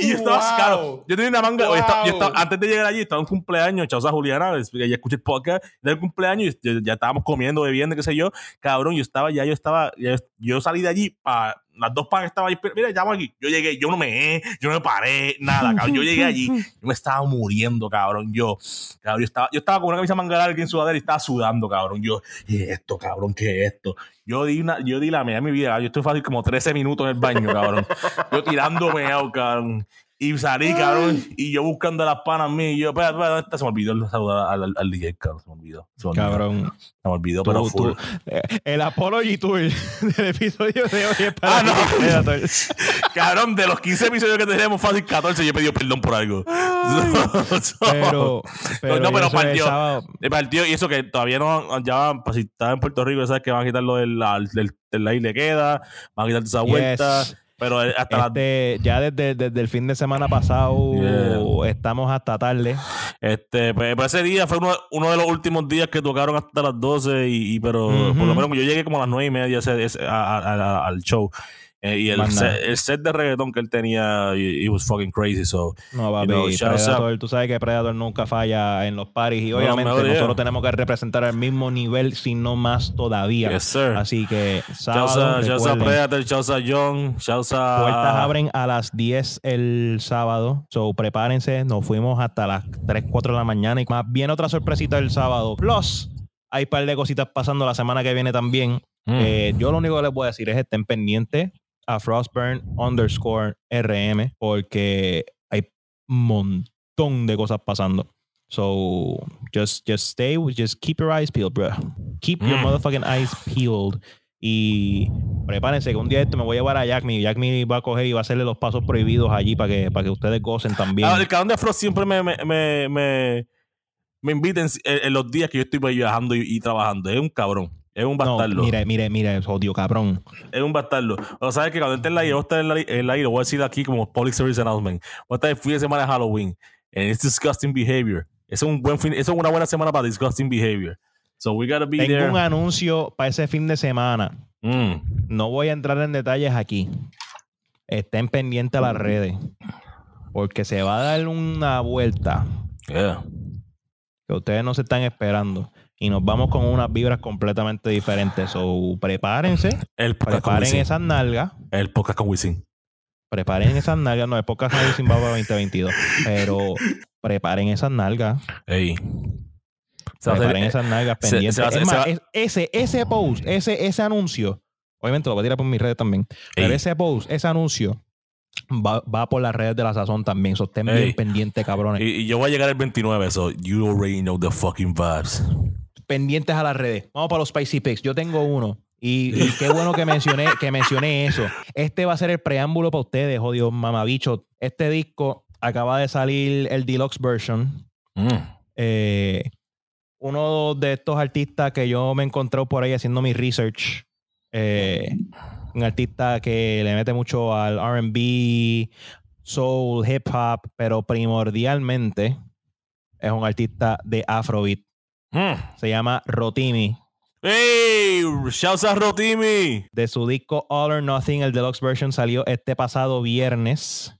Y yo estaba, wow. claro, yo tenía una manga, Wow. yo estaba- yo estaba- antes de llegar allí, estaba en un cumpleaños, chausa Juliana, ella escucha el podcast, del cumpleaños, y ya, ya estábamos comiendo, bebiendo, qué sé yo, cabrón, yo estaba, ya yo estaba, ya- yo salí de allí para, las dos pagas estaban ahí, mira, llamo aquí, yo llegué, yo no me, yo no me paré, nada, cabrón, yo llegué allí, yo me estaba muriendo, cabrón, yo, cabrón, yo estaba, yo estaba con una camisa manga larga en sudadera y estaba sudando, cabrón, yo, ¿y esto, cabrón, qué es esto? Yo di una, yo di la media de mi vida, yo estuve fácil como 13 minutos en el baño, cabrón, yo tirándome out, cabrón. Y salí, cabrón, y yo buscando las panas mías, y yo, espera, espera. Se me olvidó el saludar al, al, al DJ, cabrón, se me olvidó. Se me olvidó, Cabrón. Se me olvidó, Tú- pero tú- full. eh, el Apology Tour del episodio de hoy es para Ah, no. Cabrón, de los 15 episodios que tenemos, fácil 14, yo he pedido perdón por algo. So- Pero, pero, No, pero partió. El partido, y eso que todavía no, ya van, pues, si estás en Puerto Rico, sabes que van a quitar lo del, la- del, del ahí le queda, van a quitar esa Yes. Pero hasta las Este, ya desde, desde el fin de semana pasado Yeah. estamos hasta tarde. Este, pues, pues ese día fue uno, uno de los últimos días que tocaron hasta las 12, y, y- pero por lo menos yo llegué como a las 9 y media ese- ese- a- a- a- al show. Eh, y el set, el set de reggaetón que él tenía, it, it was fucking crazy. So, No, papi, know, shouts Predator, tú sabes que Predator nunca falla en los paris y No, obviamente yeah. nosotros tenemos que representar al mismo nivel, si no más todavía. yes, sir. Así que sábado, a, shouts a Predator, shouts a Young, shouts a. puertas abren a las 10 el sábado, so prepárense, nos fuimos hasta las 3, 4 de la mañana y más bien otra sorpresita el sábado. Plus, hay un par de cositas pasando la semana que viene también. Mm. Eh, yo lo único que les voy a decir es estén pendientes a Frostburn underscore RM porque hay un montón de cosas pasando. So just, just stay, just keep your eyes peeled, bro. Keep your Mm. motherfucking eyes peeled. Y prepárense que un día esto me voy a llevar a Jack Me. Jack Me va a coger y va a hacerle los pasos prohibidos allí para que, para que ustedes gocen también. Ah, el cabrón de Frost siempre me, me, me, me, me invita en, en los días que yo estoy viajando y, y trabajando. Es un cabrón. Es un no, bastardo. mire, mire, mire, odio cabrón. Es un bastardo. O sabes que cuando esté en la aire, estar en la, en la aire, voy a decir aquí como public service announcement. Voy a estar el fin de semana de Halloween. And it's disgusting behavior. Es un buen fin, eso es una buena semana para disgusting behavior. So we gotta be Tengo there. un anuncio para ese fin de semana. Mm. No voy a entrar en detalles aquí. Estén pendientes a las redes. Porque se va a dar una vuelta Yeah. que ustedes no se están esperando. Y nos vamos con unas vibras completamente diferentes. So, prepárense. El con Preparen Wisin. esas nalgas. El podcast con Wisin. Preparen esas nalgas. No, es podcast nadie sin Baba 2022. Pero preparen esas nalgas. Ey. Se va a hacer- Preparen esas nalgas se- pendientes. se va hacer- Es se más, va- es- ese, ese post, ese, ese anuncio, obviamente lo voy a tirar por mis redes también. Pero ese post, ese anuncio, va, va por las redes de la sazón también. So, estén bien pendientes, cabrones. Y, y yo voy a llegar el 29, so you already know the fucking vibes. Pendientes a las redes. Vamos para los Spicy Picks. Yo tengo uno. Y, y qué bueno que mencioné, que mencioné eso. Este va a ser el preámbulo para ustedes, jodido mamabicho. Este disco acaba de salir el deluxe version. Mm. Eh, uno de estos artistas que yo me encontré por ahí haciendo mi research. eh, un artista que le mete mucho al RB, soul, hip hop, pero primordialmente es un artista de Afrobeat. Mm. Se llama Rotimi. ¡Ey! ¡Shouts a Rotimi! De su disco All or Nothing, el deluxe version salió este pasado viernes.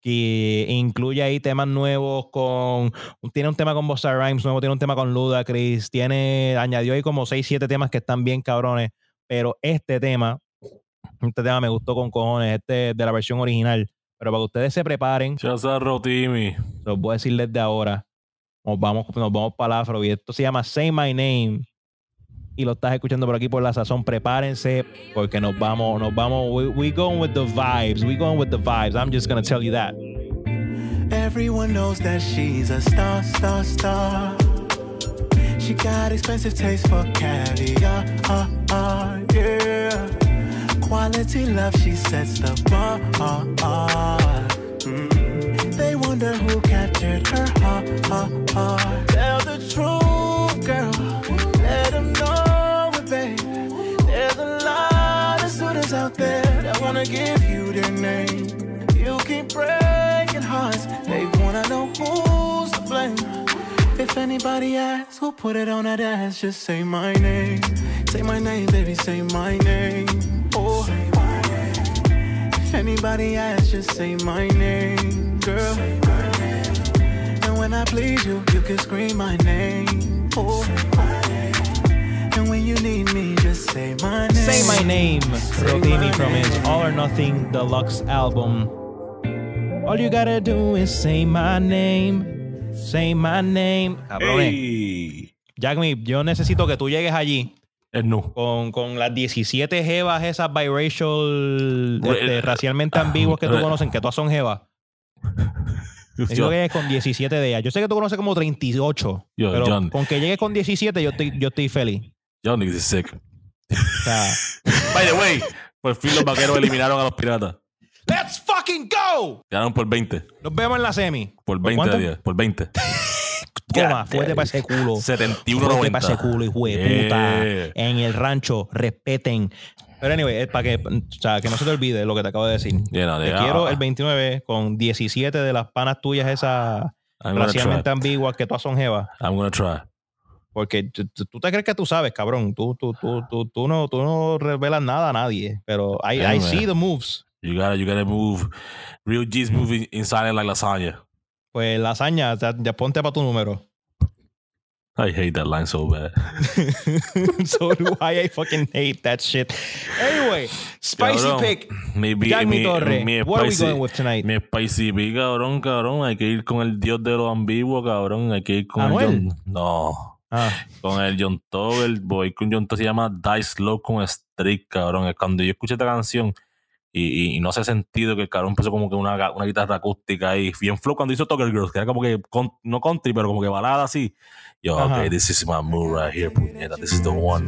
Que incluye ahí temas nuevos con. Tiene un tema con Busta Rhymes nuevo, tiene un tema con Ludacris, tiene. Añadió ahí como 6, 7 temas que están bien cabrones. Pero este tema, este tema me gustó con cojones, este es de la versión original. Pero para que ustedes se preparen, ¡Shouts a Rotimi! se los voy a decir desde ahora. Nos vamos, nos vamos para afro. Y esto se llama Say My Name. Y lo estás escuchando por aquí por la sazón. Prepárense porque nos vamos, nos vamos. We, we going with the vibes. We going with the vibes. I'm just gonna tell you that. Everyone knows that she's a star, star, star. She got expensive taste for caviar, yeah. Quality love, she sets the bar. Wonder who captured her heart. Tell the truth, girl. Let them know it, babe. There's a lot of suitors out there that wanna give you their name. You keep breaking hearts, they wanna know who's to blame. If anybody asks who put it on that ass, just say my name. Say my name, baby, say my name. Oh, if anybody asks, just say my name, girl. And when I please you, you can scream my name. Oh, and when you need me, just say my name. Say My Name. From his All or Nothing deluxe album. All you gotta do is say my name. Say my name. Cabrones. ¡Ey! Jack Me, yo necesito que tú llegues allí. El no. con, con las 17 jevas esas biracial, este, racialmente ambiguas que tú conocen, que todas son jevas. Necesito que llegues con 17 de ellas. Yo sé que tú conoces como 38, Yo, pero John. con que llegues con 17 yo estoy, yo estoy feliz. Niggas is sick. O sea, By the way, por fin los vaqueros eliminaron a los piratas. ¡Let's fucking go! Ganaron por 20. Nos vemos en la semi. Por 20 cuánto? de 10. Por 20. Toma, fuerte para ese culo. 71 Fuerte para ese 90. culo, hijo de puta. Yeah. En el rancho, respeten. Pero anyway, es para que, o sea, que no se te olvide lo que te acabo de decir. Yeah, no, Te yeah. quiero el 29 con 17 de las panas tuyas esas racialmente try. ambiguas que todas son jevas. I'm gonna try. Porque tú, te crees que tú sabes, cabrón. Tú, tú, tú, tú, tú no, tú no revelas nada a nadie. Pero I, Yeah, I see the moves. You gotta, you gotta move. Real G's moving inside like lasagna. Pues lasaña, ya, ya ponte para tu número. I hate that line so bad. so do I. I fucking hate that shit. Anyway, spicy Cabrón, pick. Mi, mi, Jack mi, Torre. mi What are we spicy- going with tonight? Mi spicy pick, cabrón, cabrón. Hay que ir con el dios de lo ambiguo, cabrón. Hay que ir con ¿Anuel? el John. No. Ah, Con el John Toggle, voy con John Toggle, se llama Die Slow con Street, cabrón. Cuando yo escuché esta canción y, y- y no hace sentido que el cabrón empezó como que una, una guitarra acústica ahí, bien flow cuando hizo Toggle Girls, que era como que, con- no country, pero como que balada así. Yo, Ajá. ok, this is my move right here, puñeta, this is the one.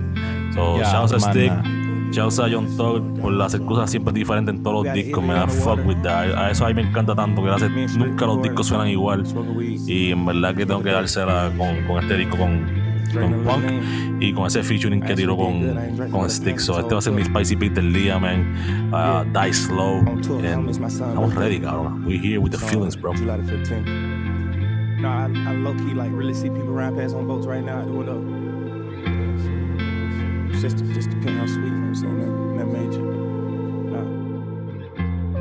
So, Ya, shouts a Stick, shouts a John Toggle por hacer cosas siempre diferentes en todos los discos, me da fuck with that. A eso a mí me encanta tanto, que hace- nunca los discos suenan igual. Y en verdad que tengo que dársela con, con este disco, con, con Punk y con ese featuring que tiró con, con Stick. So, este va a ser mi spicy pick del día, man. Uh, die slow. And estamos ready, cabrón. We here with the feelings, bro. July the 15th. No, I, I low key like really see people ride past on boats right now doing up. It's just, just depending how sweet, you know what I'm saying? That, that major.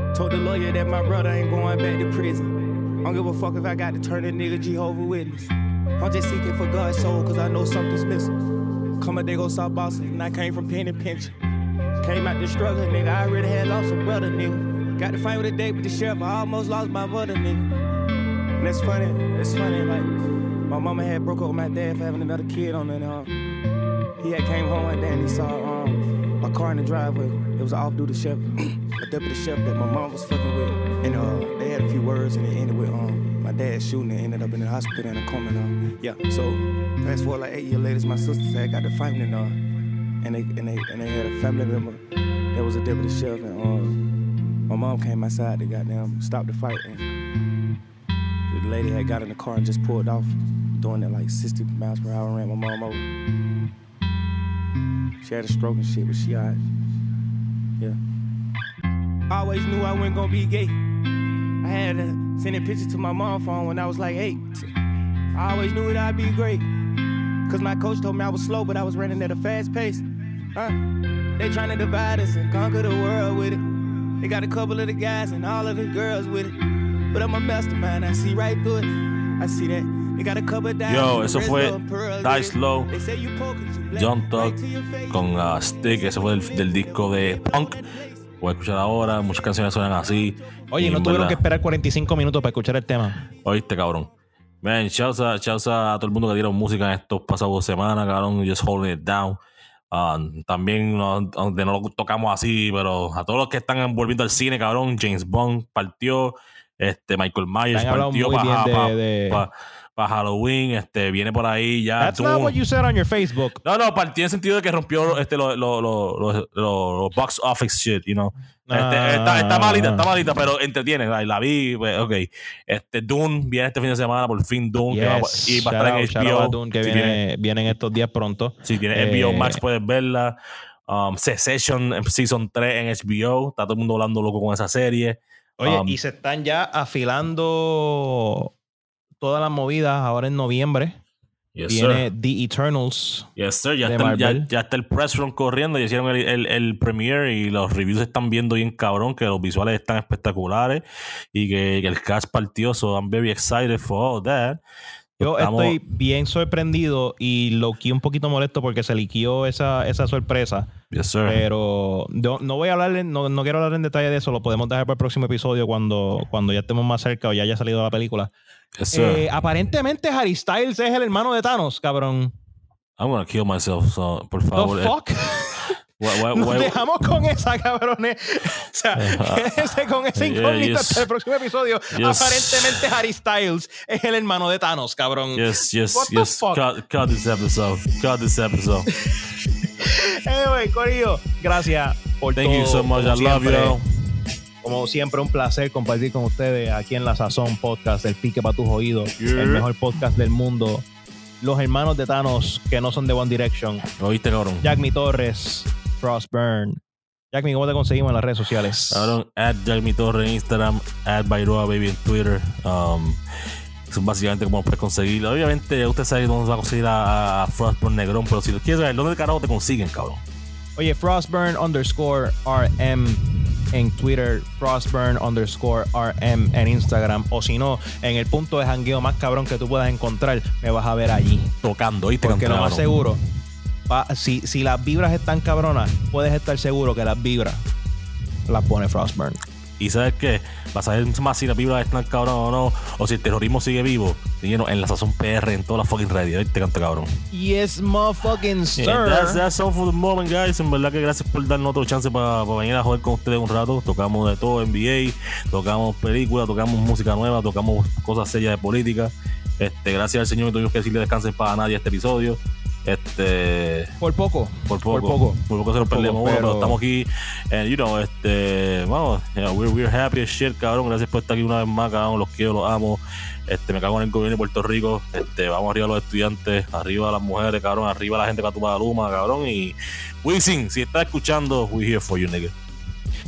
Nah. Told the lawyer that my brother ain't going back to prison. I don't give a fuck if I got to turn a nigga Jehovah Witness. I'm just seeking for God's soul, cause I know something's missing. Come a day go South Boston, and I came from penny pinching. Came out the struggle, nigga. I already had lost a brother, nigga. Got to fight with a date with the sheriff. I almost lost my brother, nigga. And it's funny. it's funny. Like my mama had broke up with my dad for having another kid on it. Um, he had came home one day and he saw um a car in the driveway. It was an off-duty sheriff, a deputy sheriff that my mom was fucking with. And uh, they had a few words and it ended with um my dad shooting and ended up in the hospital in a coma. And, uh, yeah. So fast forward like eight years later, my sisters had got to fighting and uh and they and they and they had a family member that was a deputy sheriff and um my mom came outside to goddamn stop the fight and the lady had got in the car and just pulled off doing it like 60 miles per hour ran my mom over. She had a stroke and shit, but she alright. Yeah. I always knew I wasn't gonna be gay. I had to send a picture to my mom phone when I was like eight. I always knew that I'd be great. Cause my coach told me I was slow, but I was running at a fast pace. Huh? They trying to divide us and conquer the world with it. They got a couple of the guys and all of the girls with it. But I'm a mastermind, I see right through it. I see that. Yo, eso fue you black. John face. con uh, Stick. Ese fue del, del disco de Punk. Voy a escuchar ahora, muchas canciones suenan así. Oye, no tuvieron verdad- que esperar 45 minutos para escuchar el tema. Oíste, cabrón. Man, shouts a, shouts a todo el mundo que dieron música en estos pasados dos semanas, cabrón. Just holding it down. Ah, también, no, aunque no lo tocamos así, pero a todos los que están volviendo al cine, cabrón. James Bond partió. Este, Michael Myers partió para de- de- Halloween. Este, viene por ahí ya. That's not Dune. what you said on your Facebook. No, no, partió en el sentido de que rompió este, los lo, lo, lo- box office shit, you know. Este, Ah. está, está malita, está malita, pero entretiene. La, la vi, pues, ok. Este, Dune viene este fin de semana, por fin Dune, que va, Yes. y va a estar en HBO. Dune, que si, viene, tiene, vienen estos días pronto. si tiene Eh, HBO Max, puedes verla. Um, Secession en Season 3 en HBO. Está todo el mundo hablando loco con esa serie. Oye, Um, y se están ya afilando todas las movidas ahora en noviembre. Yes, Viene sir. The Eternals. Yes, sir. Ya, está, el- ya, está el press run corriendo. Ya hicieron el, el, el premiere y los reviews se están viendo bien cabrón. Que los visuales están espectaculares y que, que el cast partió. So I'm very excited for all that. Yo Estamos- estoy bien sorprendido y lo que un poquito molesto porque se liquió esa, esa sorpresa. Yes, sir. Pero no, no voy a hablar, no, no quiero hablar en detalle de eso. Lo podemos dejar para el próximo episodio cuando, cuando ya estemos más cerca o ya haya salido la película. yes, sir. Eh, aparentemente Harry Styles es el hermano de Thanos, cabrón. I'm gonna kill myself. So, por The favor. eh, fuck? why- why- Nos dejamos con esa, cabrones. O sea, quédense con esa Yeah, incógnita yes. hasta el próximo episodio. Yes. Aparentemente Harry Styles es el hermano de Thanos, cabrón. Yes, yes, What yes. Cut, cut this episode. Cut this episode. Anyway, Corillo, gracias por Thank todo. you so much. I love siempre. you. Como siempre, un placer compartir con ustedes aquí en La Sazón Podcast, el pique para tus oídos, Yeah. el mejor podcast del mundo. Los hermanos de Thanos que no son de One Direction. ¿Oíste? Jack Mi Torres, Frostburn. Jack Mi, ¿cómo te conseguimos en las redes sociales? Cabrón, at Jaime Torre en Instagram, at Bairoa Baby en Twitter. Um, es básicamente como puedes conseguir. Obviamente, usted sabe dónde va a conseguir a, a Frostburn Negrón, pero si lo quieres ver, ¿dónde carajo te consiguen, cabrón? Oye, Frostburn underscore RM en Twitter, Frostburn underscore RM en Instagram, o si no, en el punto de jangueo más cabrón que tú puedas encontrar, me vas a ver allí. Tocando, ¿viste? Porque lo más seguro, va- si, si las vibras están cabronas, puedes estar seguro que las vibras las pone Frostburn. Y sabes qué, vas a ver más si la vibra están cabrón o no, o si el terrorismo sigue vivo. Síguenos en la sazón PR en todas las fucking redes, ¿viste? Canta cabrón. Yes, motherfucking sir. And that's, that's all for the moment, guys. En verdad que gracias por darnos otro chance para venir a joder con ustedes un rato. Tocamos de todo, NBA, tocamos películas, tocamos música nueva, tocamos cosas serias de política. Este, gracias al Señor, no tuvimos que decirle descansen para nadie este episodio. Este, Por poco. por poco, Por poco. por poco se nos perdemos poco, uno, pero pero- estamos aquí, and you know, este, vamos, yeah, we're, we're happy as shit, cabrón. Gracias por estar aquí una vez más, cabrón. Los quiero, los amo. Este, me cago en el gobierno de Puerto Rico. Este, vamos arriba los estudiantes, arriba las mujeres, cabrón, arriba la gente que la luma, cabrón. Y Wisin, si estás escuchando, we here for you, nigga.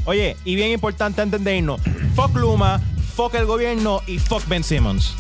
Oye, y bien importante antes de irnos, fuck Luma, fuck el gobierno y fuck Ben Simmons.